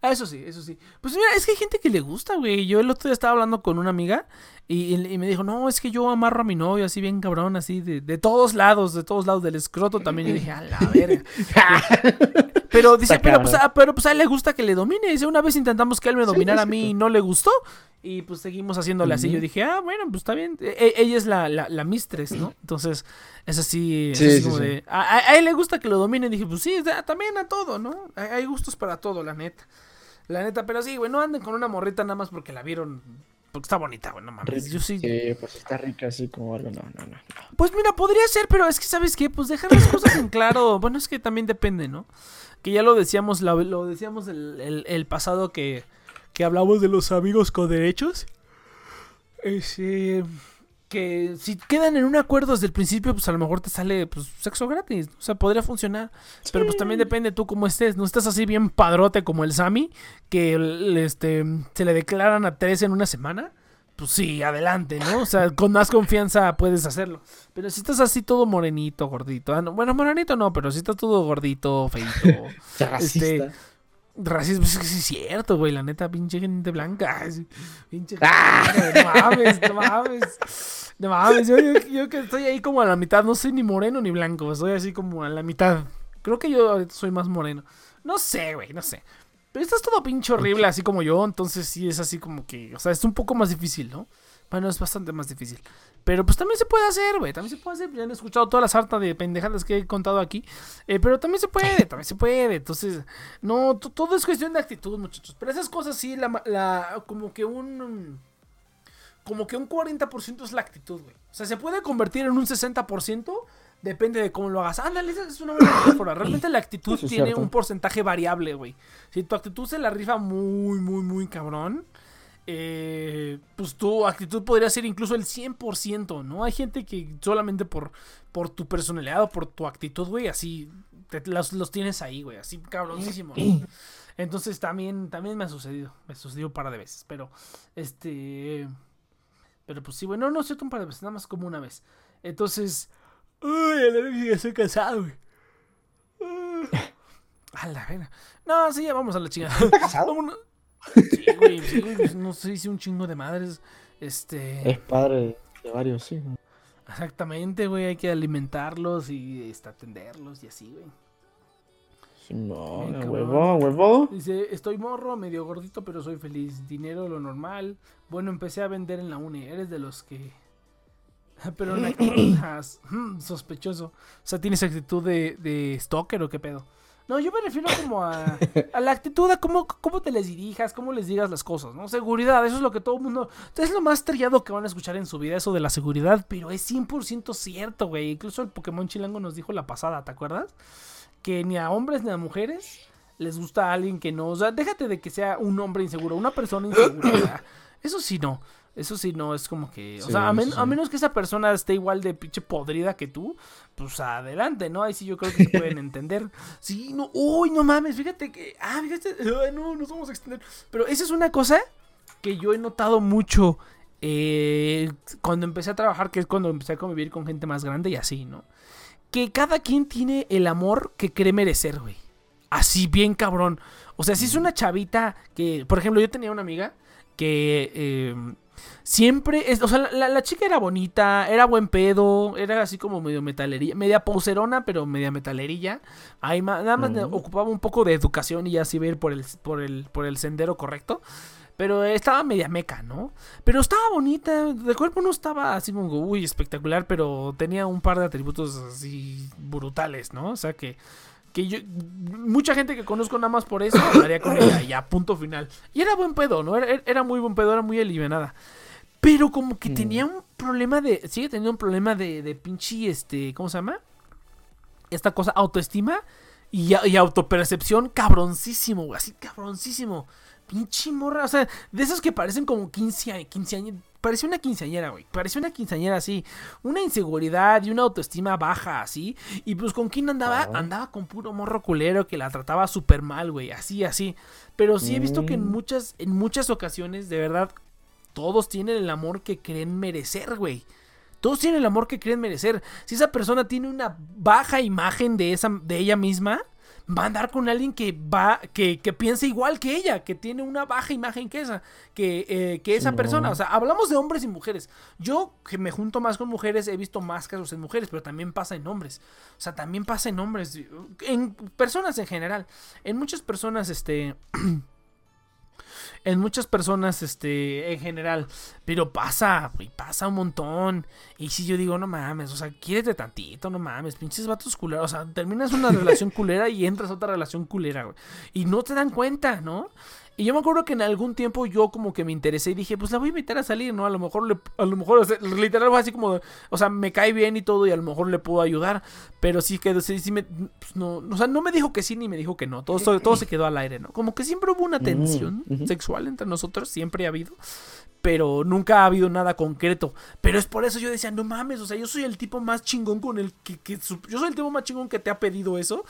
Ah, eso sí, eso sí. Pues mira, es que hay gente que le gusta, güey. Yo el otro día estaba hablando con una amiga y, y me dijo, no, es que yo amarro a mi novio así bien cabrón, así de, de todos lados, de todos lados, del escroto también. Y dije, a la verga. Pero dice, pero pues, a, pero pues a él le gusta que le domine. Dice, una vez intentamos que él me dominara a mí y no le gustó. Y pues seguimos haciéndole así. Yo dije, ah, bueno, pues está bien. E- e- ella es la, la, la mistress, ¿no? Entonces, es así. es Sí, así sí, como sí. de- a, él le gusta que lo domine. Dije, pues sí, da- también a todo, ¿no? Hay, hay gustos para todo, la neta. La neta, pero sí, güey, no anden con una morrita nada más porque la vieron. Porque está bonita, güey, no mames. Yo sí. Sí, pues está rica así como algo. No, no, no. no. Pues mira, podría ser, pero es que, ¿sabes qué? Pues dejar las cosas en claro. Bueno, es que también depende, ¿no? Que ya lo decíamos, lo decíamos el, el- el pasado que, que hablamos de los amigos con derechos. Este, que si quedan en un acuerdo desde el principio, pues a lo mejor te sale pues, sexo gratis. O sea, podría funcionar. Pero pues también depende tú cómo estés. No estás así bien padrote como el Sammy, que este, se le declaran a tres en una semana. Pues sí, adelante, ¿no? O sea, con más confianza puedes hacerlo. Pero si estás así todo morenito, gordito. ah, no, bueno, morenito no, pero si estás todo gordito, feito. Este, Racismo, es que sí es cierto, güey. La neta, pinche gente blanca. Pinche Ah. gente, no mames, no mames. No mames, yo, yo, yo que estoy ahí como a la mitad. No soy ni moreno ni blanco. Estoy así como a la mitad. Creo que yo soy más moreno. No sé, güey, no sé. Pero estás todo pinche horrible, así como yo. Entonces sí es así como que. O sea, es un poco más difícil, ¿no? Bueno, es bastante más difícil. Pero pues también se puede hacer, güey. También se puede hacer. Ya han escuchado todas las hartas de pendejadas que he contado aquí. Eh, pero también se puede, también se puede. Entonces, no, to- todo es cuestión de actitud, muchachos. Pero esas cosas sí, la, la como que un... Como que un 40% es la actitud, güey. O sea, se puede convertir en un 60%. Depende de cómo lo hagas. Ándale, esa es una buena metáfora. Realmente la actitud tiene cierto. un porcentaje variable, güey. Si tu actitud se la rifa muy, muy, muy cabrón, eh, pues tu actitud podría ser incluso el 100%, ¿no? Hay gente que solamente por, por tu personalidad o por tu actitud, güey, así te- los, los tienes ahí, güey, así cabronísimo. ¿no? Entonces también, también me ha sucedido, me sucedió un par de veces, pero este... Pero pues sí, güey, no, no es cierto un par de veces, nada más como una vez. Entonces... Uy, a la vez ya estoy cansado, güey. Ah, A la vera. No, sí, ya vamos a la chingada. ¿Está casado? Vámonos. Sí, güey, sí, güey, no sé, hice un chingo de madres. Este. Es padre de varios, sí. Exactamente, güey, hay que alimentarlos y este, atenderlos y así, güey. No, huevo, huevo. Dice, estoy morro, medio gordito, pero soy feliz. Dinero, lo normal. Bueno, empecé a vender en la uni. Eres de los que... pero en actitudes sospechoso. O sea, ¿tienes actitud de, de stalker o qué pedo? No, yo me refiero como a, a la actitud, a cómo, cómo te les dirijas, cómo les digas las cosas, ¿no? Seguridad, eso es lo que todo el mundo... Es lo más trillado que van a escuchar en su vida, eso de la seguridad, pero es 100% cierto, güey. Incluso el Pokémon Chilango nos dijo la pasada, ¿te acuerdas? Que ni a hombres ni a mujeres les gusta a alguien que no... O sea, déjate de que sea un hombre inseguro, una persona insegura. eso sí no. Eso sí no, es como que... O sea, a, men- sí. a menos que esa persona esté igual de pinche podrida que tú, pues adelante, ¿no? Ahí sí yo creo que se pueden entender. Sí, no, uy, no mames, fíjate que... Ah, fíjate, ay, no, nos vamos a extender. Pero esa es una cosa que yo he notado mucho eh, cuando empecé a trabajar, que es cuando empecé a convivir con gente más grande y así, ¿no? Que cada quien tiene el amor que cree merecer, güey. Así bien cabrón. O sea, si es una chavita que, por ejemplo, yo tenía una amiga que eh, siempre, es, o sea, la, la chica era bonita, era buen pedo, era así como medio metalerilla, media poserona, pero media metalerilla. Ahí nada más ocupaba un poco de educación y ya así ver por el, por el, por el sendero correcto. Pero estaba media meca, ¿no? Pero estaba bonita, de cuerpo no estaba así como, uy, espectacular, pero tenía un par de atributos así brutales, ¿no? O sea que, que yo, mucha gente que conozco nada más por eso, hablaría con ella, y ya, punto final. Y era buen pedo, ¿no? Era, era muy buen pedo, era muy alivianada. Pero como que Mm. tenía un problema de, sigue teniendo un problema de, de pinche, este, ¿cómo se llama? Esta cosa, autoestima y, y autopercepción cabroncísimo, güey, así cabroncísimo. Pinche morra, o sea, de esos que parecen como 15 años, 15 años. Parecía una quinceañera, güey. Parecía una quinceañera así. Una inseguridad y una autoestima baja, así. Y pues con quién andaba? Andaba con puro morro culero que la trataba súper mal, güey. Así, así. Pero sí he visto que en Mm. muchas, en muchas ocasiones, de verdad, todos tienen el amor que creen merecer, güey. Todos tienen el amor que creen merecer. Si esa persona tiene una baja imagen de esa, de ella misma, va a andar con alguien que va, que, que piensa igual que ella, que tiene una baja imagen que esa, que, eh, que esa Sí, persona. no. O sea, hablamos de hombres y mujeres. Yo que me junto más con mujeres, he visto más casos en mujeres, pero también pasa en hombres. O sea, también pasa en hombres, en personas en general. En muchas personas, este... En muchas personas, este, en general. Pero pasa, güey, pasa un montón. Y si yo digo, no mames, o sea, quiérete tantito, no mames, pinches vatos culeros. O sea, terminas una relación culera y entras a otra relación culera, güey. Y no te dan cuenta, ¿no? Y yo me acuerdo que en algún tiempo yo como que me interesé y dije, pues la voy a invitar a salir, ¿no? A lo mejor, le, a lo mejor, o sea, literal fue así como, o sea, me cae bien y todo y a lo mejor le puedo ayudar. Pero sí que, sí, sí me, pues, no, o sea, no me dijo que sí ni me dijo que no. Todo, todo, se quedó al aire, ¿no? Como que siempre hubo una tensión ujú. sexual entre nosotros, siempre ha habido. Pero nunca ha habido nada concreto. Pero es por eso yo decía, no mames, o sea, yo soy el tipo más chingón con el que, que yo soy el tipo más chingón que te ha pedido eso.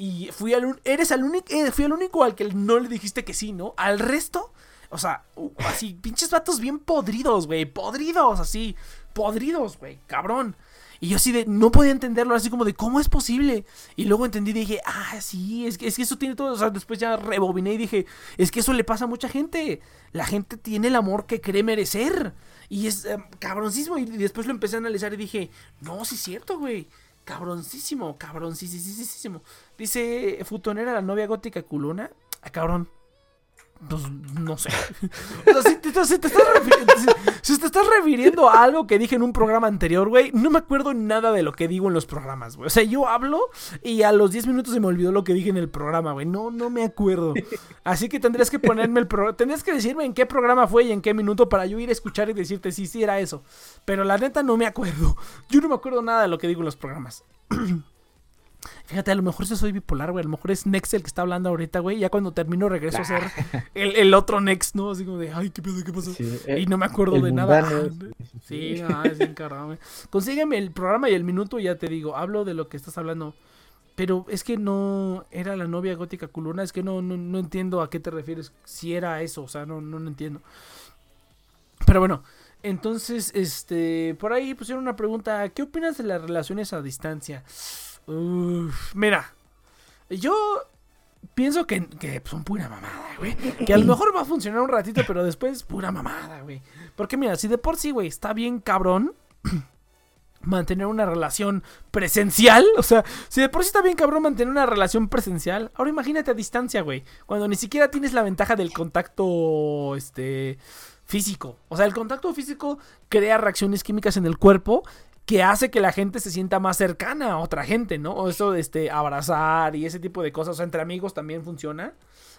Y fui al eres el único, eh, fui el único al que no le dijiste que sí, ¿no? Al resto, o sea, así, pinches vatos bien podridos, güey, podridos, así, podridos, güey, cabrón. Y yo así de, no podía entenderlo, así como de, ¿cómo es posible? Y luego entendí y dije, ah, sí, es que, es que eso tiene todo, o sea, después ya rebobiné y dije, es que eso le pasa a mucha gente. La gente tiene el amor que cree merecer. Y es eh, cabroncísimo. Y después lo empecé a analizar y dije, no, sí es cierto, güey. Cabroncísimo, cabroncísimo. Dice Futonera, la novia gótica culona. Ah, cabrón. Pues no sé. O sea, si, te, estás refiriendo, a algo que dije en un programa anterior, güey, no me acuerdo nada de lo que digo en los programas, güey. O sea, yo hablo y a los 10 minutos se me olvidó lo que dije en el programa, güey. No, no me acuerdo. Así que tendrías que ponerme el programa. Tendrías que decirme en qué programa fue y en qué minuto para yo ir a escuchar y decirte si sí era eso. Pero la neta no me acuerdo. Yo no me acuerdo nada de lo que digo en los programas. Fíjate, a lo mejor yo soy bipolar, güey. A lo mejor es Next el que está hablando ahorita, güey. Ya cuando termino regreso a ser el, el otro Next, ¿no? Así como de, ay, qué pedo, qué pasó. Sí, y eh, no me acuerdo de nada. mundano, sí, Sí, sí. no, es bien caro, güey. Consígueme el programa y el minuto y ya te digo. Hablo de lo que estás hablando. Pero es que no era la novia gótica culona. Es que no, no, no entiendo a qué te refieres. Si era eso, o sea, no, no, no entiendo. Pero bueno, entonces, este, por ahí pusieron una pregunta. ¿Qué opinas de las relaciones a distancia? Uf, mira, yo pienso que, que son pura mamada, güey. Que a lo mejor va a funcionar un ratito, pero después pura mamada, güey. Porque mira, si de por sí, güey, está bien cabrón mantener una relación presencial, o sea, si de por sí está bien cabrón mantener una relación presencial, ahora imagínate a distancia, güey, cuando ni siquiera tienes la ventaja del contacto, este, físico. O sea, el contacto físico crea reacciones químicas en el cuerpo que hace que la gente se sienta más cercana a otra gente, ¿no? O eso de este abrazar y ese tipo de cosas, o sea, entre amigos también funciona.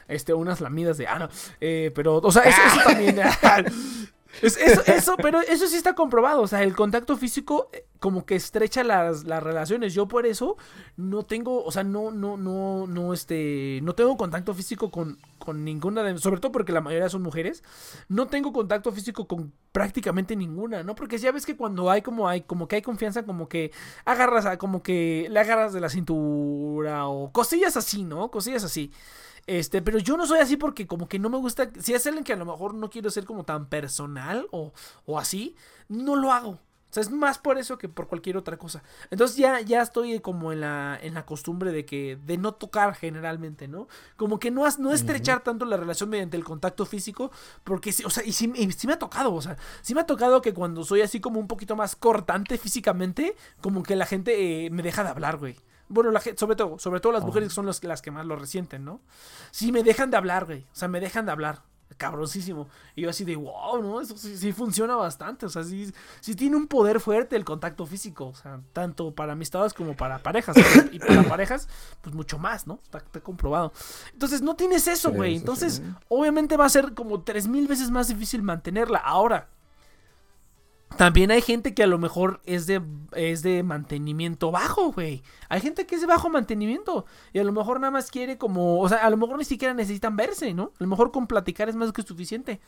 Este, unas lamidas de ah, no. Eh, pero, o sea, eso, eso también. Es- eso, eso, pero eso sí está comprobado. O sea, el contacto físico eh, como que estrecha las, las relaciones. Yo por eso no tengo, o sea, no, no, no, no, este, no tengo contacto físico con, con ninguna de, sobre todo porque la mayoría son mujeres. No tengo contacto físico con prácticamente ninguna, ¿no? Porque ya ves que cuando hay como hay, como que hay confianza, como que agarras, a- como que le agarras de la cintura o cosillas así, ¿no? Cosillas así. Este, pero yo no soy así porque como que no me gusta, si es alguien que a lo mejor no quiero ser como tan personal o, o así, no lo hago. O sea, es más por eso que por cualquier otra cosa. Entonces ya, ya estoy como en la, en la costumbre de que, de no tocar generalmente, ¿no? Como que no, no estrechar tanto la relación mediante el contacto físico, porque, sí, o sea, y sí, y sí me ha tocado, o sea, sí me ha tocado que cuando soy así como un poquito más cortante físicamente, como que la gente eh, me deja de hablar, güey. Bueno, la gente, sobre todo, sobre todo las mujeres que son las, las que más lo resienten, ¿no? Sí, me dejan de hablar, güey. O sea, me dejan de hablar. Cabroncísimo. Y yo así de, wow, ¿no? Eso sí, sí funciona bastante. O sea, sí, sí tiene un poder fuerte el contacto físico. O sea, tanto para amistades como para parejas. Y para parejas, pues mucho más, ¿no? Está, está comprobado. Entonces, no tienes eso, güey. Entonces, obviamente va a ser como tres mil veces más difícil mantenerla. Ahora, también hay gente que a lo mejor es de, es de mantenimiento bajo, güey. Hay gente que es de bajo mantenimiento. Y a lo mejor nada más quiere como... O sea, a lo mejor ni siquiera necesitan verse, ¿no? A lo mejor con platicar es más que suficiente.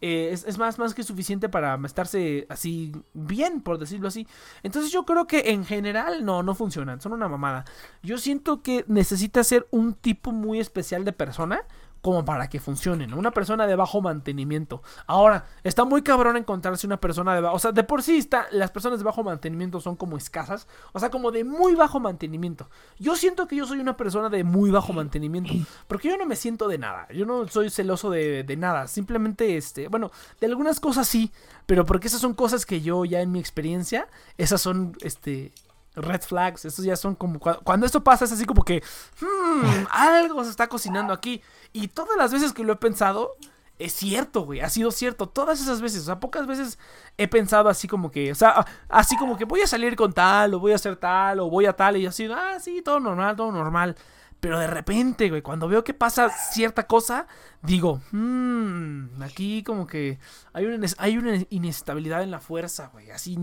Eh, es, es más, más que suficiente para estarse así bien, por decirlo así. Entonces yo creo que en general no, no funcionan. Son una mamada. Yo siento que necesita ser un tipo muy especial de persona como para que funcione, ¿no? Una persona de bajo mantenimiento. Ahora, está muy cabrón encontrarse una persona de bajo... O sea, de por sí está, las personas de bajo mantenimiento son como escasas. O sea, como de muy bajo mantenimiento. Yo siento que yo soy una persona de muy bajo mantenimiento. Porque yo no me siento de nada. Yo no soy celoso de, de nada. Simplemente, este... Bueno, de algunas cosas sí. Pero porque esas son cosas que yo ya en mi experiencia... Esas son, este red flags. Estos ya son como. Cuando, esto pasa, es así como que. "Hmm, algo se está cocinando aquí. Y todas las veces que lo he pensado. Es cierto, güey. Ha sido cierto. Todas esas veces. O sea, pocas veces he pensado así como que. O sea, así como que voy a salir con tal. O voy a hacer tal. O voy a tal. Y así. Ah, sí, todo normal, todo normal. Pero de repente, güey, cuando veo que pasa cierta cosa, digo, mmm, aquí como que hay una, hay una inestabilidad en la fuerza, güey. Así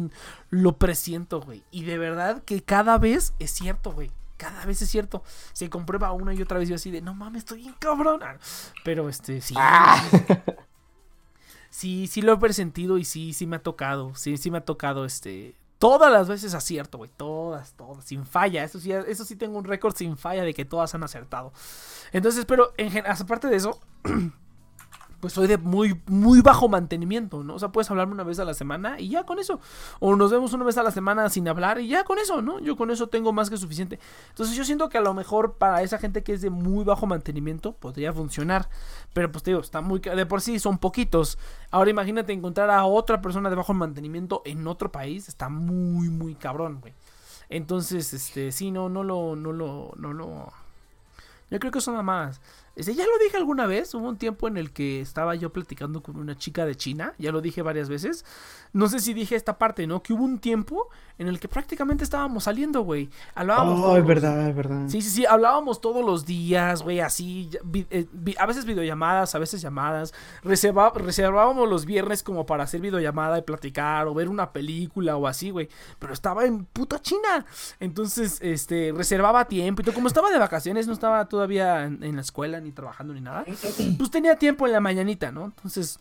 lo presiento, güey. Y de verdad que cada vez es cierto, güey. Cada vez es cierto. Se comprueba una y otra vez yo así de, no mames, estoy bien cabrón. Ah, Pero este, sí. Sí, sí lo he presentido y sí, sí me ha tocado. Sí, sí me ha tocado, este. Todas las veces acierto, güey. Todas, todas. Sin falla. Eso sí, eso sí tengo un récord sin falla de que todas han acertado. Entonces, pero en aparte de eso, pues soy de muy, muy bajo mantenimiento, ¿no? O sea, puedes hablarme una vez a la semana y ya con eso. O nos vemos una vez a la semana sin hablar y ya con eso, ¿no? Yo con eso tengo más que suficiente. Entonces yo siento que a lo mejor para esa gente que es de muy bajo mantenimiento podría funcionar. Pero pues te digo, está muy... De por sí son poquitos. Ahora imagínate encontrar a otra persona de bajo mantenimiento en otro país. Está muy, muy cabrón, güey. Entonces, este, sí, no, no lo, no lo, no lo... Yo creo que son mamadas. Este, ya lo dije alguna vez, hubo un tiempo en el que estaba yo platicando con una chica de China, ya lo dije varias veces. No sé si dije esta parte, ¿no? Que hubo un tiempo en el que prácticamente estábamos saliendo, güey. Hablábamos Oh, es verdad, es verdad. Sí, sí, sí, hablábamos todos los días, güey, así, vi- eh, vi- a veces videollamadas, a veces llamadas, Reserva- reservábamos los viernes como para hacer videollamada y platicar o ver una película o así, güey, pero estaba en puta China, entonces, este, reservaba tiempo y todo, como estaba de vacaciones, no estaba todavía en, en la escuela ni trabajando ni nada, pues tenía tiempo en la mañanita, ¿no? Entonces...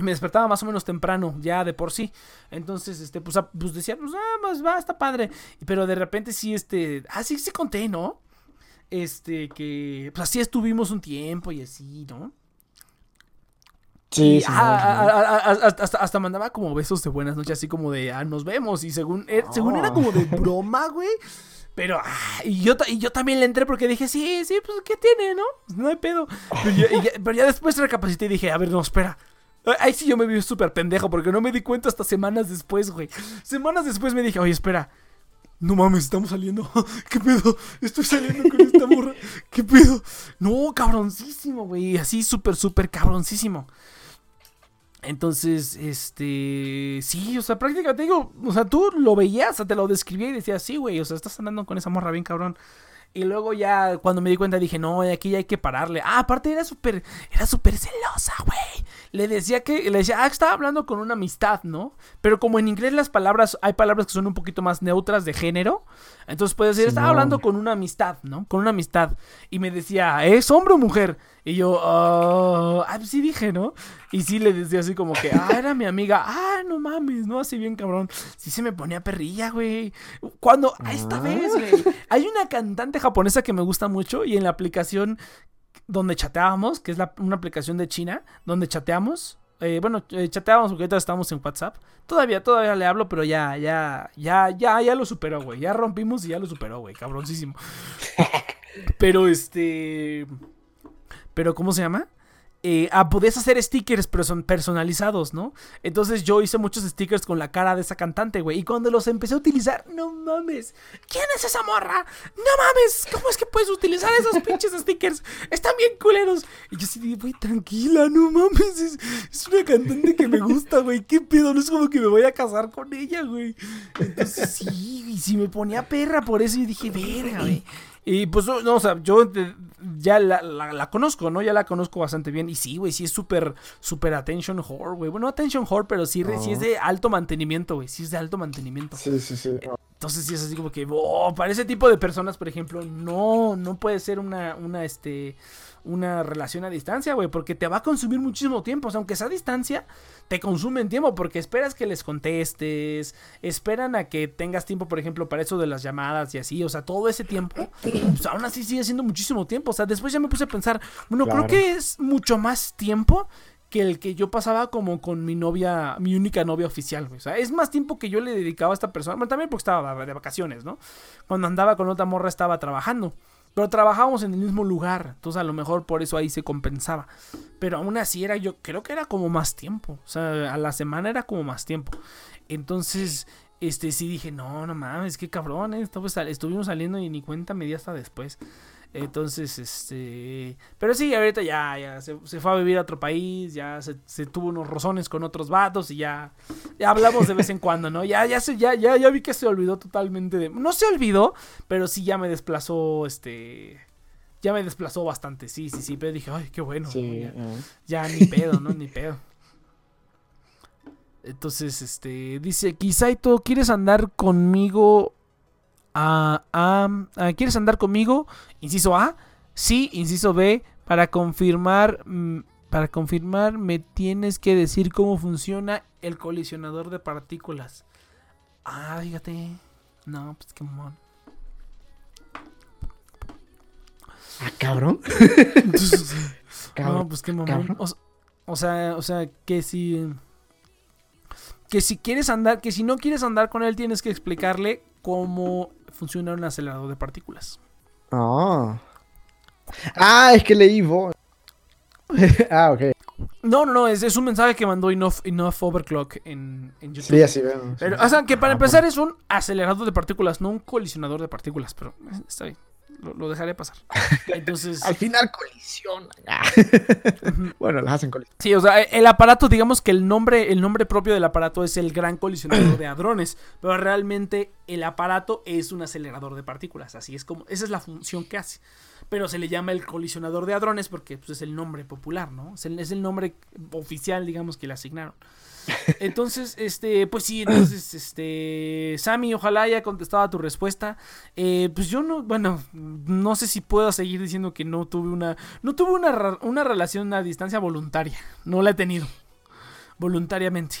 Me despertaba más o menos temprano, ya de por sí. Entonces, este, pues, pues decía, pues, ah, pues va, está padre. Pero de repente sí, este, ah, sí, sí conté, ¿no? Este, que, pues así estuvimos un tiempo y así, ¿no? Sí, hasta- hasta mandaba como besos de buenas noches, así como de, ah, nos vemos. Y según, eh, según era Oh. como de broma, güey. Pero, ah, y yo, y yo también le entré porque dije, sí, sí, pues, ¿qué tiene, no? No hay pedo. Pero ya, pero ya después recapacité y dije, a ver, no, espera. Ah, Ahí sí yo me vi súper pendejo porque no me di cuenta hasta semanas después, güey. Semanas después me dije, oye, espera. No mames, estamos saliendo. ¿Qué pedo? Estoy saliendo con esta morra. ¿Qué pedo? No, cabroncísimo, güey. Así súper, súper cabroncísimo. Entonces, este. Sí, o sea, prácticamente digo. O sea, tú lo veías, o sea, te lo describía y decías, sí, güey. O sea, estás andando con esa morra bien cabrón. Y luego ya, cuando me di cuenta, dije, no, aquí ya hay que pararle. Ah, aparte era súper, era súper celosa, güey. Le decía que, le decía, ah, estaba hablando con una amistad, ¿no? Pero como en inglés las palabras, hay palabras que son un poquito más neutras de género. Entonces puedes decir, estaba hablando con una amistad, ¿no? Con una amistad. Y me decía, ¿es hombre o mujer? Y yo, ah, ah, pues sí dije, ¿no? Y sí le decía así como que, ah, era mi amiga. Ah, no mames, no, así bien cabrón. Sí se me ponía perrilla, güey. Cuando, a esta Ah. vez, güey. Hay una cantante japonesa que me gusta mucho y en la aplicación donde chateábamos, que es la- una aplicación de China, donde chateamos. eh, bueno, eh, chateábamos porque ahorita estamos en WhatsApp. Todavía, todavía le hablo, pero ya, ya, ya, ya, ya lo superó, güey. Ya rompimos y ya lo superó, güey. Cabroncísimo. Pero este. Pero, ¿cómo se llama? Eh, ah, podías hacer stickers pero son personalizados, ¿no? Entonces yo hice muchos stickers con la cara de esa cantante, güey. Y cuando los empecé a utilizar, no mames. ¿Quién es esa morra? No mames. ¿Cómo es que puedes utilizar esos pinches stickers? Están bien culeros. Y yo sí, güey, tranquila, no mames. Es, es una cantante que me gusta, güey. ¿Qué pedo? No es como que me voy a casar con ella, güey. Entonces sí, y si me ponía perra por eso, yo dije, verga, güey. Y pues, no, o sea, yo ya la, la- la conozco, ¿no? Ya la conozco bastante bien. Y sí, güey, sí es súper, súper attention whore, güey. Bueno, attention whore, pero sí, sí es de alto mantenimiento, güey. Sí es de alto mantenimiento. Sí, sí, sí. Entonces sí es así como que, oh, para ese tipo de personas, por ejemplo, no, no puede ser una, una, este, una relación a distancia, güey, porque te va a consumir muchísimo tiempo. O sea, aunque sea a distancia, te consumen tiempo porque esperas que les contestes, esperan a que tengas tiempo, por ejemplo, para eso de las llamadas y así. O sea, todo ese tiempo, pues aún así sigue siendo muchísimo tiempo. O sea, después ya me puse a pensar, bueno, creo que es mucho más tiempo que el que yo pasaba como con mi novia, mi única novia oficial, güey. O sea, es más tiempo que yo le dedicaba a esta persona. Bueno, también porque estaba de vacaciones, ¿no? Cuando andaba con otra morra estaba trabajando. Pero trabajábamos en el mismo lugar. Entonces a lo mejor por eso ahí se compensaba. Pero aún así era, yo creo que era como más tiempo. O sea, a la semana era como más tiempo. Entonces, este sí dije, no, no mames, qué cabrón, eh, estuvimos saliendo y ni cuenta me di hasta después. Entonces, este. Pero sí, ahorita ya, ya se, se fue a vivir a otro país, ya se, se tuvo unos rozones con otros vatos y ya, ya hablamos de vez en cuando, ¿no? Ya, ya, se, ya, ya, ya vi que se olvidó totalmente de. No se olvidó, pero sí ya me desplazó, este. Ya me desplazó bastante, sí, sí, sí. Pero dije, ay, qué bueno. Sí, ya, eh. ya ni pedo, ¿no? Ni pedo. Entonces, este, dice, Kisaito, ¿quieres andar conmigo? A, a, a- ¿Quieres andar conmigo? Inciso A. Sí, inciso B. Para confirmar, mm, para confirmar, me tienes que decir cómo funciona el colisionador de partículas. Ah, fíjate. No, pues qué mon. Ah, cabrón. No, pues qué mamón. o sea, o sea, que si. Que si quieres andar, que si no quieres andar con él, tienes que explicarle cómo funciona un acelerador de partículas. Ah. Ah, es que leí vos. ah, ok. No, no, no, es, es un mensaje que mandó Enough, Enough Overclock en, en YouTube. Sí, así veo. Pero, sí. o sea, que para Ah, empezar es un acelerador de partículas, no un colisionador de partículas, pero eh, está bien. Lo, lo dejaré pasar. Entonces. Al final colisionan. Bueno, las hacen colisionar. Sí, o sea, el aparato, digamos que el nombre, el nombre propio del aparato es el gran colisionador de hadrones, pero realmente el aparato es un acelerador de partículas, así es como, esa es la función que hace. Pero se le llama el colisionador de hadrones porque pues, es el nombre popular, ¿no? Es el, es el nombre oficial, digamos, que le asignaron. Entonces, este, pues sí, entonces, este, Sammy, ojalá haya contestado a tu respuesta. Eh, pues yo no, bueno, no sé si puedo seguir diciendo que no tuve una, no tuve una, una relación a distancia voluntaria, no la he tenido, voluntariamente.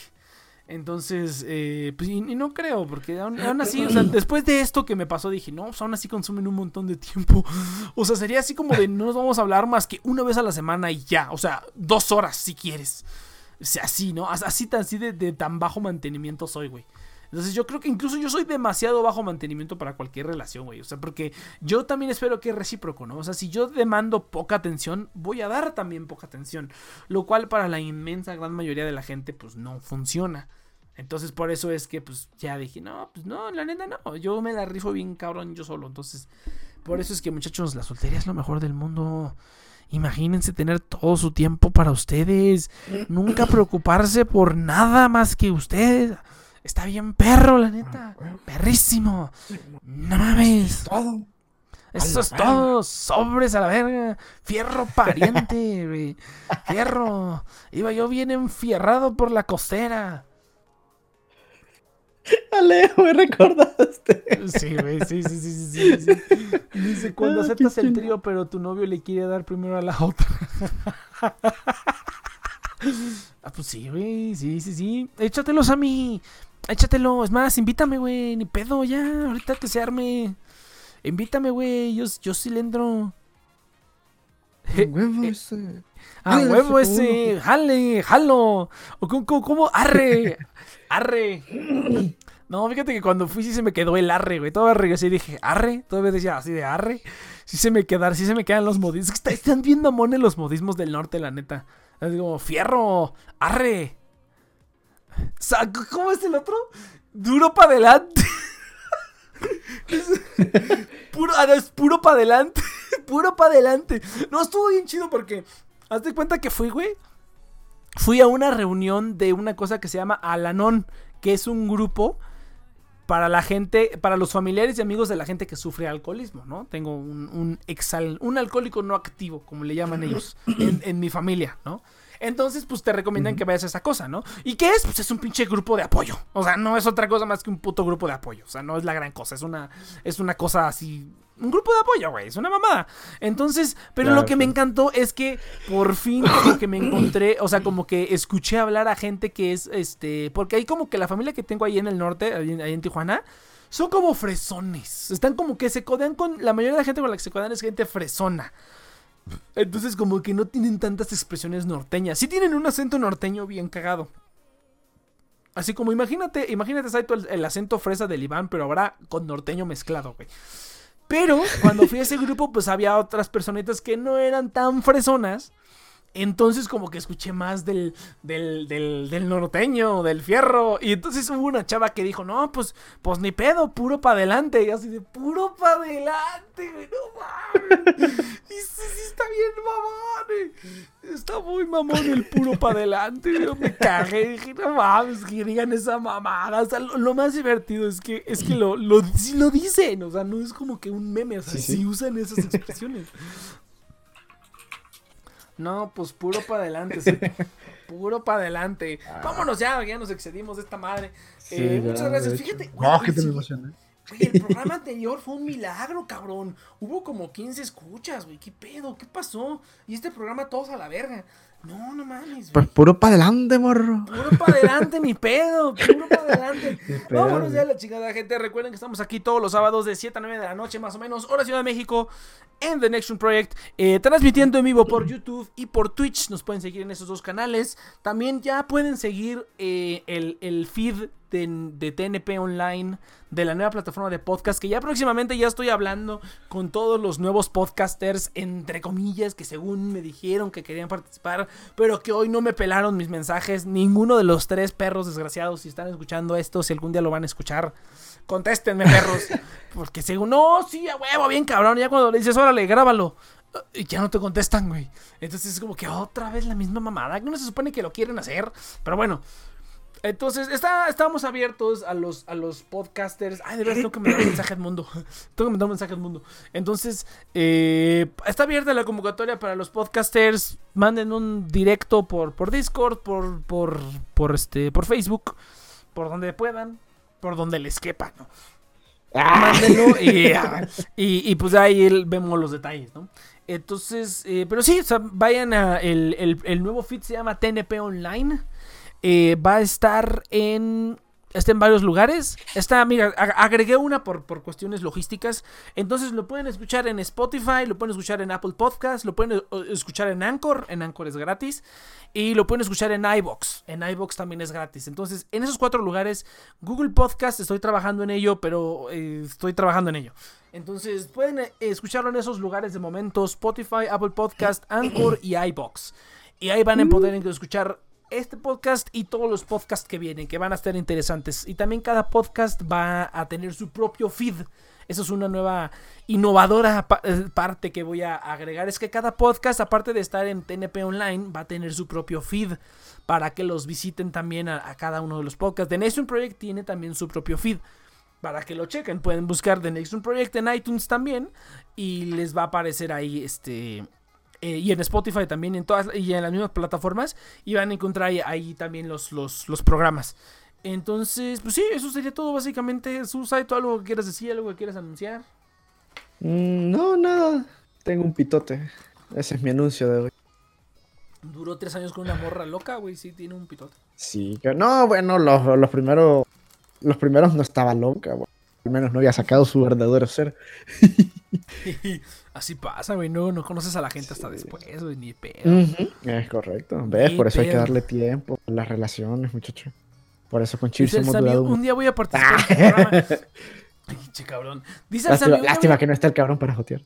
Entonces, eh, pues, y, y no creo, porque aún, aún así, o sea, después de esto que me pasó, dije, no, pues aún así consumen un montón de tiempo. O sea, sería así como de no nos vamos a hablar más que una vez a la semana y ya. O sea, dos horas si quieres. Así, ¿no? As- Así, tan- así de, de tan bajo mantenimiento soy, güey. Entonces yo creo que incluso yo soy demasiado bajo mantenimiento para cualquier relación, güey. O sea, porque yo también espero que es recíproco, ¿no? O sea, si yo demando poca atención, voy a dar también poca atención. Lo cual para la inmensa gran mayoría de la gente, pues no funciona. Entonces por eso es que, pues ya dije, no, pues no, la neta no. Yo me la rifo bien cabrón yo solo. Entonces, por eso es que, muchachos, la soltería es lo mejor del mundo. Imagínense tener todo su tiempo para ustedes. Nunca preocuparse por nada más que ustedes. Está bien perro, la neta. Perrísimo. No mames. Todo. Eso es todo. Sobres a la verga. Fierro pariente, güey. Fierro. Iba yo bien enfierrado por la costera. Alejo, me recordaste. Sí, güey, sí, sí, sí, sí, sí. Dice, cuando Ah, aceptas el trío, pero tu novio le quiere dar primero a la otra. ah, pues sí, güey, sí, sí, sí. Échatelos a mí. Échatelo. Es más, invítame, güey. Ni pedo, ya. Ahorita que se arme. Invítame, güey. Yo, yo sí le entro. Huevo ese. Ah, Jale, huevo ese. Jale, jalo. O cómo, cómo, cómo? Arre. Arre. No, fíjate que cuando fui sí se me quedó el arre, güey. Todavía regresé y dije, arre. Todavía decía así de arre. Sí se me quedaron, sí se me quedan los modismos. Es que está- están bien mamones los modismos del norte, la neta. Es como, fierro, arre. ¿Cómo es el otro? Duro para adelante. Puro, ah, es puro para adelante. puro para adelante. No, estuvo bien chido porque. Hazte cuenta que fui, güey. Fui a una reunión de una cosa que se llama Alanon, que es un grupo para la gente, para los familiares y amigos de la gente que sufre alcoholismo, ¿no? Tengo un, un, exal- un alcohólico no activo, como le llaman ellos, en, en mi familia, ¿no? Entonces, pues te recomiendan que vayas a esa cosa, ¿no? ¿Y qué es? Pues es un pinche grupo de apoyo. O sea, no es otra cosa más que un puto grupo de apoyo. O sea, no es la gran cosa. Es una, es una cosa así. Un grupo de apoyo, güey. Es una mamada. Entonces, pero Claro, lo que me encantó es que por fin como que me encontré, o sea, como que escuché hablar a gente que es, este, porque hay como que la familia que tengo ahí en el norte, ahí en, ahí en Tijuana, son como fresones. Están como que se codean con, la mayoría de la gente con la que se codean es gente fresona. Entonces como que no tienen tantas expresiones norteñas. Sí tienen un acento norteño bien cagado. Así como imagínate, imagínate Saito, el, el acento fresa del Iván, pero ahora con norteño mezclado, güey. Pero cuando fui a ese grupo, pues había otras personitas que no eran tan fresonas. Entonces como que escuché más del, del, del, del norteño, del fierro. Y entonces hubo una chava que dijo, no, pues, pues ni pedo, puro pa' adelante. Y así de, puro pa' adelante, güey, no mames. Y sí, sí está bien mamón. eh. Está muy mamón el puro pa' adelante. Yo me cagué, dije, no mames, que digan esa mamada. O sea, lo, lo más divertido es que, es que lo, lo, sí lo dicen. O sea, no es como que un meme, o sea, Sí, sí, sí. usan esas expresiones. No, pues puro para adelante, sí. Puro para adelante. Vámonos ya, ya nos excedimos de esta madre. Sí, Eh, ya, muchas gracias. Fíjate, güey, No, que te sí, me emocioné. güey, el programa anterior fue un milagro, cabrón. Hubo como 15 escuchas, güey. ¿Qué pedo? ¿Qué pasó? Y este programa todos a la verga. No, no mames. Pues puro para adelante, morro. Puro para adelante, ni pedo. Puro para adelante. Vámonos ya a la chingada, gente. Recuerden que estamos aquí todos los sábados de 7 a 9 de la noche, más o menos, hora Ciudad de México, en The Next Project. eh, transmitiendo en vivo por YouTube y por Twitch. Nos pueden seguir en esos dos canales. También ya pueden seguir eh, el, el feed de, de TNP Online, de la nueva plataforma de podcast, que ya próximamente ya estoy hablando con todos los nuevos podcasters, entre comillas, que según me dijeron que querían participar, pero que hoy no me pelaron mis mensajes. Ninguno de los tres perros desgraciados, si están escuchando esto, si algún día lo van a escuchar, contéstenme, perros. Porque según, no, sí, a huevo, bien cabrón. Ya cuando le dices, órale, grábalo. Y ya no te contestan, güey. Entonces es como que otra vez la misma mamada. Que no se supone que lo quieren hacer. Pero bueno. Entonces, está, estamos abiertos a los, a los podcasters. Ay, de verdad, tengo que mandar un mensaje al mundo. tengo que mandar un mensaje al mundo. Entonces, eh, está abierta la convocatoria para los podcasters. Manden un directo por, por Discord, por, por, por, este, por Facebook, por donde puedan, por donde les quepa, ¿no? Mándenlo y, y, y, pues ahí vemos los detalles, ¿no? Entonces, eh, pero sí, o sea, vayan a el, el- el nuevo feed se llama TNP Online. Eh, va a estar en. Está en varios lugares. Está, mira, ag- agregué una por, por cuestiones logísticas. Entonces lo pueden escuchar en Spotify, lo pueden escuchar en Apple Podcast, lo pueden escuchar en Anchor. En Anchor es gratis. Y lo pueden escuchar en iBox. En iBox también es gratis. Entonces, en esos cuatro lugares, Google Podcast, estoy trabajando en ello, pero eh, estoy trabajando en ello. Entonces, pueden eh, escucharlo en esos lugares de momento: Spotify, Apple Podcast, Anchor y iBox. Y ahí van a poder escuchar este podcast y todos los podcasts que vienen, que van a estar interesantes. Y también cada podcast va a tener su propio feed. Eso es una nueva innovadora eh, parte que voy a agregar. Es que cada podcast, aparte de estar en TNP Online, va a tener su propio feed para que los visiten también a, cada uno de los podcasts. The Nation Project tiene también su propio feed. Para que lo chequen, pueden buscar The Next Project en iTunes también. Y les va a aparecer ahí este. Eh, y en Spotify también, en todas, y en las mismas plataformas. Y van a encontrar ahí, ahí también los, los, los programas. Entonces, pues sí, eso sería todo básicamente. Su site, algo que quieras decir, algo que quieras anunciar. Mm, no, nada. Tengo un pitote. Ese es mi anuncio de hoy. Duró tres años con una morra loca, güey. Sí, tiene un pitote. Sí, que no, bueno, los, los primeros. Los primeros no estaba loca, güey. Al menos no había sacado su verdadero ser. Así pasa, güey. No, no conoces a la gente hasta después, güey. Ni pedo. Es correcto. ¿Ves? Ni Por eso hay que darle tiempo a las relaciones, muchachos. Por eso con Chips el hemos durado un- día voy a participar en tu programa. Ay, che cabrón. Dice el Sammy, Lástima, lástima que no está el cabrón para jotear.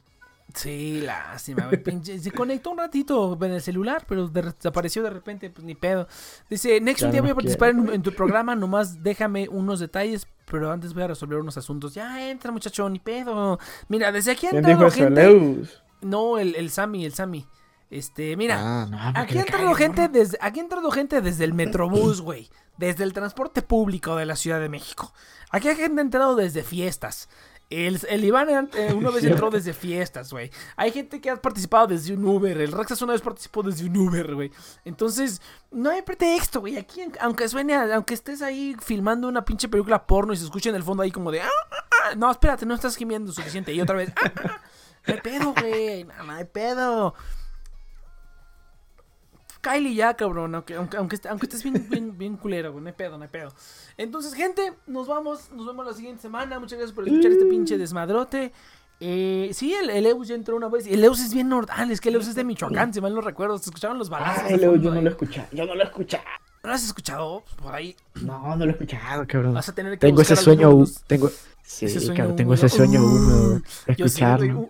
Sí, lástima, pinche- Se conectó un ratito en el celular, pero de- desapareció de repente, pues ni pedo. Dice, Next, un día voy a participar en, tu programa, nomás déjame unos detalles, pero antes voy a resolver unos asuntos. Ya entra, muchacho, ni pedo. Mira, desde aquí ha ¿Quién dijo entrado gente. No, el, el Sammy, el Sammy. Este, mira, Ah, no, porque aquí ha entrado gente desde, aquí ha entrado gente desde el Metrobús, güey. Desde el transporte público de la Ciudad de México. Aquí hay gente entrado desde fiestas. El, el Iván eh, una vez entró desde fiestas, güey. Hay gente que ha participado desde un Uber. El Rexas una vez participó desde un Uber, güey. Entonces, no hay pretexto, güey. Aquí, aunque suene, a- aunque estés ahí filmando una pinche película porno y se escuche en el fondo ahí como de. "Ah, ah, ah". No, espérate, no estás gimiendo suficiente. Y otra vez. No hay pedo, güey. No, no hay pedo. Kylie ya, cabrón, aunque, aunque, aunque, est- aunque estés bien, bien, bien culero, güey, no hay pedo, no hay pedo. Entonces, gente, nos vamos, nos vemos la siguiente semana. Muchas gracias por escuchar este pinche desmadrote. Eh, sí, el, el Eus ya entró una vez. El Eus es bien nordal, es que el Eus es de Michoacán, si mal no recuerdo. Se escucharon los balazos. De Leo, fondo yo no lo he escuchado. Yo no lo he escuchado. ¿No lo has escuchado? Por ahí No, no lo he escuchado, cabrón. vas a tener que Tengo ese sueño. Tengo. Sí, ese sueño cabrón, tengo ese sueño húmedo. Uh, sí,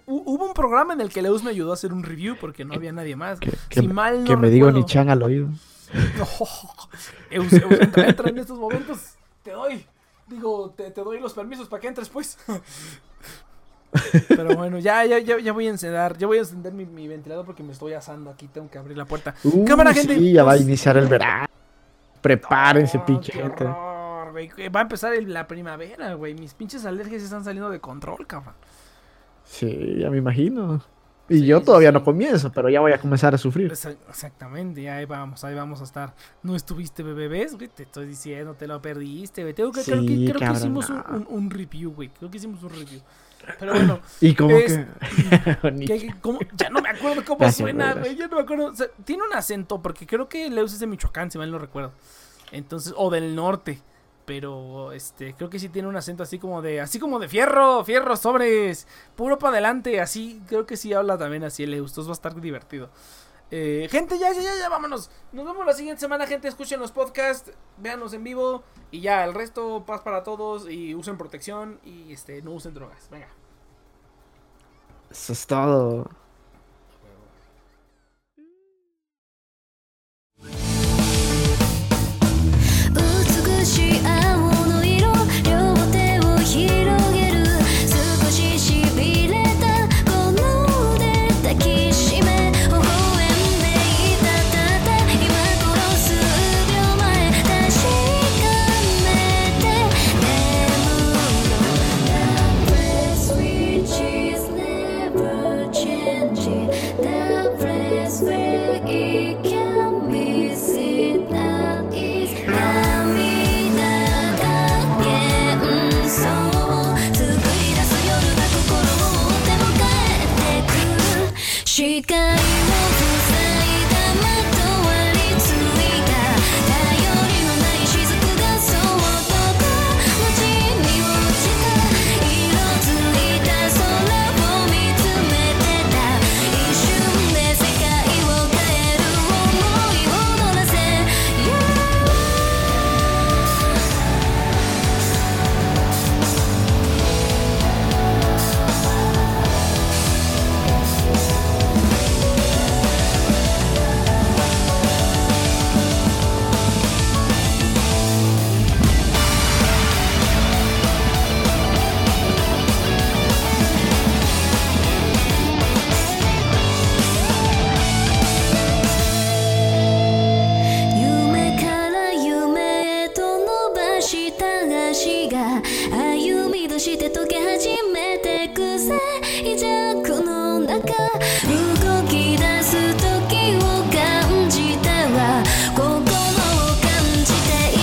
hubo un programa en el que el Eus me ayudó a hacer un review porque no había nadie más. Que, que- si mal no que me digo ni chan al oído. Eus, Eus, entra, entra en estos momentos. Te doy. Digo, te, te doy los permisos para que entres, pues. Pero bueno, ya, ya, ya, ya voy a encender, ya voy a encender mi, mi ventilador porque me estoy asando aquí, tengo que abrir la puerta. Uh, Cámara, gente. Sí, ya va a iniciar el verano. Prepárense, Oh, pinche gente. Güey. Va a empezar el- la primavera, güey. Mis pinches alergias están saliendo de control, cabrón. Sí, ya me imagino. Y Sí, yo todavía sí. no comienzo, pero ya voy a comenzar a sufrir. Exa- Exactamente, ahí vamos, ahí vamos a estar. No estuviste bebés, güey, te estoy diciendo, te lo perdiste, güey. Tengo que, creo que, hicimos un, no. un- un review, güey. Creo que hicimos un review. Pero bueno, Y como Es- que. Ni- ¿qué- qué- cómo? ya no me acuerdo cómo Gracias, suena, güey, güey. Ya no me acuerdo. O sea, tiene un acento, porque creo que Leus es de Michoacán, si mal no recuerdo. Entonces, o del norte. Pero este, creo que sí tiene un acento así como de. Así como de fierro, fierro, sobres. Puro para adelante. Así, creo que sí habla también así el Leus. Entonces va a estar divertido. Eh, gente, ya, ya, ya, ya, vámonos. Nos vemos la siguiente semana, gente. Escuchen los podcasts, véanos en vivo. Y ya, el resto, paz para todos. Y usen protección. Y este, no usen drogas. Venga. Eso es todo.